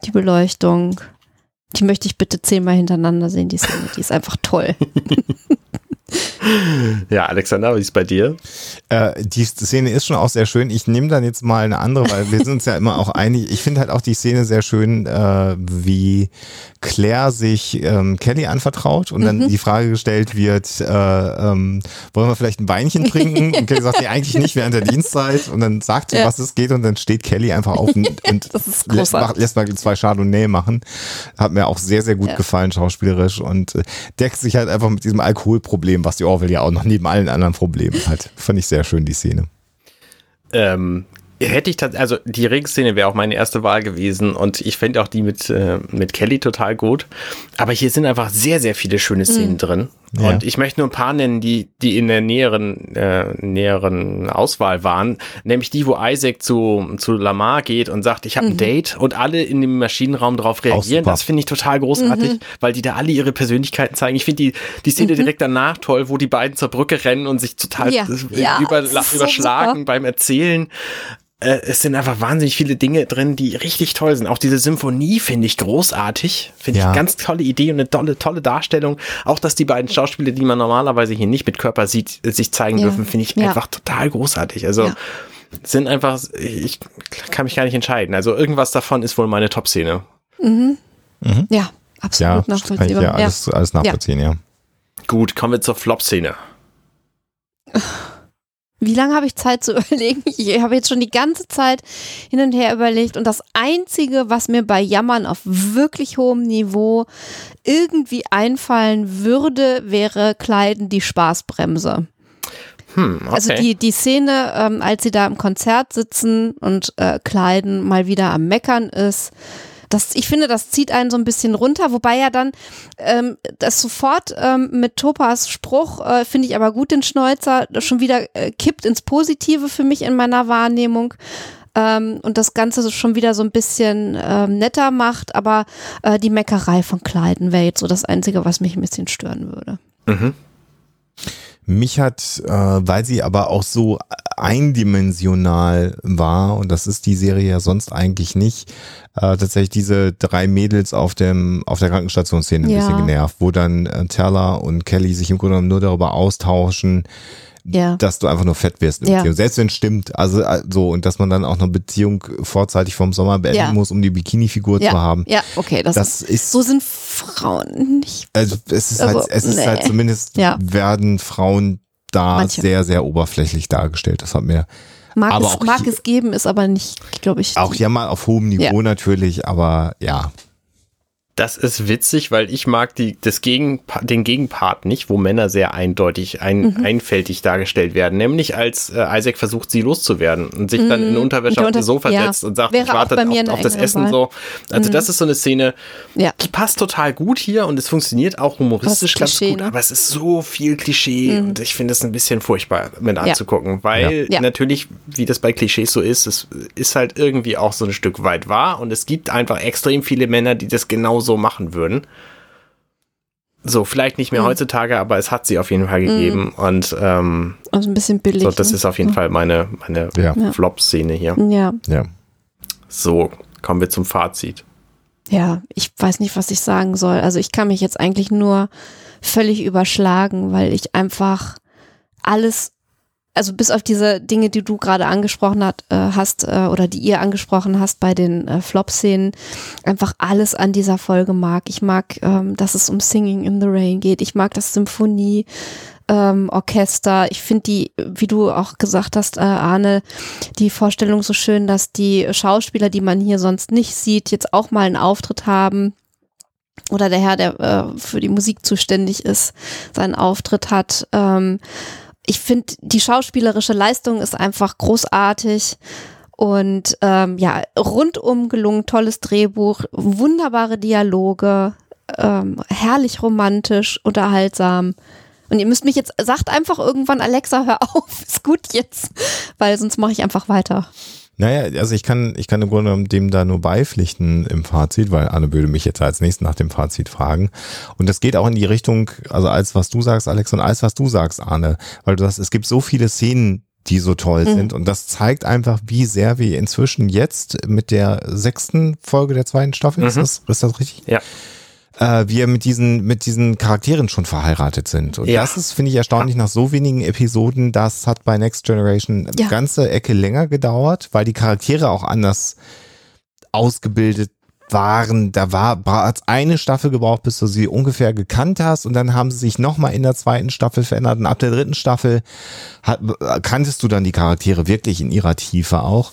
die Beleuchtung. Die möchte ich bitte zehnmal hintereinander sehen, die Szene. Die ist einfach toll. ja, Alexander, wie ist es bei dir? Äh, die Szene ist schon auch sehr schön. Ich nehme dann jetzt mal eine andere, weil wir sind uns ja immer auch einig. Ich finde halt auch die Szene sehr schön, äh, wie Claire sich ähm, Kelly anvertraut und dann mhm. die Frage gestellt wird, äh, ähm, wollen wir vielleicht ein Weinchen trinken? Und Kelly sagt, nee, eigentlich nicht während der Dienstzeit. Und dann sagt sie, ja. was es geht und dann steht Kelly einfach auf und, und lässt, macht, lässt mal zwei Chardonnay machen. Hat mir auch sehr, sehr gut ja. gefallen, schauspielerisch und äh, deckt sich halt einfach mit diesem Alkoholproblem, was die Orwell ja auch noch neben allen anderen Problemen hat. Fand ich sehr schön, die Szene. Ähm, Hätte ich tatsächlich, also die Regenszene wäre auch meine erste Wahl gewesen und ich fände auch die mit, äh, mit Kelly total gut. Aber hier sind einfach sehr, sehr viele schöne Szenen mhm. drin. Ja. Und ich möchte nur ein paar nennen, die, die in der näheren, äh, näheren Auswahl waren. Nämlich die, wo Isaac zu, zu Lamar geht und sagt, ich habe mhm. ein Date und alle in dem Maschinenraum darauf reagieren. Das finde ich total großartig, mhm. weil die da alle ihre Persönlichkeiten zeigen. Ich finde die, die Szene mhm. direkt danach toll, wo die beiden zur Brücke rennen und sich total ja. Ja, über, überschlagen so beim Erzählen äh, es sind einfach wahnsinnig viele Dinge drin, die richtig toll sind. Auch diese Symphonie finde ich großartig. Finde ja. ich ganz tolle Idee und eine tolle, tolle Darstellung. Auch, dass die beiden Schauspieler, die man normalerweise hier nicht mit Körper sieht, sich zeigen ja. dürfen, finde ich ja. einfach total großartig. Also, sind einfach, ich kann mich gar nicht entscheiden. Also, irgendwas davon ist wohl meine Top-Szene. Mhm. Mhm. Ja, absolut nachvollziehbar. Ja, alles, alles nachvollziehen, ja. Gut, kommen wir zur Flop-Szene. Wie lange habe ich Zeit zu überlegen? Ich habe jetzt schon die ganze Zeit hin und her überlegt und das Einzige, was mir bei Jammern auf wirklich hohem Niveau irgendwie einfallen würde, wäre Kleiden die Spaßbremse. Hm, okay. Also die, die Szene, ähm, als sie da im Konzert sitzen und äh, Kleiden mal wieder am Meckern ist, das, ich finde, das zieht einen so ein bisschen runter, wobei ja dann ähm, das sofort ähm, mit Topas Spruch, äh, finde ich aber gut den Schnäuzer, schon wieder äh, kippt ins Positive für mich in meiner Wahrnehmung. Ähm, und das Ganze schon wieder so ein bisschen ähm, netter macht, aber äh, die Meckerei von Kleiden wäre jetzt so das Einzige, was mich ein bisschen stören würde. Mhm. Mich hat, äh, weil sie aber auch so eindimensional war, und das ist die Serie ja sonst eigentlich nicht, äh, tatsächlich diese drei Mädels auf dem auf der Krankenstationsszene ein ja. bisschen genervt, wo dann äh, Teller und Kelly sich im Grunde genommen nur darüber austauschen, ja. dass du einfach nur fett wirst in ja. Beziehung. Selbst wenn es stimmt, also äh, so und dass man dann auch eine Beziehung vorzeitig vom Sommer beenden ja. muss, um die Bikini-Figur zu haben. Ja, okay, das, das ist, so sind Frauen nicht. Also es ist also, halt, es ist halt zumindest werden Frauen da Manche. sehr sehr oberflächlich dargestellt. Das hat mir Mag, aber es, mag es geben, ist aber nicht, glaube ich. Auch ja mal auf hohem Niveau natürlich, aber ja. Das ist witzig, weil ich mag die, das Gegen, den Gegenpart nicht, wo Männer sehr eindeutig, ein, mhm. einfältig dargestellt werden. Nämlich als äh, Isaac versucht, sie loszuwerden und sich mhm. dann in Unterwäsche auf das Sofa ja. setzt und sagt, Wäre ich warte auf, auf das Essen Wahl. so. Also mhm. das ist so eine Szene, ja. die passt total gut hier und es funktioniert auch humoristisch ganz gut, ne? aber es ist so viel Klischee mhm. und ich finde es ein bisschen furchtbar mit anzugucken, weil ja. natürlich, wie das bei Klischees so ist, es ist halt irgendwie auch so ein Stück weit wahr und es gibt einfach extrem viele Männer, die das genauso so machen würden. So, vielleicht nicht mehr mhm. heutzutage, aber es hat sie auf jeden Fall mhm. gegeben. Mhm. Und ähm, also ein bisschen billig. So, das ne? ist auf jeden Fall meine, meine ja. Flop-Szene hier. Ja. ja. So, kommen wir zum Fazit. Ja, ich weiß nicht, was ich sagen soll. Also ich kann mich jetzt eigentlich nur völlig überschlagen, weil ich einfach alles also bis auf diese Dinge, die du gerade angesprochen hat, äh, hast äh, oder die ihr angesprochen hast bei den äh, Flop-Szenen, einfach alles an dieser Folge mag. Ich mag, ähm, dass es um Singing in the Rain geht. Ich mag das Symphonie. Ähm, Orchester. Ich finde die, wie du auch gesagt hast, äh, Arne, die Vorstellung so schön, dass die Schauspieler, die man hier sonst nicht sieht, jetzt auch mal einen Auftritt haben oder der Herr, der äh, für die Musik zuständig ist, seinen Auftritt hat. Ähm, ich finde, die schauspielerische Leistung ist einfach großartig. Und ähm, ja, rundum gelungen, tolles Drehbuch, wunderbare Dialoge, ähm, herrlich romantisch, unterhaltsam. Und ihr müsst mich jetzt, sagt einfach irgendwann, Alexa, hör auf, ist gut jetzt, weil sonst mache ich einfach weiter. Naja, also ich kann, ich kann im Grunde genommen dem da nur beipflichten im Fazit, weil Anne würde mich jetzt als nächstes nach dem Fazit fragen. Und das geht auch in die Richtung, also als was du sagst, Alex, und als was du sagst, Arne, weil du sagst, es gibt so viele Szenen, die so toll mhm. sind. Und das zeigt einfach, wie sehr wir inzwischen jetzt mit der sechsten Folge der zweiten Staffel, mhm. ist, das, ist das richtig? Ja äh, wir mit diesen, mit diesen Charakteren schon verheiratet sind. Und ja. das ist, finde ich, erstaunlich nach so wenigen Episoden. Das hat bei Next Generation ja. ganze Ecke länger gedauert, weil die Charaktere auch anders ausgebildet waren, da war bereits eine Staffel gebraucht, bis du sie ungefähr gekannt hast und dann haben sie sich nochmal in der zweiten Staffel verändert und ab der dritten Staffel hat, kanntest du dann die Charaktere wirklich in ihrer Tiefe auch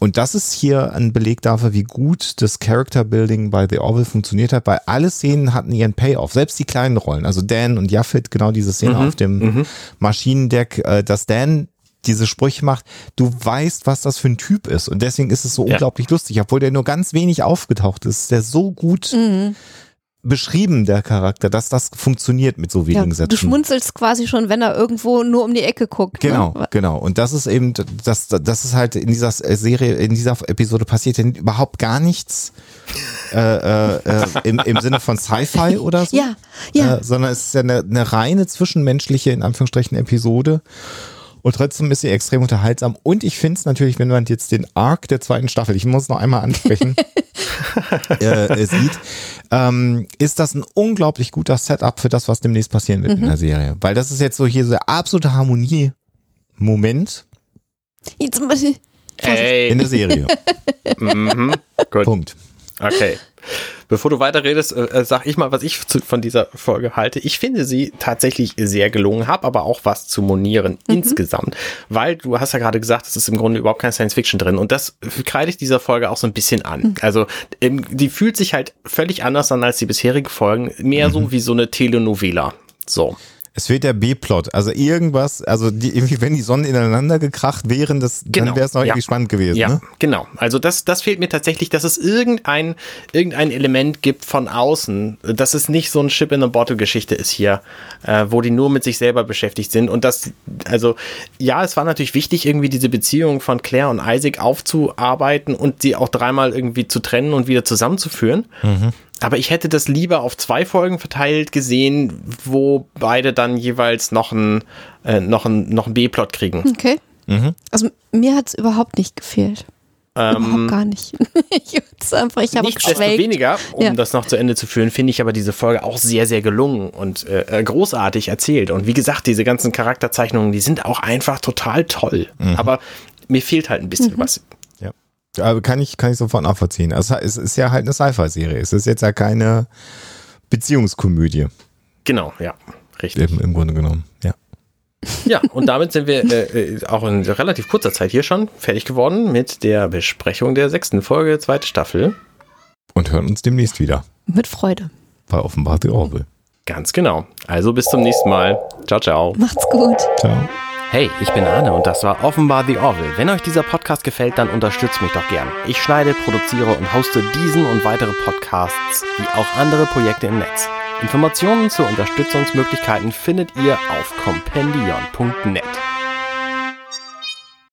und das ist hier ein Beleg dafür, wie gut das Character Building bei The Orville funktioniert hat, weil alle Szenen hatten ihren Payoff, selbst die kleinen Rollen, also Dan und Jaffet, genau diese Szene mhm, auf dem mhm. Maschinendeck, äh, dass Dan diese Sprüche macht, du weißt, was das für ein Typ ist. Und deswegen ist es so ja. unglaublich lustig, obwohl der nur ganz wenig aufgetaucht ist, der so gut mhm. beschrieben, der Charakter, dass das funktioniert mit so wenigen ja, Sätzen. Du schmunzelst quasi schon, wenn er irgendwo nur um die Ecke guckt. Ne? Genau, ne? genau. Und das ist eben, das, das ist halt in dieser Serie, in dieser Episode passiert denn überhaupt gar nichts. Äh, äh, äh, im, im Sinne von Sci-Fi oder so. Ja, ja. Äh, sondern es ist ja eine, eine reine zwischenmenschliche, in Anführungsstrichen, Episode. Und trotzdem ist sie extrem unterhaltsam. Und ich finde es natürlich, wenn man jetzt den Arc der zweiten Staffel, ich muss noch einmal ansprechen, äh, sieht, ähm, ist das ein unglaublich guter Setup für das, was demnächst passieren wird mhm. in der Serie. Weil das ist jetzt so hier so der absolute Harmonie-Moment. Jetzt mal in der Serie. mhm. Punkt. Okay. Bevor du weiterredest, äh, äh, sag ich mal, was ich zu, von dieser Folge halte. Ich finde sie tatsächlich sehr gelungen, habe aber auch was zu monieren mhm. insgesamt, weil du hast ja gerade gesagt, es ist im Grunde überhaupt kein Science Fiction drin und das kreide ich dieser Folge auch so ein bisschen an. Mhm. Also ähm, die fühlt sich halt völlig anders an als die bisherige Folgen, mehr mhm. so wie so eine Telenovela. So. Es fehlt der B-Plot. Also irgendwas, also die, irgendwie, wenn die Sonnen ineinander gekracht wären, das, genau. dann wäre es noch ja. irgendwie spannend gewesen. Ja, ne? genau. Also das, das fehlt mir tatsächlich, dass es irgendein, irgendein Element gibt von außen, dass es nicht so ein Chip in a Bottle Geschichte ist hier, äh, wo die nur mit sich selber beschäftigt sind. Und das, also ja, es war natürlich wichtig, irgendwie diese Beziehung von Claire und Isaac aufzuarbeiten und sie auch dreimal irgendwie zu trennen und wieder zusammenzuführen. Mhm. Aber ich hätte das lieber auf zwei Folgen verteilt gesehen, wo beide dann jeweils noch einen, äh, noch einen, noch einen B-Plot kriegen. Okay. Mhm. Also mir hat es überhaupt nicht gefehlt. Ähm, überhaupt gar nicht. ich einfach, ich habe weniger, um ja. das noch zu Ende zu führen, finde ich aber diese Folge auch sehr, sehr gelungen und äh, äh, großartig erzählt. Und wie gesagt, diese ganzen Charakterzeichnungen, die sind auch einfach total toll. Mhm. Aber mir fehlt halt ein bisschen mhm. was. Aber kann ich, kann ich sofort nachvollziehen. Also es ist ja halt eine Sci-Fi-Serie. Es ist jetzt ja keine Beziehungskomödie. Genau, ja. Richtig. Im, im Grunde genommen, ja. Ja, und damit sind wir äh, äh, auch in relativ kurzer Zeit hier schon fertig geworden mit der Besprechung der sechsten Folge, zweite Staffel. Und hören uns demnächst wieder. Mit Freude. Bei Offenbar The Orville. Ganz genau. Also bis zum nächsten Mal. Ciao, ciao. Macht's gut. Ciao. Hey, ich bin Arne und das war offenbar The Orville. Wenn euch dieser Podcast gefällt, dann unterstützt mich doch gern. Ich schneide, produziere und hoste diesen und weitere Podcasts wie auch andere Projekte im Netz. Informationen zu Unterstützungsmöglichkeiten findet ihr auf compendion.net.